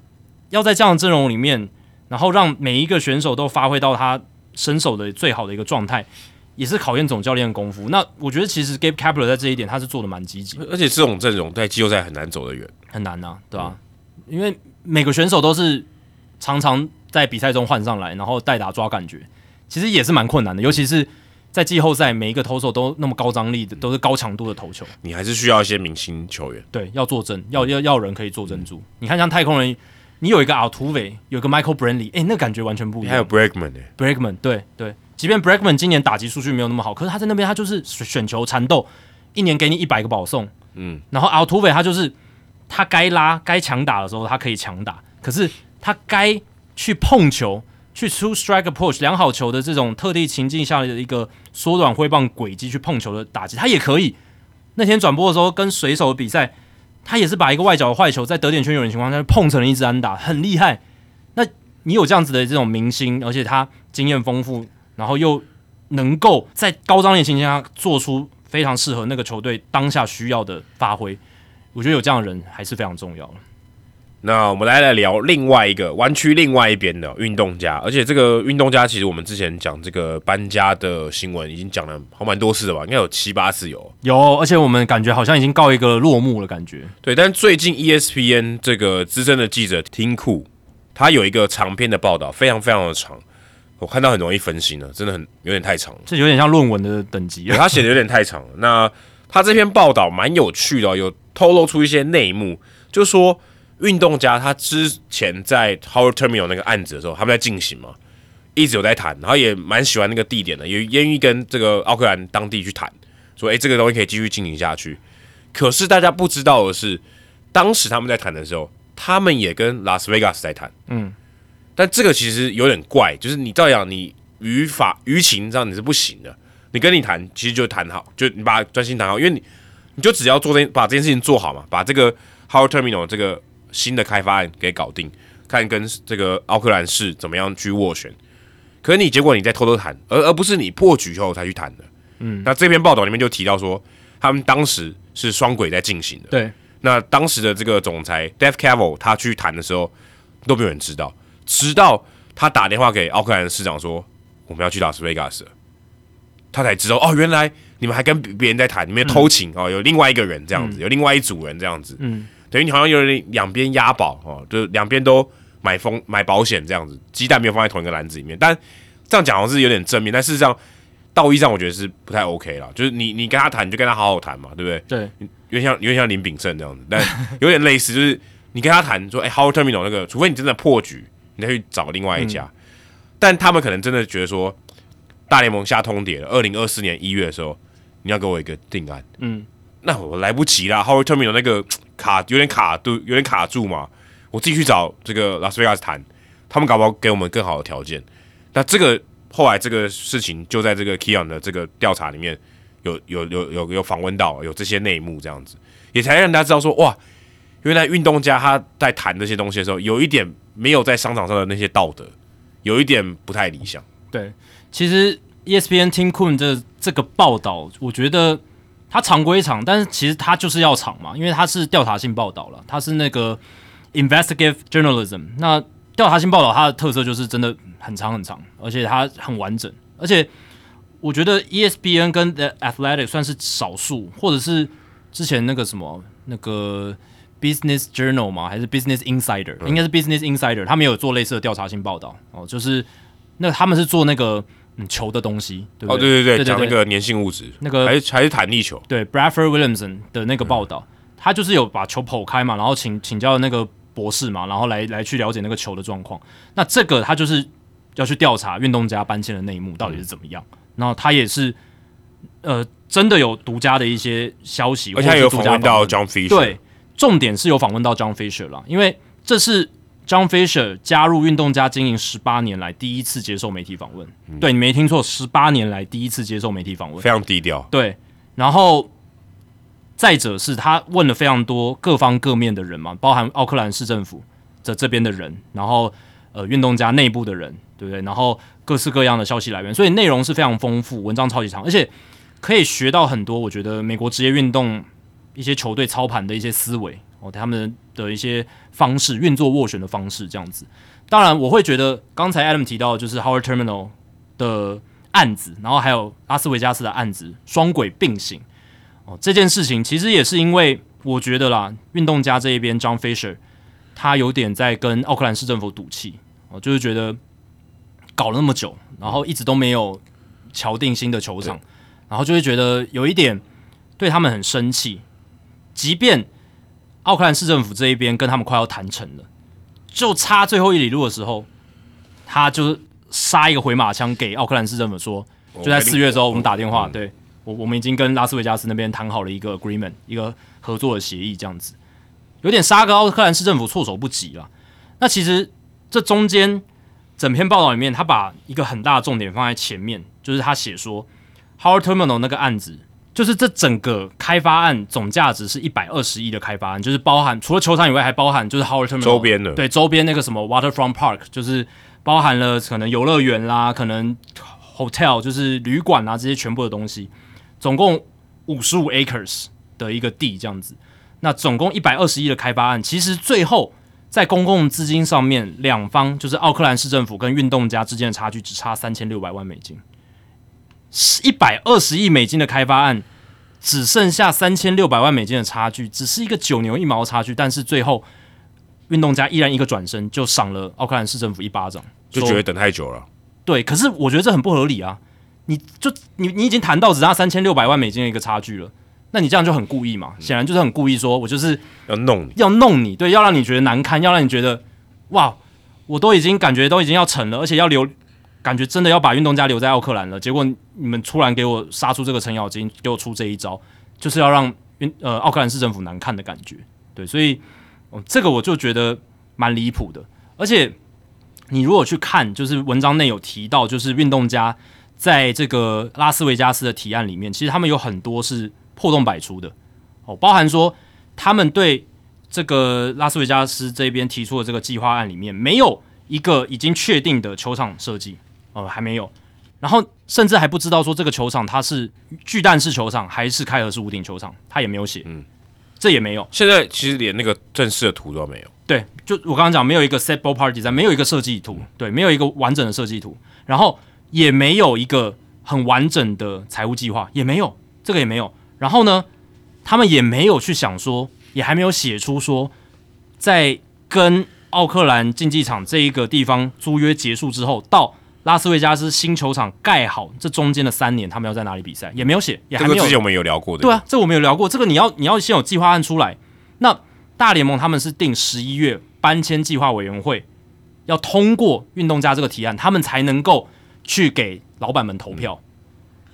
[SPEAKER 2] 要在这样的阵容里面，然后让每一个选手都发挥到他身手的最好的一个状态。也是考验总教练的功夫。那我觉得其实 Gabe Kapler 在这一点他是做的蛮积极，
[SPEAKER 1] 而且这种阵容在季后赛很难走得远，
[SPEAKER 2] 很难呐，对吧？因为每个选手都是常常在比赛中换上来，然后代打抓感觉，其实也是蛮困难的。尤其是在季后赛，每一个投手都那么高张力的，都是高强度的投球，
[SPEAKER 1] 你还是需要一些明星球员，
[SPEAKER 2] 对，要坐镇，要要要人可以坐镇住。你看像太空人，你有一个阿图韦，有个 Michael Brantley，哎，那感觉完全不一样。
[SPEAKER 1] 还有，Bregman，
[SPEAKER 2] 对对。即便 Bregman 今年打击数据没有那么好，可是他在那边他就是选球缠斗，一年给你一百个保送，嗯，然后 u v e 他就是他该拉该强打的时候他可以强打，可是他该去碰球去出 strike approach 良好球的这种特地情境下的一个缩短挥棒轨迹去碰球的打击，他也可以。那天转播的时候跟水手比赛，他也是把一个外角的坏球在得点圈有人情况下碰成了一支安打，很厉害。那你有这样子的这种明星，而且他经验丰富。然后又能够在高张力情况下做出非常适合那个球队当下需要的发挥，我觉得有这样的人还是非常重要的。
[SPEAKER 1] 那我们来来聊另外一个弯曲另外一边的运动家，而且这个运动家其实我们之前讲这个搬家的新闻已经讲了好蛮多次了吧，应该有七八次有。
[SPEAKER 2] 有，而且我们感觉好像已经告一个落幕了，感觉。
[SPEAKER 1] 对，但最近 ESPN 这个资深的记者听库，他有一个长篇的报道，非常非常的长。我看到很容易分心了，真的很有点太长了，
[SPEAKER 2] 这有点像论文的等级。
[SPEAKER 1] 他写的有点太长了。那他这篇报道蛮有趣的，有透露出一些内幕，就说运动家他之前在 Howard Terminal 那个案子的时候，他们在进行嘛，一直有在谈，然后也蛮喜欢那个地点的，也愿意跟这个奥克兰当地去谈，说诶，这个东西可以继续进行下去。可是大家不知道的是，当时他们在谈的时候，他们也跟拉斯维加斯在谈，嗯。但这个其实有点怪，就是你照样你于法于情这样你是不行的。你跟你谈，其实就谈好，就你把专心谈好，因为你你就只要做这把这件事情做好嘛，把这个 Howard Terminal 这个新的开发案给搞定，看跟这个奥克兰市怎么样去斡旋。可是你结果你在偷偷谈，而而不是你破局后才去谈的。嗯，那这篇报道里面就提到说，他们当时是双轨在进行的。
[SPEAKER 2] 对，
[SPEAKER 1] 那当时的这个总裁 Dave Cavill 他去谈的时候，都没有人知道。直到他打电话给奥克兰市长说我们要去拉斯维加斯，他才知道哦，原来你们还跟别人在谈，你们偷情哦，有另外一个人这样子，有另外一组人这样子，嗯，等于你好像有点两边押宝哦，就是两边都买风买保险这样子，鸡蛋没有放在同一个篮子里面。但这样讲好像是有点正面，但事实上道义上我觉得是不太 OK 了。就是你你跟他谈，你就跟他好好谈嘛，对不对？
[SPEAKER 2] 对，
[SPEAKER 1] 有点像有点像林炳胜这样子，但有点类似，就是你跟他谈说，哎，Howard Terminal 那个，除非你真的破局。你再去找另外一家，但他们可能真的觉得说，大联盟下通牒了，二零二四年一月的时候，你要给我一个定案，嗯，那我来不及啦。Howard Terminal 那个 [TSK] 卡有点卡都，有点卡住嘛，我自己去找这个拉斯维加斯谈，他们搞不好给我们更好的条件。那这个后来这个事情就在这个 Keon 的这个调查里面有有有有有访问到有这些内幕，这样子也才让大家知道说，哇，原来运动家他在谈这些东西的时候有一点。没有在商场上的那些道德，有一点不太理想。
[SPEAKER 2] 对，其实 ESPN Tim Coon 这这个报道，我觉得他长归长，但是其实他就是要长嘛，因为他是调查性报道了，他是那个 investigative journalism。那调查性报道它的特色就是真的很长很长，而且它很完整。而且我觉得 ESPN 跟 The Athletic 算是少数，或者是之前那个什么那个。Business Journal 吗？还是 Business Insider？应该是 Business Insider。他们有做类似的调查性报道哦，就是那他们是做那个嗯球的东西，对不
[SPEAKER 1] 对？哦，对对对，讲那个粘性物质，
[SPEAKER 2] 那个
[SPEAKER 1] 还还是弹力球。
[SPEAKER 2] 对，Bradford Williamson 的那个报道，他就是有把球剖开嘛，然后请请教那个博士嘛，然后来来去了解那个球的状况。那这个他就是要去调查运动家搬迁的内幕到底是怎么样。然后他也是呃真的有独家的一些消息，
[SPEAKER 1] 而且有访问到 John Fisher。
[SPEAKER 2] 对。重点是有访问到 John Fisher 了，因为这是 John Fisher 加入运动家经营十八年来第一次接受媒体访问。对你没听错，十八年来第一次接受媒体访问，
[SPEAKER 1] 非常低调。
[SPEAKER 2] 对，然后再者是他问了非常多各方各面的人嘛，包含奥克兰市政府的这边的人，然后呃运动家内部的人，对不对？然后各式各样的消息来源，所以内容是非常丰富，文章超级长，而且可以学到很多。我觉得美国职业运动一些球队操盘的一些思维哦，他们的一些方式运作斡旋的方式这样子。当然，我会觉得刚才 Adam 提到就是 Howard Terminal 的案子，然后还有拉斯维加斯的案子双轨并行。哦，这件事情其实也是因为我觉得啦，运动家这一边 John Fisher 他有点在跟奥克兰市政府赌气。哦，就是觉得搞了那么久，然后一直都没有敲定新的球场，然后就会觉得有一点对他们很生气，即便奥克兰市政府这一边跟他们快要谈成了。就差最后一里路的时候，他就杀一个回马枪给奥克兰市政府说，就在四月的时候，我们打电话，对我我们已经跟拉斯维加斯那边谈好了一个 agreement，一个合作的协议，这样子有点杀个奥克兰市政府措手不及了。那其实这中间整篇报道里面，他把一个很大的重点放在前面，就是他写说 Howard Terminal 那个案子。就是这整个开发案总价值是一百二十亿的开发案，就是包含除了球场以外，还包含就是 Howard Terminal
[SPEAKER 1] 周边的，
[SPEAKER 2] 对周边那个什么 Waterfront Park，就是包含了可能游乐园啦，可能 hotel 就是旅馆啊这些全部的东西，总共五十五 acres 的一个地这样子。那总共一百二十亿的开发案，其实最后在公共资金上面，两方就是奥克兰市政府跟运动家之间的差距只差三千六百万美金。一百二十亿美金的开发案，只剩下三千六百万美金的差距，只是一个九牛一毛的差距。但是最后，运动家依然一个转身就赏了奥克兰市政府一巴掌，
[SPEAKER 1] 就觉得等太久了。
[SPEAKER 2] 对，可是我觉得这很不合理啊！你就你你已经谈到只差三千六百万美金的一个差距了，那你这样就很故意嘛？显然就是很故意，说我就是
[SPEAKER 1] 要弄你，
[SPEAKER 2] 要弄你，对，要让你觉得难堪，要让你觉得哇，我都已经感觉都已经要成了，而且要留。感觉真的要把运动家留在奥克兰了，结果你们突然给我杀出这个程咬金，给我出这一招，就是要让运呃奥克兰市政府难看的感觉。对，所以这个我就觉得蛮离谱的。而且你如果去看，就是文章内有提到，就是运动家在这个拉斯维加斯的提案里面，其实他们有很多是破洞百出的哦，包含说他们对这个拉斯维加斯这边提出的这个计划案里面没有一个已经确定的球场设计。哦，还没有，然后甚至还不知道说这个球场它是巨蛋式球场还是开合式屋顶球场，他也没有写，嗯，这也没有。
[SPEAKER 1] 现在其实连那个正式的图都没有。
[SPEAKER 2] 对，就我刚刚讲，没有一个 set ball party 在，没有一个设计图，对，没有一个完整的设计图，然后也没有一个很完整的财务计划，也没有，这个也没有。然后呢，他们也没有去想说，也还没有写出说，在跟奥克兰竞技场这一个地方租约结束之后到。拉斯维加斯新球场盖好，这中间的三年他们要在哪里比赛也没有写，也还没有。
[SPEAKER 1] 之前我们有聊过的。
[SPEAKER 2] 对啊，这我们有聊过。这个你要你要先有计划案出来。那大联盟他们是定十一月搬迁计划委员会要通过运动家这个提案，他们才能够去给老板们投票。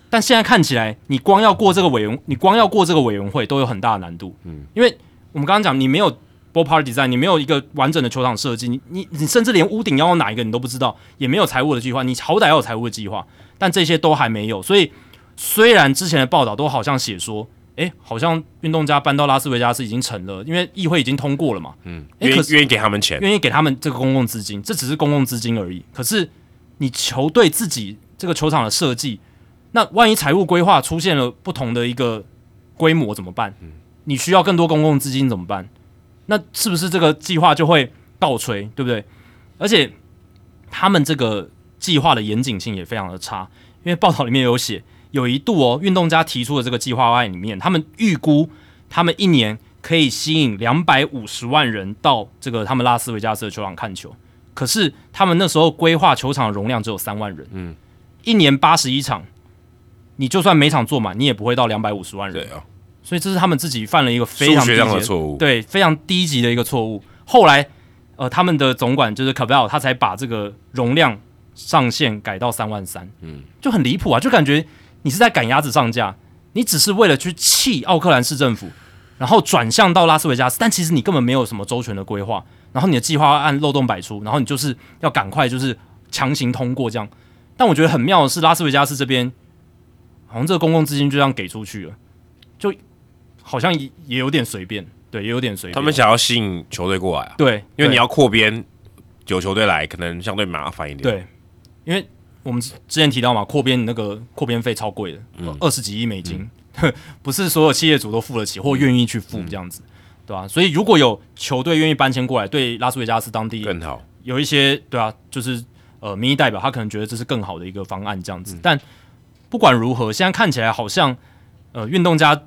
[SPEAKER 2] 但现在看起来，你光要过这个委员，你光要过这个委员会都有很大的难度。嗯，因为我们刚刚讲，你没有。Ball Park Design，你没有一个完整的球场设计，你你你甚至连屋顶要用哪一个你都不知道，也没有财务的计划，你好歹要有财务的计划，但这些都还没有。所以虽然之前的报道都好像写说，诶，好像运动家搬到拉斯维加斯已经成了，因为议会已经通过了嘛，
[SPEAKER 1] 嗯，愿意愿意给他们钱，
[SPEAKER 2] 愿意给他们这个公共资金，这只是公共资金而已。可是你球队自己这个球场的设计，那万一财务规划出现了不同的一个规模怎么办？你需要更多公共资金怎么办？那是不是这个计划就会倒吹，对不对？而且他们这个计划的严谨性也非常的差，因为报道里面有写，有一度哦，运动家提出的这个计划案里面，他们预估他们一年可以吸引两百五十万人到这个他们拉斯维加斯的球场看球，可是他们那时候规划球场的容量只有三万人，嗯，一年八十一场，你就算每场坐满，你也不会到两百五十万人，
[SPEAKER 1] 对啊。
[SPEAKER 2] 所以这是他们自己犯了一个非常低级
[SPEAKER 1] 的错误，
[SPEAKER 2] 对，非常低级的一个错误。后来，呃，他们的总管就是 c a b e l 他才把这个容量上限改到三万三，嗯，就很离谱啊！就感觉你是在赶鸭子上架，你只是为了去气奥克兰市政府，然后转向到拉斯维加斯，但其实你根本没有什么周全的规划，然后你的计划按漏洞百出，然后你就是要赶快就是强行通过这样。但我觉得很妙的是，拉斯维加斯这边好像这个公共资金就这样给出去了，就。好像也也有点随便，对，也有点随便。
[SPEAKER 1] 他们想要吸引球队过来啊，
[SPEAKER 2] 对，
[SPEAKER 1] 因为你要扩编，有球队来可能相对麻烦一点。，
[SPEAKER 2] 对，因为我们之前提到嘛，扩编那个扩编费超贵的，
[SPEAKER 1] 嗯。
[SPEAKER 2] 二十几亿美金，[LAUGHS] 不是所有企业主都付得起或愿意去付这样子，对吧、所以如果有球队愿意搬迁过来，对拉斯维加斯当地
[SPEAKER 1] 更好。
[SPEAKER 2] 有一些对啊，就是呃民意代表他可能觉得这是更好的一个方案这样子，但不管如何，现在看起来好像呃运动家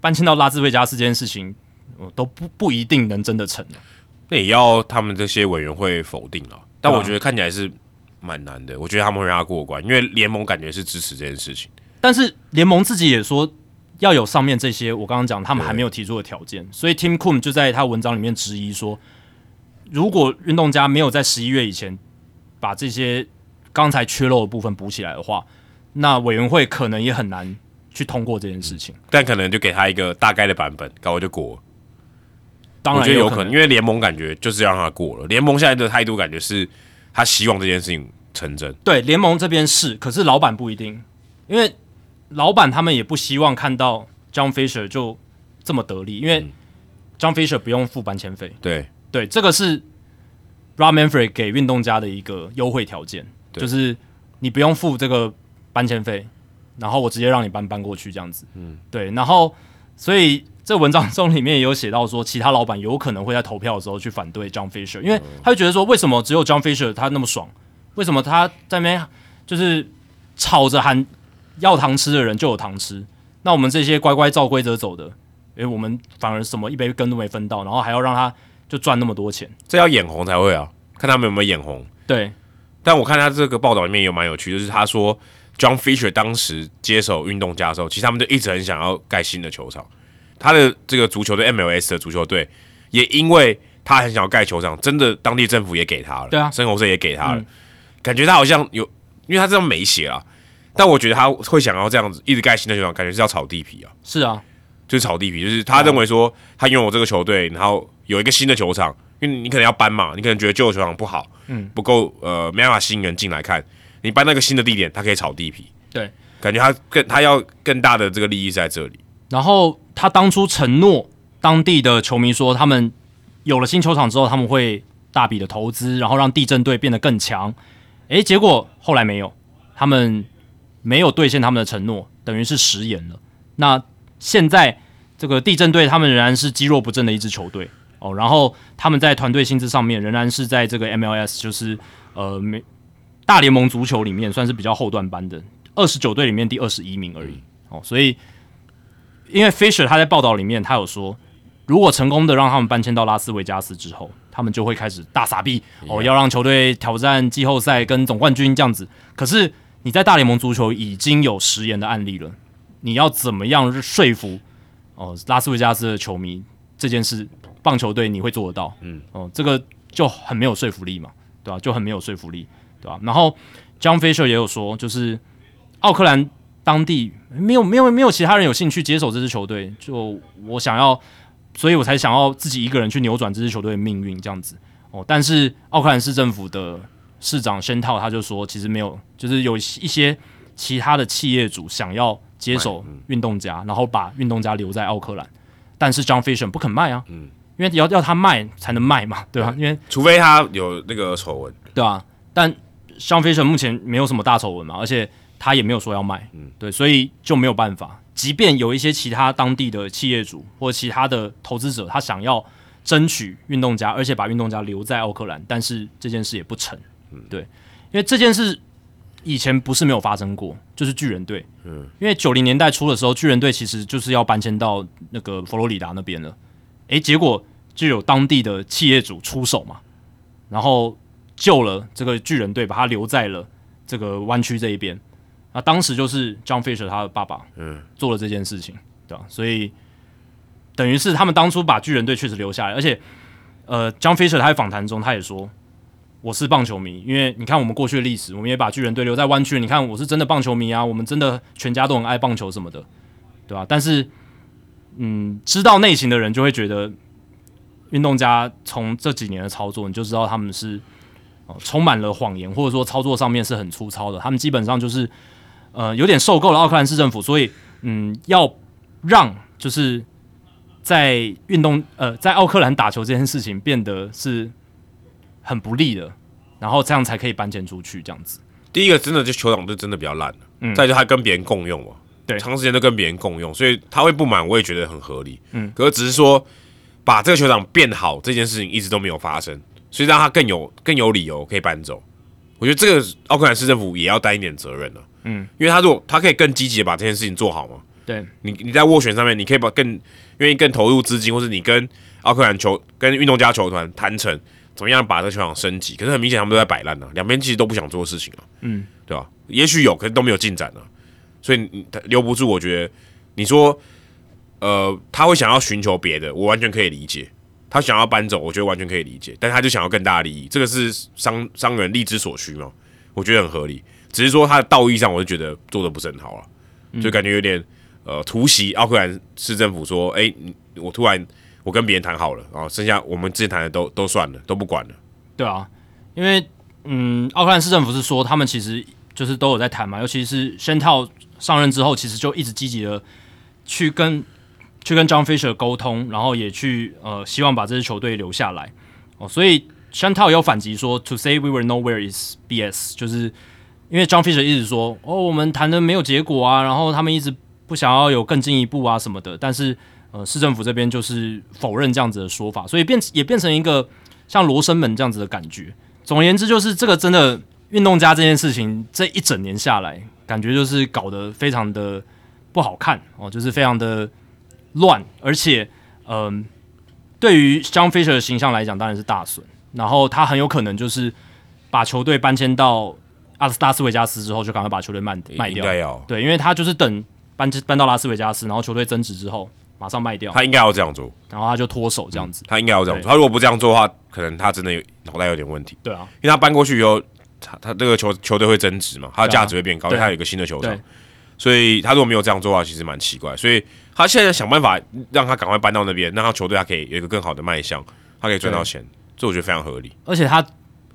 [SPEAKER 2] 搬迁到拉斯维加斯这件事情，呃、都不不一定能真的成。
[SPEAKER 1] 那也要他们这些委员会否定了，但我觉得看起来是蛮难的。我觉得他们会让他过关，因为联盟感觉是支持这件事情。
[SPEAKER 2] 但是联盟自己也说要有上面这些我刚刚讲他们还没有提出的条件，所以 Tim Coon 就在他文章里面质疑说，如果运动家没有在十一月以前把这些刚才缺漏的部分补起来的话，那委员会可能也很难去通过这件事情。
[SPEAKER 1] 但可能就给他一个大概的版本，搞我就过了。
[SPEAKER 2] 当然有可
[SPEAKER 1] 觉得有可能，因为联盟感觉就是要让他过了。联盟现在的态度感觉是他希望这件事情成真。
[SPEAKER 2] 对联盟这边是，可是老板不一定，因为老板他们也不希望看到 John Fisher 就这么得利，因为 John Fisher 不用付搬迁费。
[SPEAKER 1] 对，
[SPEAKER 2] 对，这个是 Rob Manfred 给运动家的一个优惠条件，就是你不用付这个搬迁费，然后我直接让你搬搬过去这样子。嗯，对，然后所以这文章中里面也有写到说，其他老板有可能会在投票的时候去反对 John Fisher，因为他会觉得说，为什么只有 John Fisher 他那么爽？为什么他在那边就是吵着喊要糖吃的人就有糖吃？那我们这些乖乖照规则走的，诶，我们反而什么一杯羹都没分到，然后还要让他就赚那么多钱。
[SPEAKER 1] 这要眼红才会啊，看他们有没有眼红。
[SPEAKER 2] 对，
[SPEAKER 1] 但我看他这个报道里面有蛮有趣，就是他说 John Fisher 当时接手运动家的时候，其实他们就一直很想要盖新的球场。他的这个足球队 MLS 的足球队，也因为他很想要盖球场，真的当地政府也给他了，
[SPEAKER 2] 对啊。
[SPEAKER 1] 生活社也给他了，
[SPEAKER 2] 嗯。
[SPEAKER 1] 感觉他好像有，因为他这样没写啊。但我觉得他会想要这样子一直盖新的球场，感觉是要炒地皮啊，
[SPEAKER 2] 是啊，
[SPEAKER 1] 就是炒地皮，就是他认为说他拥有这个球队，然后有一个新的球场，因为你可能要搬嘛，你可能觉得旧的球场不好，
[SPEAKER 2] 嗯，
[SPEAKER 1] 不够呃没办法吸引人进来看，你搬那个新的地点，他可以炒地皮，
[SPEAKER 2] 对。
[SPEAKER 1] 感觉他更他要更大的这个利益是在这里，
[SPEAKER 2] 然后他当初承诺当地的球迷说，他们有了新球场之后，他们会大笔的投资，然后让地震队变得更强。诶，结果后来没有，他们没有兑现他们的承诺，等于是食言了。那现在这个地震队他们仍然是积弱不振的一支球队哦，然后他们在团队薪资上面仍然是在这个 MLS 就是呃美大联盟足球里面算是比较后段班的，二十九队里面第二十一名而已哦，所以因为 Fisher 他在报道里面他有说，如果成功的让他们搬迁到拉斯维加斯之后，他们就会开始大傻逼哦，要让球队挑战季后赛跟总冠军这样子。可是你在大联盟足球已经有食言的案例了，你要怎么样说服哦拉斯维加斯的球迷这件事？棒球队你会做得到？嗯，哦，这个就很没有说服力嘛，对吧、就很没有说服力，对吧、然后 John Fisher 也有说，就是奥克兰当地没有没有没有其他人有兴趣接手这支球队，就我想要，所以我才想要自己一个人去扭转这支球队的命运这样子。哦。但是奥克兰市政府的市长宣套他就说，其实没有，就是有一些其他的企业主想要接手运动家，然后把运动家留在奥克兰，但是 John Fisher 不肯卖啊，嗯，因为要要他卖才能卖嘛，对吧？因为
[SPEAKER 1] 除非他有那个丑闻，
[SPEAKER 2] 对啊，但香飞神目前没有什么大丑闻嘛，而且他也没有说要卖，嗯，对，所以就没有办法。即便有一些其他当地的企业主或其他的投资者，他想要争取运动家，而且把运动家留在奥克兰，但是这件事也不成，嗯，对，因为这件事以前不是没有发生过，就是巨人队，嗯，因为九零年代初的时候，巨人队其实就是要搬迁到那个佛罗里达那边了，诶，结果就有当地的企业主出手嘛，然后救了这个巨人队，把他留在了这个湾区这一边。那当时就是 John Fisher 他的爸爸，
[SPEAKER 1] 嗯，
[SPEAKER 2] 做了这件事情，对吧、所以等于是他们当初把巨人队确实留下来，而且呃，John Fisher 他在访谈中他也说，我是棒球迷，因为你看我们过去的历史，我们也把巨人队留在湾区，你看我是真的棒球迷啊，我们真的全家都很爱棒球什么的，对吧、但是嗯，知道内情的人就会觉得，运动家从这几年的操作，你就知道他们是。哦，充满了谎言，或者说操作上面是很粗糙的。他们基本上就是，呃，有点受够了奥克兰市政府，所以，嗯，要让就是在运动呃在奥克兰打球这件事情变得是很不利的，然后这样才可以搬迁出去这样子。
[SPEAKER 1] 第一个真的就球场就真的比较烂了，嗯，再就他跟别人共用嘛，
[SPEAKER 2] 对，
[SPEAKER 1] 长时间都跟别人共用，所以他会不满，我也觉得很合理，嗯，可是只是说把这个球场变好这件事情一直都没有发生，所以让他更有更有理由可以搬走。我觉得这个奥克兰市政府也要担一点责任了，嗯，因为他如果他可以更积极的把这件事情做好嘛，
[SPEAKER 2] 对
[SPEAKER 1] 你你在斡旋上面，你可以把更愿意更投入资金，或是你跟奥克兰球跟运动家球团谈成怎么样把这个球场升级。可是很明显他们都在摆烂呢，两边其实都不想做事情啊，嗯，对吧？也许有，可是都没有进展呢，所以你留不住。我觉得你说，呃，他会想要寻求别的，我完全可以理解。他想要搬走，我觉得完全可以理解，但他就想要更大的利益，这个是商商人利之所需嘛？我觉得很合理。只是说他的道义上，我就觉得做的不是很好了，就感觉有点呃突袭奥克兰市政府说，哎，我突然我跟别人谈好了，然后剩下我们之前谈的都都算了，都不管了。
[SPEAKER 2] 对啊，因为嗯，奥克兰市政府是说他们其实就是都有在谈嘛，尤其是宣套上任之后，其实就一直积极的去跟。去跟 John Fisher 沟通，然后也去呃希望把这支球队留下来哦，所以 Chantal 有反击说，To say we were nowhere is BS，就是因为 John Fisher 一直说哦我们谈的没有结果啊，然后他们一直不想要有更进一步啊什么的，但是呃市政府这边就是否认这样子的说法，所以变也变成一个像罗生门这样子的感觉。总而言之，就是这个真的运动家这件事情这一整年下来，感觉就是搞得非常的不好看哦，就是非常的。乱，而且，嗯，对于 John Fisher 的形象来讲，当然是大损。然后他很有可能就是把球队搬迁到阿斯拉斯维加斯之后，就赶快把球队卖卖掉。对，因为他就是等搬搬到拉斯维加斯，然后球队增值之后马上卖掉。
[SPEAKER 1] 他应该要这样做，
[SPEAKER 2] 然后他就脱手这样子。
[SPEAKER 1] 他应该要这样做。他如果不这样做的话，可能他真的有脑袋有点问题。
[SPEAKER 2] 对啊，
[SPEAKER 1] 因为他搬过去以后，他他这个球球队会增值嘛，他的价值会变高，因为他有一个新的球场。所以他如果没有这样做的话，其实蛮奇怪。所以他现在想办法让他赶快搬到那边，让他球队他可以有一个更好的卖相，他可以赚到钱，这我觉得非常合理。
[SPEAKER 2] 而且他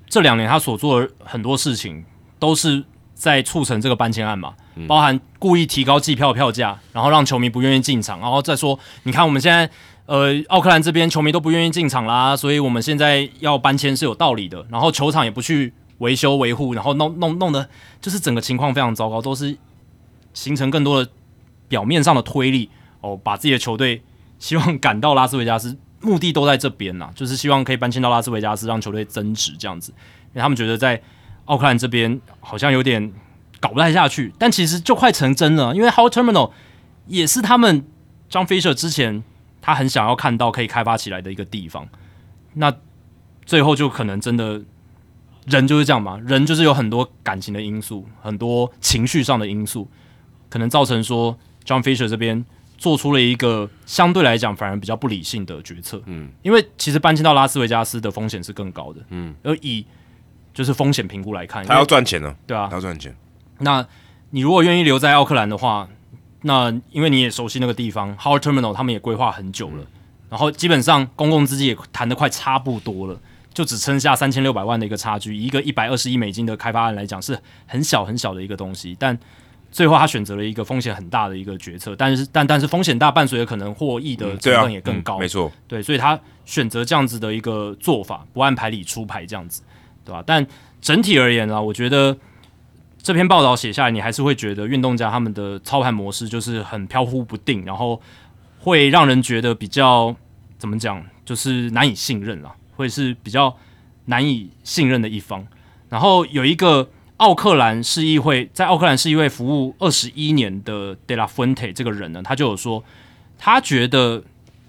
[SPEAKER 2] 这两年他所做的很多事情，都是在促成这个搬迁案嘛，包含故意提高季票票价，然后让球迷不愿意进场，然后再说，你看我们现在呃奥克兰这边球迷都不愿意进场啦，所以我们现在要搬迁是有道理的。然后球场也不去维修维护，然后弄弄弄的，就是整个情况非常糟糕，都是。形成更多的表面上的推力哦，把自己的球队希望赶到拉斯维加斯，目的都在这边呐，[LAUGHS] 就是希望可以搬迁到拉斯维加斯，让球队增值这样子。因为他们觉得在奥克兰这边好像有点搞不太下去，但其实就快成真了，因为 How Terminal 也是他们 John Fisher 之前他很想要看到可以开发起来的一个地方。那最后就可能真的人就是这样嘛，人就是有很多感情的因素，很多情绪上的因素。可能造成说，John Fisher 这边做出了一个相对来讲反而比较不理性的决策。嗯，因为其实搬迁到拉斯维加斯的风险是更高的。嗯，而以就是风险评估来看，
[SPEAKER 1] 他要赚钱呢，
[SPEAKER 2] 对啊，他
[SPEAKER 1] 要赚钱。
[SPEAKER 2] 那你如果愿意留在奥克兰的话，那因为你也熟悉那个地方，Howard Terminal 他们也规划很久了，然后基本上公共资金也谈得快差不多了，就只剩下三千六百万的一个差距。一个一百二十亿美金的开发案来讲，是很小很小的一个东西，但。最后，他选择了一个风险很大的一个决策，但是但但是风险大，伴随着可能获益的成分也更高，
[SPEAKER 1] 没错，
[SPEAKER 2] 对，所以他选择这样子的一个做法，不按牌理出牌这样子，对吧？但整体而言呢，我觉得这篇报道写下来，你还是会觉得运动家他们的操盘模式就是很飘忽不定，然后会让人觉得比较怎么讲，就是难以信任了，会是比较难以信任的一方。然后有一个。奥克兰市议会在奥克兰市议会服务二十一年的 De La Fuente 这个人呢，他就有说，他觉得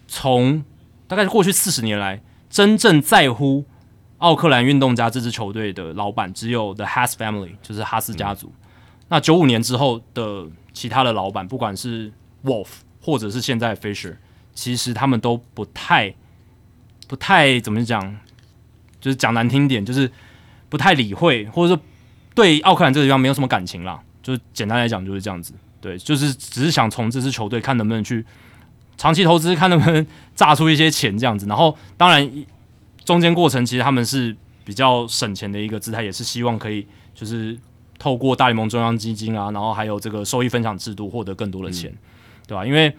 [SPEAKER 2] 从大概过去四十年来，真正在乎奥克兰运动家这支球队的老板只有 The Has Family，就是哈斯家族。那九五年之后的其他的老板，不管是 Wolf 或者是现在 Fisher，其实他们都不太不太怎么讲，就是讲难听点，就是不太理会，或者说。对奥克兰这个地方没有什么感情啦，就是简单来讲就是这样子，对，就是只是想从这支球队看能不能去长期投资，看能不能 [LAUGHS] 榨出一些钱这样子。然后当然中间过程其实他们是比较省钱的一个姿态，也是希望可以就是透过大联盟中央基金啊，然后还有这个收益分享制度获得更多的钱，对吧？因为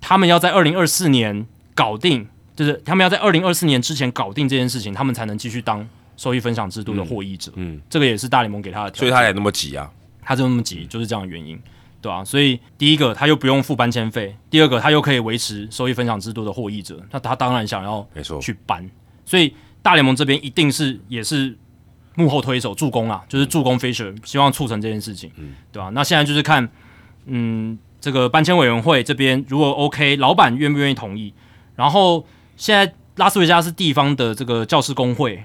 [SPEAKER 2] 他们要在二零二四年搞定，就是他们要在二零二四年之前搞定这件事情，他们才能继续当收益分享制度的获益者。
[SPEAKER 1] 嗯，
[SPEAKER 2] 这个也是大联盟给他的条件，
[SPEAKER 1] 所以他才那么急啊。
[SPEAKER 2] 他就那么急，就是这样的原因，对吧、所以第一个他又不用付搬迁费，第二个他又可以维持收益分享制度的获益者，那他当然想要
[SPEAKER 1] 没错，
[SPEAKER 2] 去搬，所以大联盟这边一定是也是幕后推手助攻啊，就是助攻 Fisher，希望促成这件事情，
[SPEAKER 1] 嗯。
[SPEAKER 2] 对吧、那现在就是看，嗯，这个搬迁委员会这边如果 OK，老板愿不愿意同意？然后现在拉斯维加斯地方的这个教师工会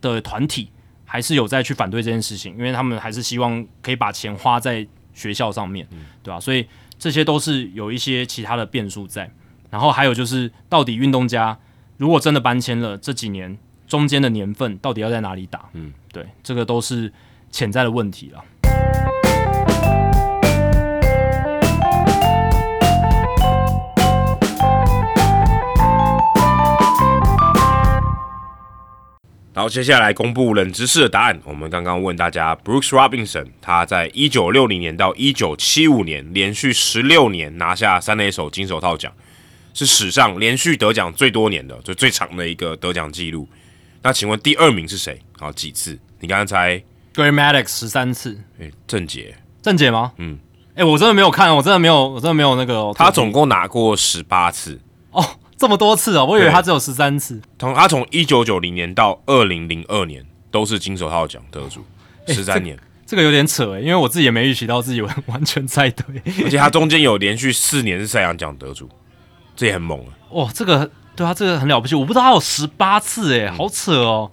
[SPEAKER 2] 的团体还是有在去反对这件事情，因为他们还是希望可以把钱花在学校上面，对吧、所以这些都是有一些其他的变数在。然后还有就是，到底运动家如果真的搬迁了，这几年中间的年份到底要在哪里打？
[SPEAKER 1] 嗯，
[SPEAKER 2] 对，这个都是潜在的问题了。
[SPEAKER 1] 然后接下来公布冷知识的答案。我们刚刚问大家，Brooks Robinson 他在一九六零年到一九七五年连续十六年拿下三垒手金手套奖，是史上连续得奖最多年的，就最长的一个得奖记录。那请问第二名是谁？好，几次？你刚刚猜
[SPEAKER 2] ？Gary Maddox 十三次，
[SPEAKER 1] 诶，郑杰，
[SPEAKER 2] 郑杰吗？
[SPEAKER 1] 嗯，
[SPEAKER 2] 哎、我真的没有看，我真的没有，我真的没有那个哦。
[SPEAKER 1] 他总共拿过十八次。
[SPEAKER 2] 哦这么多次哦，我以为他只有十三次。
[SPEAKER 1] 从他从一九九零年到二零零二年都是金手套奖得主，十三年，
[SPEAKER 2] 这个有点扯哎，因为我自己也没预期到自己完 [LAUGHS] 完全猜对。
[SPEAKER 1] 而且他中间有连续四年是赛扬奖得主，这也很猛啊。
[SPEAKER 2] 哇，这个对啊，这个很了不起，我不知道他有十八次哎，好扯哦。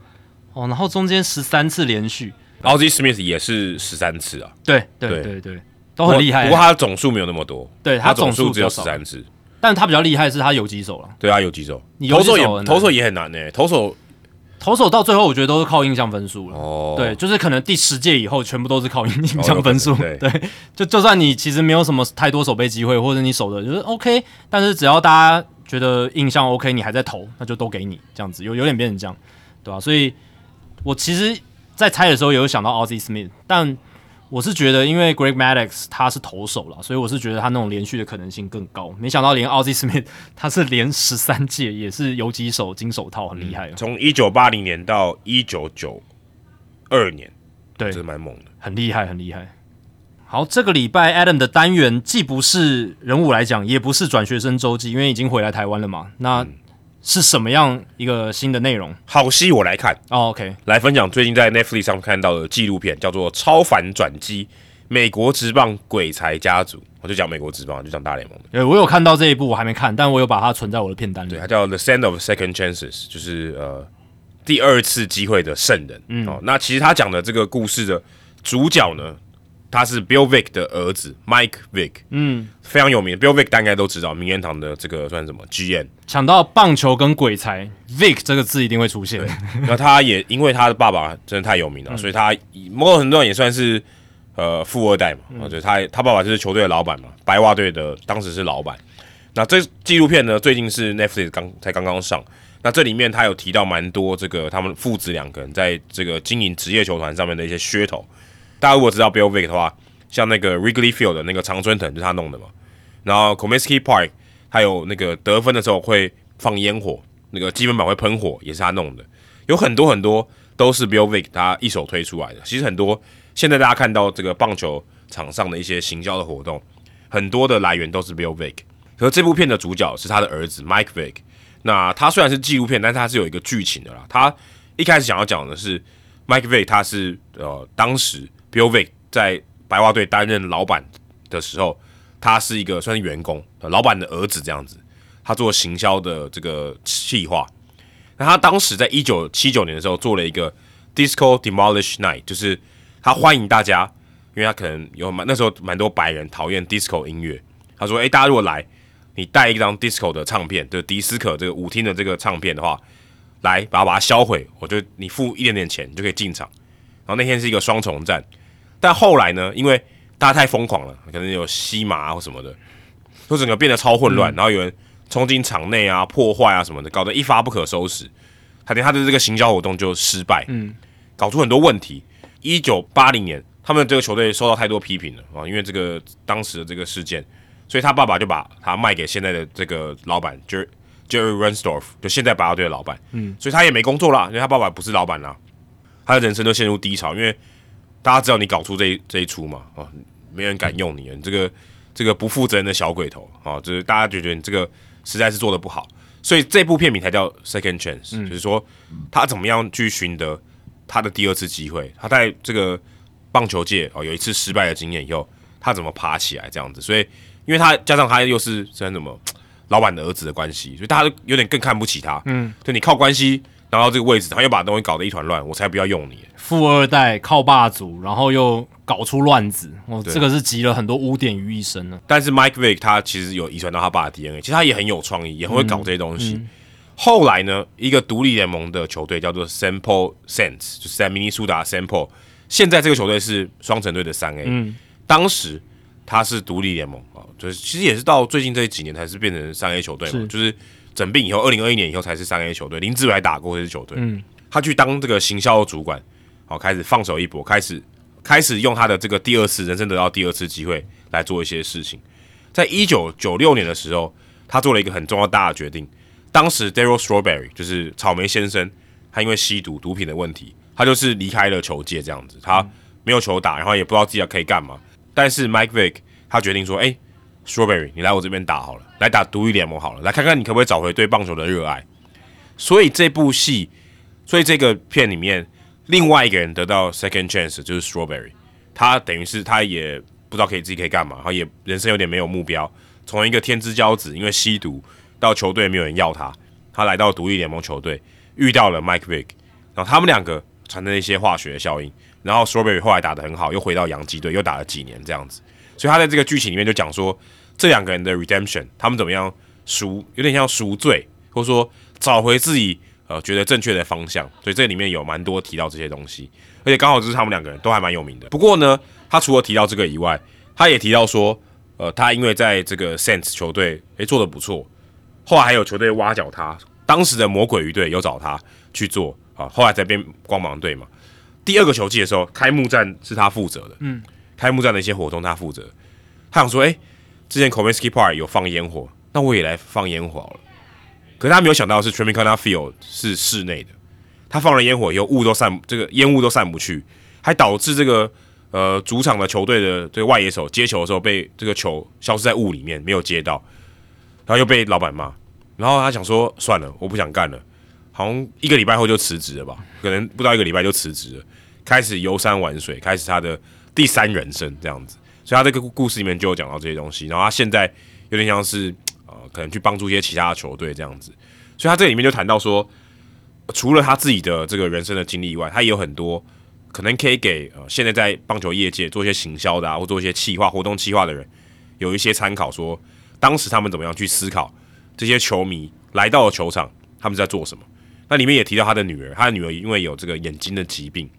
[SPEAKER 2] 哦，然后中间十三次连续
[SPEAKER 1] ，Ozzy Smith 也是十三次啊，
[SPEAKER 2] 对对
[SPEAKER 1] 对
[SPEAKER 2] 对对，都很厉害。
[SPEAKER 1] 不过他的总数没有那么多，
[SPEAKER 2] 对他总
[SPEAKER 1] 数只有十三次。
[SPEAKER 2] 但他比较厉害的是他游击手了，
[SPEAKER 1] 对啊，有几手，
[SPEAKER 2] 你游
[SPEAKER 1] 投手也投手也很难呢、投手
[SPEAKER 2] 投手到最后我觉得都是靠印象分数了。
[SPEAKER 1] 哦，
[SPEAKER 2] 对，就是可能第十届以后全部都是靠印象分数。
[SPEAKER 1] 有可能对。[LAUGHS]
[SPEAKER 2] 对，就就算你其实没有什么太多守备机会，或者你守的就是 OK，但是只要大家觉得印象 OK，你还在投，那就都给你这样子，有有点变成这样，对吧、所以我其实，在猜的时候也有想到 Ozzy Smith，但我是觉得因为 Greg Maddox 他是投手了，所以我是觉得他那种连续的可能性更高。没想到连 Ozzy Smith [LAUGHS] 他是连十三届，也是游击手金手套，很厉害哦。
[SPEAKER 1] 从一九八零年到一九九二年，
[SPEAKER 2] 对，
[SPEAKER 1] 这蛮猛的。
[SPEAKER 2] 很厉害，很厉害。好，这个礼拜 Adam 的单元既不是人物来讲，也不是转学生周记，因为已经回来台湾了嘛。那是什么样一个新的内容？
[SPEAKER 1] 好戏我来看，
[SPEAKER 2] 哦，OK，
[SPEAKER 1] 来分享最近在 Netflix 上看到的纪录片，叫做《超凡转机：美国职棒鬼才家族》。我就讲美国职棒，就讲大联盟的。
[SPEAKER 2] 对我有看到这一部，我还没看，但我有把它存在我的片单里
[SPEAKER 1] 对，。它叫《The Sand of Second Chances》，就是呃第二次机会的圣人。嗯，哦，那其实他讲的这个故事的主角呢，他是 Bill Vick 的儿子 Mike Vick，
[SPEAKER 2] 嗯，
[SPEAKER 1] 非常有名。Bill Vick 大家应该都知道，名人堂的这个算什么 GM。
[SPEAKER 2] 抢到棒球跟鬼才，Vick 这个字一定会出现。
[SPEAKER 1] 那他也因为他的爸爸真的太有名了，所以他某种程度上也算是呃富二代嘛。我觉得他他爸爸就是球队的老板嘛，白袜队的当时是老板。那这纪录片呢，最近是 Netflix 刚才刚刚上。那这里面他有提到蛮多这个他们父子两个人在这个经营职业球团上面的一些噱头。大家如果知道 Bill Vick 的话，像那个 Wrigley Field 的那个常春藤就是他弄的嘛。然后 Comiskey Park 还有那个得分的时候会放烟火，那个积分板会喷火，也是他弄的。有很多很多都是 Bill Vick 他一手推出来的。其实很多现在大家看到这个棒球场上的一些行销的活动，很多的来源都是 Bill Vick。可是这部片的主角是他的儿子 Mike Vick。那他虽然是纪录片，但是他是有一个剧情的啦。他一开始想要讲的是 Mike Vick，他是呃当时 Bill Vick 在白袜队担任老板的时候，他是一个算是员工，老板的儿子这样子。他做行销的这个企划。那他当时在一九七九年的时候做了一个 Disco Demolish Night，就是他欢迎大家，因为他可能有蛮那时候蛮多白人讨厌 disco 音乐。他说：“诶，大家如果来，你带一张 disco 的唱片，就迪斯科这个舞厅的这个唱片的话，来把它把它销毁，我就你付一点点钱，你就可以进场。然后那天是一个双重战，但后来呢，因为大家太疯狂了，可能有吸麻啊或什么的，就整个变得超混乱，然后有人冲进场内啊、破坏啊什么的，搞得一发不可收拾。他连他的这个行销活动就失败，嗯，搞出很多问题。一九八零年，他们这个球队受到太多批评了啊，因为这个当时的这个事件，所以他爸爸就把他卖给现在的这个老板 Jer Jerry Reinsdorf，就现在白袜队的老板，嗯，所以他也没工作啦，因为他爸爸不是老板啦，他的人生都陷入低潮，因为大家知道你搞出这一这一出嘛，啊，没人敢用你，你这个这个不负责任的小鬼头啊，就是大家就觉得你这个实在是做的不好，所以这部片名才叫 Second Chance，、就是说他怎么样去寻得他的第二次机会，他在这个棒球界哦有一次失败的经验以后，他怎么爬起来这样子，所以因为他加上他又是真什么老板的儿子的关系，所以大家都有点更看不起他，嗯，就你靠关系拿到这个位置，他又把东西搞得一团乱，我才不要用你。
[SPEAKER 2] 富二代靠霸主，然后又搞出乱子，哦，这个是集了很多污点于一身呢。
[SPEAKER 1] 但是 Mike Vick 他其实有遗传到他爸的 DNA，其实他也很有创意，也很会搞这些东西。后来呢，一个独立联盟的球队叫做 Sample Sense，就是在明尼苏达 Sample，现在这个球队是双城队的三 A，、
[SPEAKER 2] 嗯
[SPEAKER 1] 当时他是独立联盟啊，就是其实也是到最近这几年才是变成三 A 球队嘛，
[SPEAKER 2] 是
[SPEAKER 1] 就是整并以后，二零二一年以后才是三 A 球队。林志伟还打过这支球队，
[SPEAKER 2] 嗯
[SPEAKER 1] 他去当这个行销主管，好开始放手一搏，开始开始用他的这个第二次人生得到第二次机会来做一些事情。在一九九六年的时候，他做了一个很重要大的决定。当时 Daryl Strawberry 就是草莓先生，他因为吸毒毒品的问题，他就是离开了球界这样子，他没有球打，然后也不知道自己可以干嘛。但是 Mike Vick 他决定说：“哎、Strawberry，你来我这边打好了，来打独立联盟好了，来看看你可不可以找回对棒球的热爱。”所以这部戏，所以这个片里面，另外一个人得到 second chance 就是 Strawberry，他等于是他也不知道可以自己可以干嘛，然后也人生有点没有目标，从一个天之骄子，因为吸毒到球队没有人要他，他来到独立联盟球队，遇到了 Mike Vick，然后他们两个产生了一些化学效应，然后 Strawberry 后来打得很好，又回到洋基队，又打了几年这样子，所以他在这个剧情里面就讲说这两个人的 redemption，他们怎么样赎，有点像赎罪，或者说找回自己呃觉得正确的方向，所以这里面有蛮多提到这些东西，而且刚好就是他们两个人都还蛮有名的。不过呢，他除了提到这个以外，他也提到说，呃，他因为在这个 Saints 球队诶做的不错，后来还有球队挖角他，当时的魔鬼鱼队有找他去做啊，后来才变光芒队嘛。第二个球季的时候，开幕战是他负责的，嗯，开幕战的一些活动他负责。他想说，诶，之前 Comiskey Park 有放烟火，那我也来放烟火好了。可是他没有想到的是 Tropicana Field 是室内的，他放了烟火以后，雾都散，这个烟雾都散不去，还导致这个呃主场的球队的这个外野手接球的时候被这个球消失在雾里面，没有接到，然后又被老板骂，然后他想说算了，我不想干了，好像一个礼拜后就辞职了吧，可能不到一个礼拜就辞职了，开始游山玩水，开始他的第三人生这样子，所以他这个故事里面就有讲到这些东西，然后他现在有点像是呃，可能去帮助一些其他的球队这样子，所以他这里面就谈到说，除了他自己的这个人生的经历以外，他也有很多可能可以给呃现在在棒球业界做一些行销的啊，或做一些企划、活动企划的人有一些参考说当时他们怎么样去思考这些球迷来到了球场，他们在做什么。那里面也提到他的女儿，他的女儿因为有这个眼睛的疾病，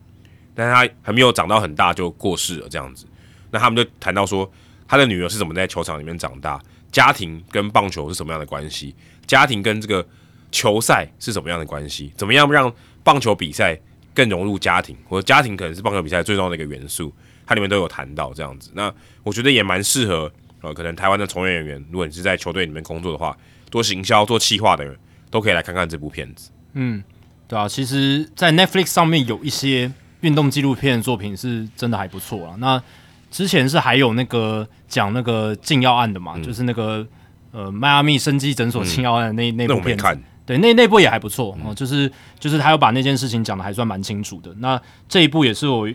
[SPEAKER 1] 但他还没有长到很大就过世了这样子。那他们就谈到说，他的女儿是怎么在球场里面长大，家庭跟棒球是什么样的关系，家庭跟这个球赛是什么样的关系，怎么样让棒球比赛更融入家庭，或者家庭可能是棒球比赛最重要的一个元素，它里面都有谈到这样子。那我觉得也蛮适合呃，可能台湾的从业人员，如果你是在球队里面工作的话，做行销、做企划的人，都可以来看看这部片子。
[SPEAKER 2] 嗯对啊，其实，在 Netflix 上面有一些运动纪录片作品是真的还不错啊。那之前是还有那个讲那个禁药案的嘛，就是那个呃迈阿密生机诊所禁药案的那、那
[SPEAKER 1] 那
[SPEAKER 2] 部片子，对，那那部也还不错哦，就是就是他有把那件事情讲的还算蛮清楚的。那这一部也是我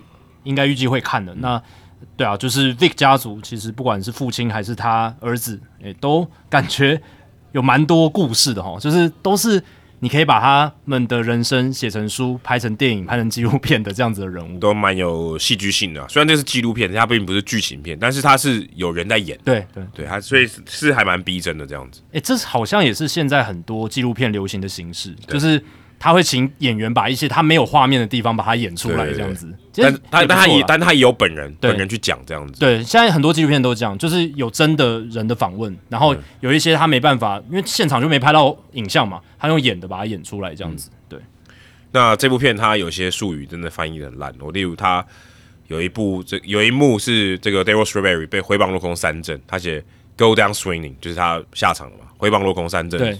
[SPEAKER 2] 应该预计会看的。那对啊，就是 Vic 家族，其实不管是父亲还是他儿子，诶、都感觉有蛮多故事的哈，就是都是你可以把他们的人生写成书、拍成电影、拍成纪录片的这样子的人物。
[SPEAKER 1] 都蛮有戏剧性的啊、虽然这是纪录片，它并不是剧情片，但是它是有人在演，
[SPEAKER 2] 对对，
[SPEAKER 1] 对它，所以是是还蛮逼真的这样子。
[SPEAKER 2] 诶、这好像也是现在很多纪录片流行的形式，就是他会请演员把一些他没有画面的地方把它演出来，这样子。
[SPEAKER 1] 但他但他也但他也有本人本人去讲这样子。
[SPEAKER 2] 对，现在很多纪录片都这样，就是有真的人的访问，然后有一些他没办法，因为现场就没拍到影像嘛，他用演的把它演出来，这样子。对，
[SPEAKER 1] 那这部片它有些术语真的翻译的很烂，我例如它有一部这有一幕是这个 Daryl Strawberry 被挥棒落空三振，他写 Go down swinging，就是他下场了嘛，挥棒落空三振，
[SPEAKER 2] 对。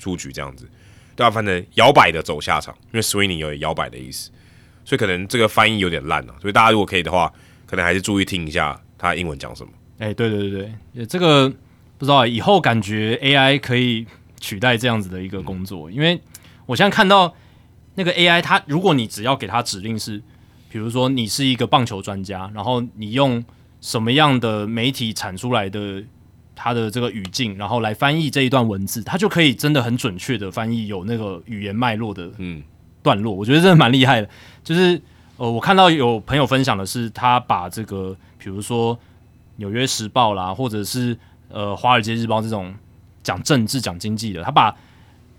[SPEAKER 1] 出局这样子，对啊，反正摇摆的走下场，因为 swinging 有摇摆的意思，所以可能这个翻译有点烂啊，所以大家如果可以的话，可能还是注意听一下他英文讲什么。
[SPEAKER 2] 哎，对对对对，这个不知道以后感觉 AI 可以取代这样子的一个工作，因为我现在看到那个 AI，它如果你只要给它指令是，比如说你是一个棒球专家，然后你用什么样的媒体产出来的。它的这个语境，然后来翻译这一段文字，它就可以真的很准确的翻译有那个语言脉络的嗯段落，我觉得真的蛮厉害的。就是呃，我看到有朋友分享的是，他把这个比如说《纽约时报》啦，或者是呃《华尔街日报》这种讲政治、讲经济的，他把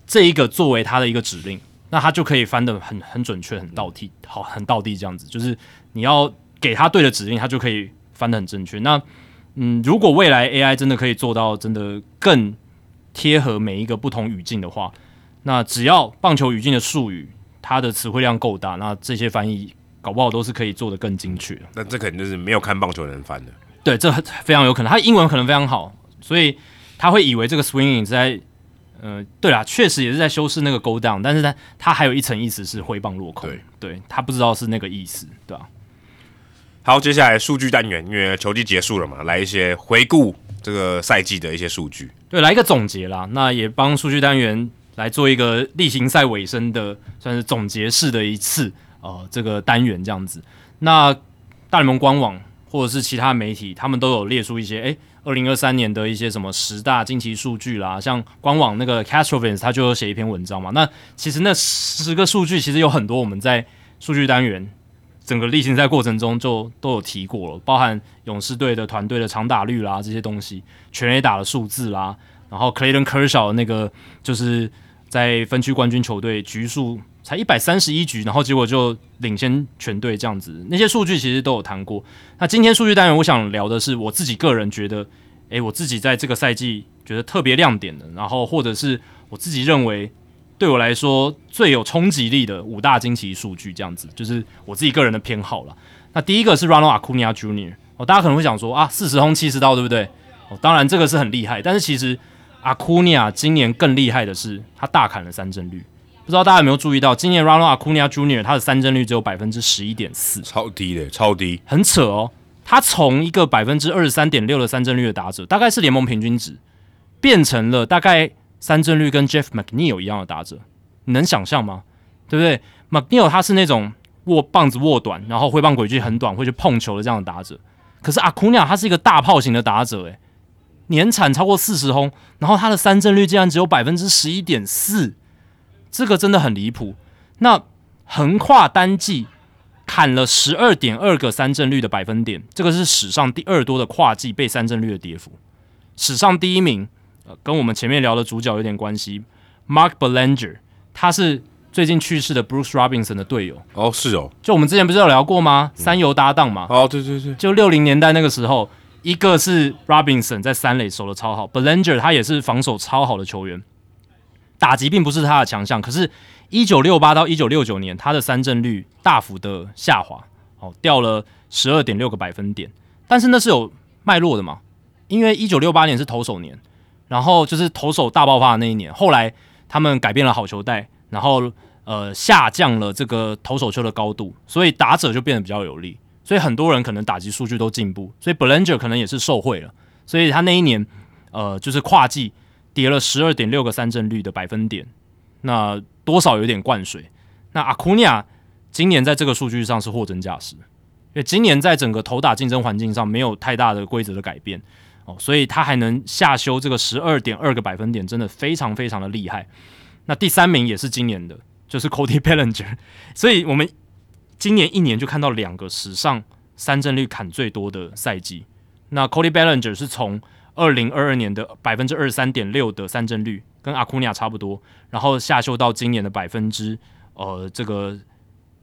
[SPEAKER 2] 这一个作为他的一个指令，那他就可以翻的很很准确、很到地，好很到地这样子。就是你要给他对的指令，他就可以翻的很正确。那嗯，如果未来 AI 真的可以做到真的更贴合每一个不同语境的话，那只要棒球语境的术语，它的词汇量够大，那这些翻译搞不好都是可以做的更精确。
[SPEAKER 1] 那这肯定就是没有看棒球的人翻的。
[SPEAKER 2] 对，这非常有可能，他英文可能非常好，所以他会以为这个 swinging 在，呃，对啦，确实也是在修饰那个 go down，但是呢，他还有一层意思是挥棒落空。对，对他不知道是那个意思，对吧？
[SPEAKER 1] 好，接下来数据单元，因为球季结束了嘛，来一些回顾这个赛季的一些数据。
[SPEAKER 2] 对，来一个总结啦，那也帮数据单元来做一个例行赛尾声的，算是总结式的一次呃这个单元这样子。那大联盟官网或者是其他媒体，他们都有列出一些，诶二零二三年的一些什么十大惊奇数据啦，像官网那个 Castrovins 他就写一篇文章嘛。那其实那十个数据其实有很多我们在数据单元。整个例行赛过程中就都有提过了，包含勇士队的团队的长打率啦这些东西，全垒打的数字啦，然后 Clayton Kershaw 那个就是在分区冠军球队局数才一百三十一局，然后结果就领先全队这样子，那些数据其实都有谈过。那今天数据单元我想聊的是我自己个人觉得，诶，我自己在这个赛季觉得特别亮点的，然后或者是我自己认为。对我来说最有冲击力的五大惊奇数据，这样子就是我自己个人的偏好了。那第一个是 Ronald Acuna Jr. 哦，大家可能会想说啊，四十轰七十刀，对不对？哦，当然这个是很厉害，但是其实 Acuna 今年更厉害的是他大砍了三振率。不知道大家有没有注意到，今年 Ronald Acuna Jr. 他的三振率只有百分之十一点四，
[SPEAKER 1] 超低的，超低，
[SPEAKER 2] 很扯哦。他从一个百分之二十三点六的三振率的打者，大概是联盟平均值，变成了大概。三振率跟 Jeff McNeil 一样的打者，你能想象吗？对不对？McNeil 他是那种握棒子握短，然后挥棒轨迹很短，会去碰球的这样的打者。可是阿库尼亚他是一个大炮型的打者，诶，年产超过四十轰，然后他的三振率竟然只有百分之十一点四，这个真的很离谱。那横跨单季砍了十二点二个三振率的百分点，这个是史上第二多的跨季被三振率的跌幅，史上第一名。跟我们前面聊的主角有点关系，Mark Belanger，他是最近去世的 Bruce Robinson 的队友。
[SPEAKER 1] 哦，是哦，
[SPEAKER 2] 就我们之前不是有聊过吗？三游搭档嘛。
[SPEAKER 1] 哦，对对对，
[SPEAKER 2] 就六零年代那个时候，一个是 Robinson 在三垒守的超好，Belanger 他也是防守超好的球员，打击并不是他的强项。可是，一九六八到一九六九年，他的三振率大幅的下滑，哦，掉了十二点六个百分点。但是那是有脉络的嘛？因为一九六八年是投手年。然后就是投手大爆发的那一年，后来他们改变了好球带，然后呃下降了这个投手球的高度，所以打者就变得比较有利，所以很多人可能打击数据都进步，所以 Belanger 可能也是受贿了，所以他那一年呃就是跨季跌了十二点六个三振率的百分点，那多少有点灌水。那阿库尼亚今年在这个数据上是货真价实，因为今年在整个投打竞争环境上没有太大的规则的改变。哦，所以他还能下修这个十二点二个百分点，真的非常非常的厉害。那第三名也是今年的，就是 Cody Bellinger。[LAUGHS] 所以我们今年一年就看到两个史上三振率砍最多的赛季。那 Cody Bellinger 是从二零二二年的百分之二十三点六的三振率，跟阿库尼亚差不多，然后下修到今年的百分之呃这个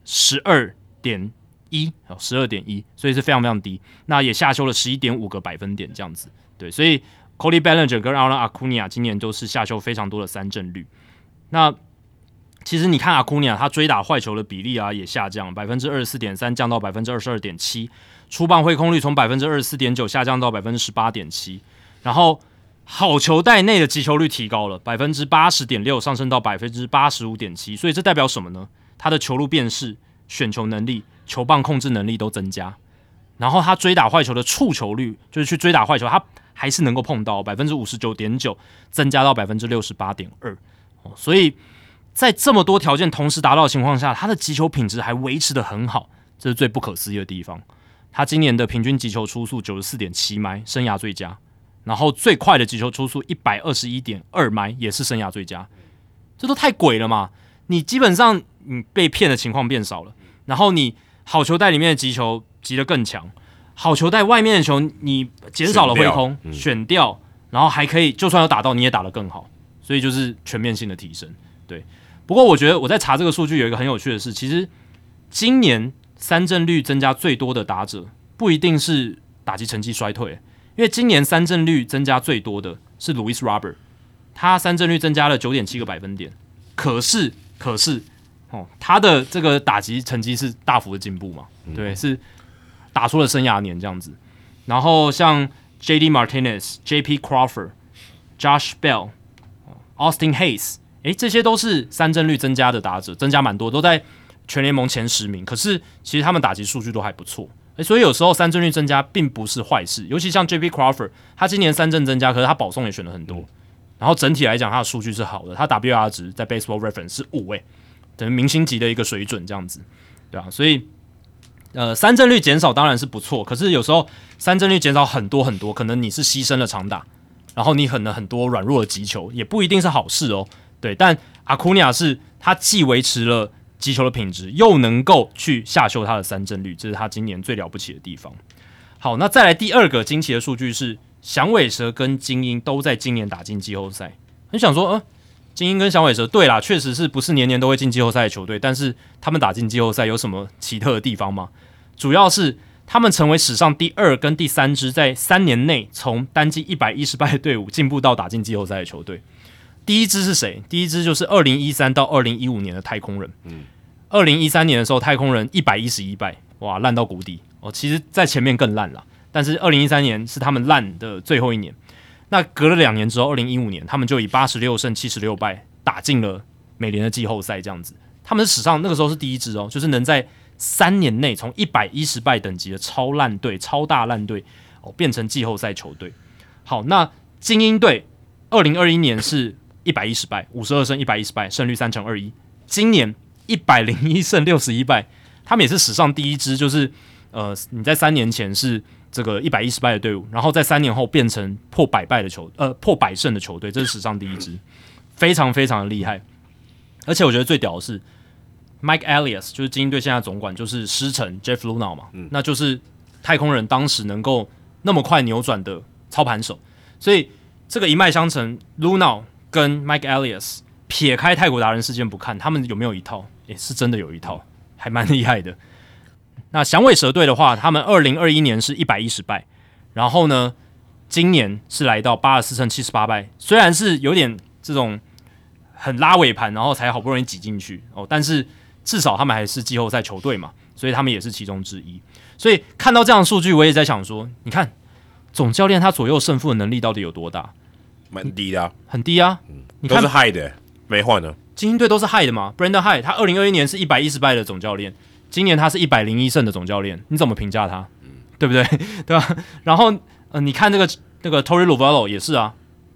[SPEAKER 2] 十二点。一哦，十二点一，所以是非常非常低。那也下修了十一点五个百分点，这样子。对，所以 Cody Bellinger 跟 Aaron Acuna 今年都是下修非常多的三振率。那其实你看 Acuna 他追打坏球的比例啊也下降，百分之二十四点三降到百分之二十二点七，出棒挥空率从百分之二十四点九下降到百分之十八点七。然后好球带内的击球率提高了百分之八十点六，上升到百分之八十五点七，所以这代表什么呢？他的球路辨识、选球能力、球棒控制能力都增加，然后他追打坏球的触球率，就是去追打坏球，他还是能够碰到百分之五十九点九，增加到百分之六十八点二。哦，所以在这么多条件同时达到的情况下，他的击球品质还维持的很好，这是最不可思议的地方。他今年的平均击球出速九十四点七迈，生涯最佳。然后最快的击球出速一百二十一点二迈，也是生涯最佳。这都太鬼了嘛！你基本上你被骗的情况变少了，然后你好球带里面的击球击得更强，好球带外面的球你减少了挥空，选掉，然后还可以就算有打到你也打得更好，所以就是全面性的提升。对，不过我觉得我在查这个数据有一个很有趣的事，其实今年三振率增加最多的打者不一定是打击成绩衰退。因为今年三振率增加最多的是 Louis Robert，他三振率增加了九点七个百分点，可是可是哦，他的这个打击成绩是大幅的进步嘛？对，是打出了生涯年这样子。然后像 J.D. Martinez、J.P. Crawford、Josh Bell、Austin Hayes，诶，这些都是三振率增加的打者，增加蛮多，都在全联盟前十名。可是其实他们打击数据都还不错。诶所以有时候三振率增加并不是坏事，尤其像 J.P. Crawford，他今年三振增加，可是他保送也选了很多，然后整体来讲他的数据是好的，他 WR 值在 Baseball Reference 是五位，等于明星级的一个水准这样子，对啊，所以呃三振率减少当然是不错，可是有时候三振率减少很多很多，可能你是牺牲了长打，然后你可能很多软弱的击球，也不一定是好事哦，对，但阿库尼亚是他既维持了。击球的品质又能够去下修他的三振率，这是他今年最了不起的地方。好，那再来第二个惊奇的数据是，响尾蛇跟精英都在今年打进季后赛。很想说，呃，精英跟响尾蛇，对啦，确实是不是年年都会进季后赛的球队，但是他们打进季后赛有什么奇特的地方吗？主要是他们成为史上第二跟第三支在三年内从单季一百一十败的队伍进步到打进季后赛的球队。第一支是谁？第一支就是二零一三到二零一五年的太空人。嗯，二零一三年的时候，太空人一百一十一败，哇，烂到谷底哦。其实，在前面更烂了，但是二零一三年是他们烂的最后一年。那隔了两年之后，二零一五年，他们就以八十六胜七十六败打进了美联的季后赛。这样子，他们是史上那个时候是第一支哦，就是能在三年内从一百一十败等级的超烂队、超大烂队哦，变成季后赛球队。好，那精英队二零二一年是。一百一十败，五十二胜一百一十败，胜率三成二一。今年一百零一胜六十一败，他们也是史上第一支，就是呃，你在三年前是这个一百一十败的队伍，然后在三年后变成破百败的球，呃，破百胜的球队，这是史上第一支，非常非常的厉害。而且我觉得最屌的是，Mike Elias，就是精英队现在总管，就是师承 Jeff Luna 嘛，那就是太空人当时能够那么快扭转的操盘手，所以这个一脉相承，Luna。跟 Mike Elias 撇开泰国达人事件不看，他们有没有一套？也是真的有一套，还蛮厉害的。那响尾蛇队的话，他们二零二一年是一百一十败，然后呢，今年是来到八十四胜七十八败，虽然是有点这种很拉尾盘，然后才好不容易挤进去哦，但是至少他们还是季后赛球队嘛，所以他们也是其中之一。所以看到这样的数据，我也在想说，你看总教练他左右胜负的能力到底有多大？
[SPEAKER 1] 蛮低的，
[SPEAKER 2] 很低啊！
[SPEAKER 1] 你都是 high 的，没换呢。
[SPEAKER 2] 精英队都是 high 的嘛？Brandon High，他二零二一年是一百一十败的总教练，今年他是一百零一胜的总教练，你怎么评价他？对不对？[LAUGHS] 对吧？然后呃，你看这个那个 Tory Lovello 也是啊，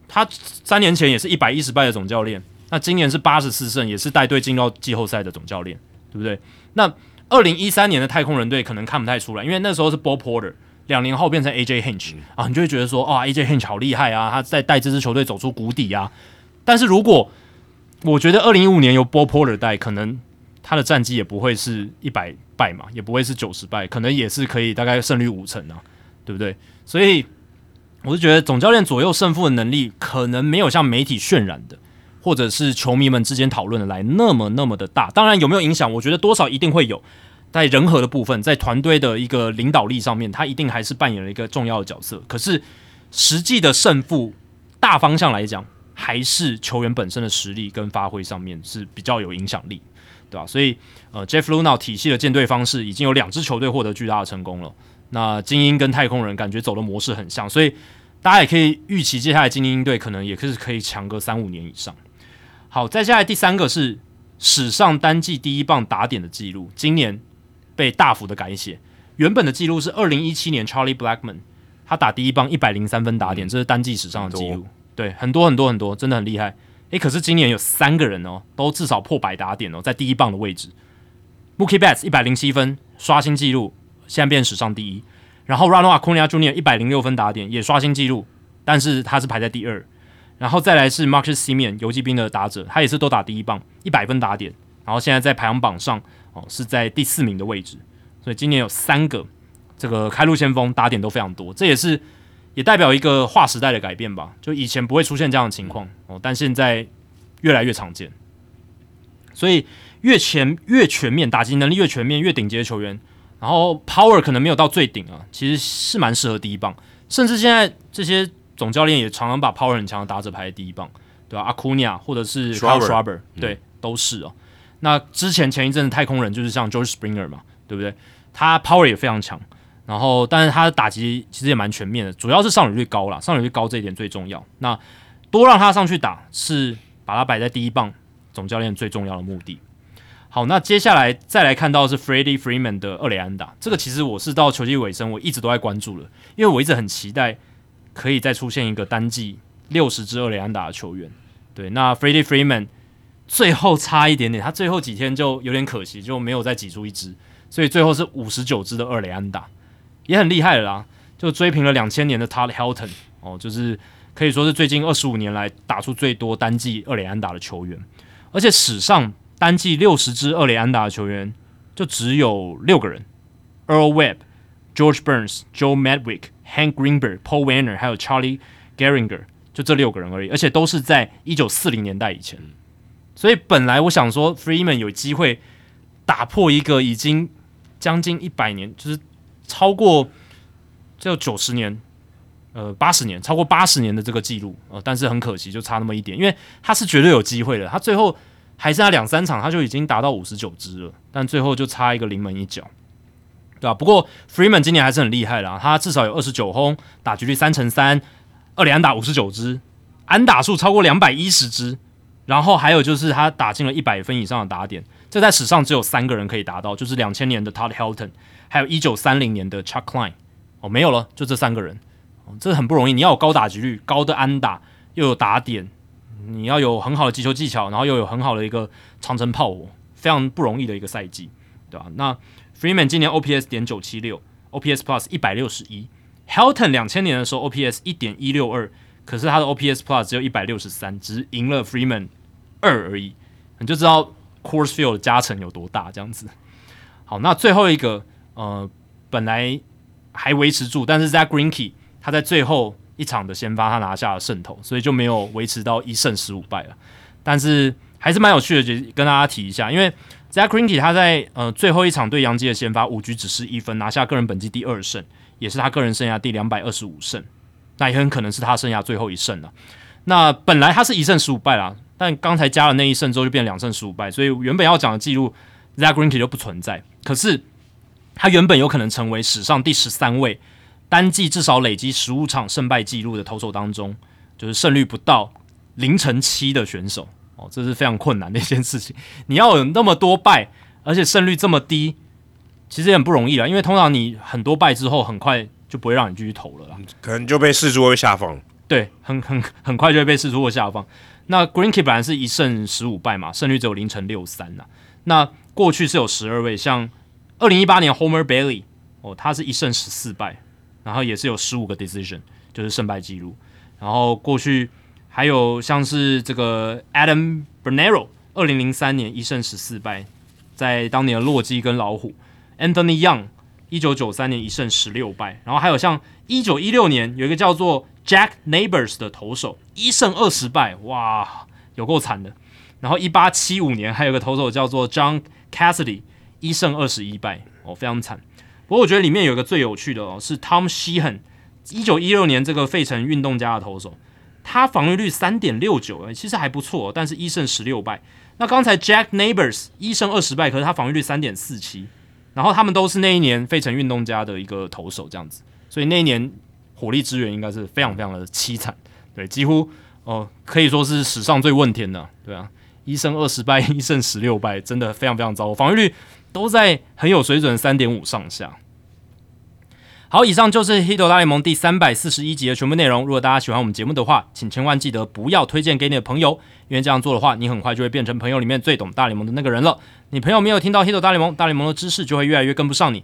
[SPEAKER 2] 他三年前也是一百一十败的总教练，那今年是八十四胜，也是带队进到季后赛的总教练，对不对？那二零一三年的太空人队可能看不太出来，因为那时候是 Bob Porter。两年后变成 AJ Hinch 啊，你就会觉得说啊，AJ Hinch 好厉害啊，他在带这支球队走出谷底啊。但是如果我觉得二零一五年由 Bob Porter 带，可能他的战绩也不会是一百败嘛，也不会是九十败，可能也是可以大概胜率五成啊，对不对？所以我是觉得总教练左右胜负的能力，可能没有像媒体渲染的，或者是球迷们之间讨论的来那么那么的大。当然有没有影响，我觉得多少一定会有。在人和的部分，在团队的一个领导力上面，他一定还是扮演了一个重要的角色。可是实际的胜负大方向来讲，还是球员本身的实力跟发挥上面是比较有影响力，对吧？所以呃，Jeff Luna 体系的建队方式已经有两支球队获得巨大的成功了。那精英跟太空人感觉走的模式很像，所以大家也可以预期接下来精英队可能也是可以强个三五年以上。好，再下来第三个是史上单季第一棒打点的记录，今年被大幅的改写，原本的记录是二零一七年 Charlie Blackman 他打第一棒一百零三分打点，这是单季史上的记录，对，很多很多很多，真的很厉害。诶，可是今年有三个人哦，都至少破百打点哦，在第一棒的位置。Mookie Betts 一百零七分刷新纪录，现在变史上第一。然后 Ronald Acuna Jr. 一百零六分打点也刷新纪录，但是他是排在第二。然后再来是 Marcus Semien 游击兵的打者，他也是都打第一棒一百分打点，然后现在在排行榜上哦是在第四名的位置。所以今年有三个这个开路先锋打点都非常多，这也是。也代表一个划时代的改变吧，就以前不会出现这样的情况哦，但现在越来越常见。所以越全越全面，打击能力越全面，越顶级的球员，然后 power 可能没有到最顶啊，其实是蛮适合第一棒。甚至现在这些总教练也常常把 power 很强的打者排在第一棒，对吧？阿库尼亚或者是 Schwarber，对，都是哦。那之前前一阵子太空人就是像 George Springer 嘛，对不对？他 power 也非常强。然后，但是他的打击其实也蛮全面的，主要是上垒率高了，上垒率高这一点最重要。那多让他上去打，是把他摆在第一棒，总教练最重要的目的。好，那接下来再来看到是 Freddie Freeman 的二垒安打，这个其实我是到球季尾声，我一直都在关注了，因为我一直很期待可以再出现一个单季六十支二垒安打的球员。对，那 Freddie Freeman 最后差一点点，他最后几天就有点可惜，就没有再挤出一支，所以最后是五十九支的二垒安打。也很厉害了啦，就追平了两千年的 Todd Helton 哦，就是可以说是最近二十五年来打出最多单季二垒安打的球员，而且史上单季六十支二垒安打的球员就只有六个人：Earl Webb、George Burns、Joe Madwick、Hank Greenberg、Paul Warner 还有 Charlie Gehringer，就这六个人而已，而且都是在一九四零年代以前。所以本来我想说，Freeman 有机会打破一个已经将近一百年，就是。超过这九十年，呃，八十年，超过八十年的这个记录，呃，但是很可惜，就差那么一点，因为他是绝对有机会的，他最后还剩下两三场，他就已经达到五十九支了，但最后就差一个临门一脚，对吧？不过 Freeman 今年还是很厉害的，他至少有二十九轰，打局率三乘三，二连打五十九支，安打数超过两百一十支，然后还有就是他打进了一百分以上的打点，这在史上只有三个人可以达到，就是两千年的 Todd Helton。还有一九三零年的 Chuck Klein，哦，没有了，就这三个人，哦，这很不容易。你要有高打击率、高的安打，又有打点，你要有很好的击球技巧，然后又有很好的一个长城炮火，非常不容易的一个赛季，对吧？那 Freeman 今年 OPS 点九七六，OPS Plus 一百六十一，Helton 两千年的时候 OPS 一点一六二，可是他的 OPS Plus 只有一百六十三，只赢了 Freeman 二而已，你就知道 Course Field 的加成有多大，这样子。好，那最后一个。呃，本来还维持住，但是在 Greenkey 他在最后一场的先发，他拿下了胜投，所以就没有维持到一胜十五败了。但是还是蛮有趣的，就跟大家提一下，因为 Zach Greenkey 他在呃最后一场对杨基的先发，五局只失一分，拿下个人本季第二胜，也是他个人生涯第两百二十五胜，那也很可能是他生涯最后一胜了。那本来他是一胜十五败啦，但刚才加了那一胜之后，就变两胜十五败，所以原本要讲的记录 Zagrenki 就不存在。可是他原本有可能成为史上第十三位单季至少累积十五场胜败记录的投手当中，就是胜率不到零乘七的选手哦，这是非常困难的一件事情。[LAUGHS] 你要有那么多败，而且胜率这么低，其实也很不容易了。因为通常你很多败之后，很快就不会让你继续投了啦，
[SPEAKER 1] 可能就被视出会下放。
[SPEAKER 2] 对，很很很快就会被视出会下放。那 Greenkey 本来是一胜十五败嘛，胜率只有零乘六三呐。那过去是有十二位像。二零一八年，Homer Bailey，哦，他是一胜十四败，然后也是有十五个 decision，就是胜败记录。然后过去还有像是这个 Adam Bernero，二零零三年一胜十四败，在当年的洛基跟老虎。Anthony Young，一九九三年一胜十六败。然后还有像一九一六年有一个叫做 Jack Neighbors 的投手，一胜二十败，哇，有够惨的。然后一八七五年还有个投手叫做 John Cassidy。一胜二十一败哦，非常惨。不过我觉得里面有一个最有趣的哦，是 Tom Sheehan，一九一六年这个费城运动家的投手，他防御率三点六九，其实还不错，但是一胜十六败。那刚才 Jack Neighbors 一胜二十败，可是他防御率三点四七，然后他们都是那一年费城运动家的一个投手这样子，所以那一年火力支援应该是非常非常的凄惨，对，几乎哦可以说是史上最问天的，对啊，一胜二十败，一胜十六败，真的非常非常糟，防御率都在很有水准三点五上下。好，以上就是《h i t 大联盟》第三百四十一集的全部内容。如果大家喜欢我们节目的话，请千万记得不要推荐给你的朋友，因为这样做的话，你很快就会变成朋友里面最懂大联盟的那个人了。你朋友没有听到《h i t 大联盟》，大联盟的知识就会越来越跟不上你。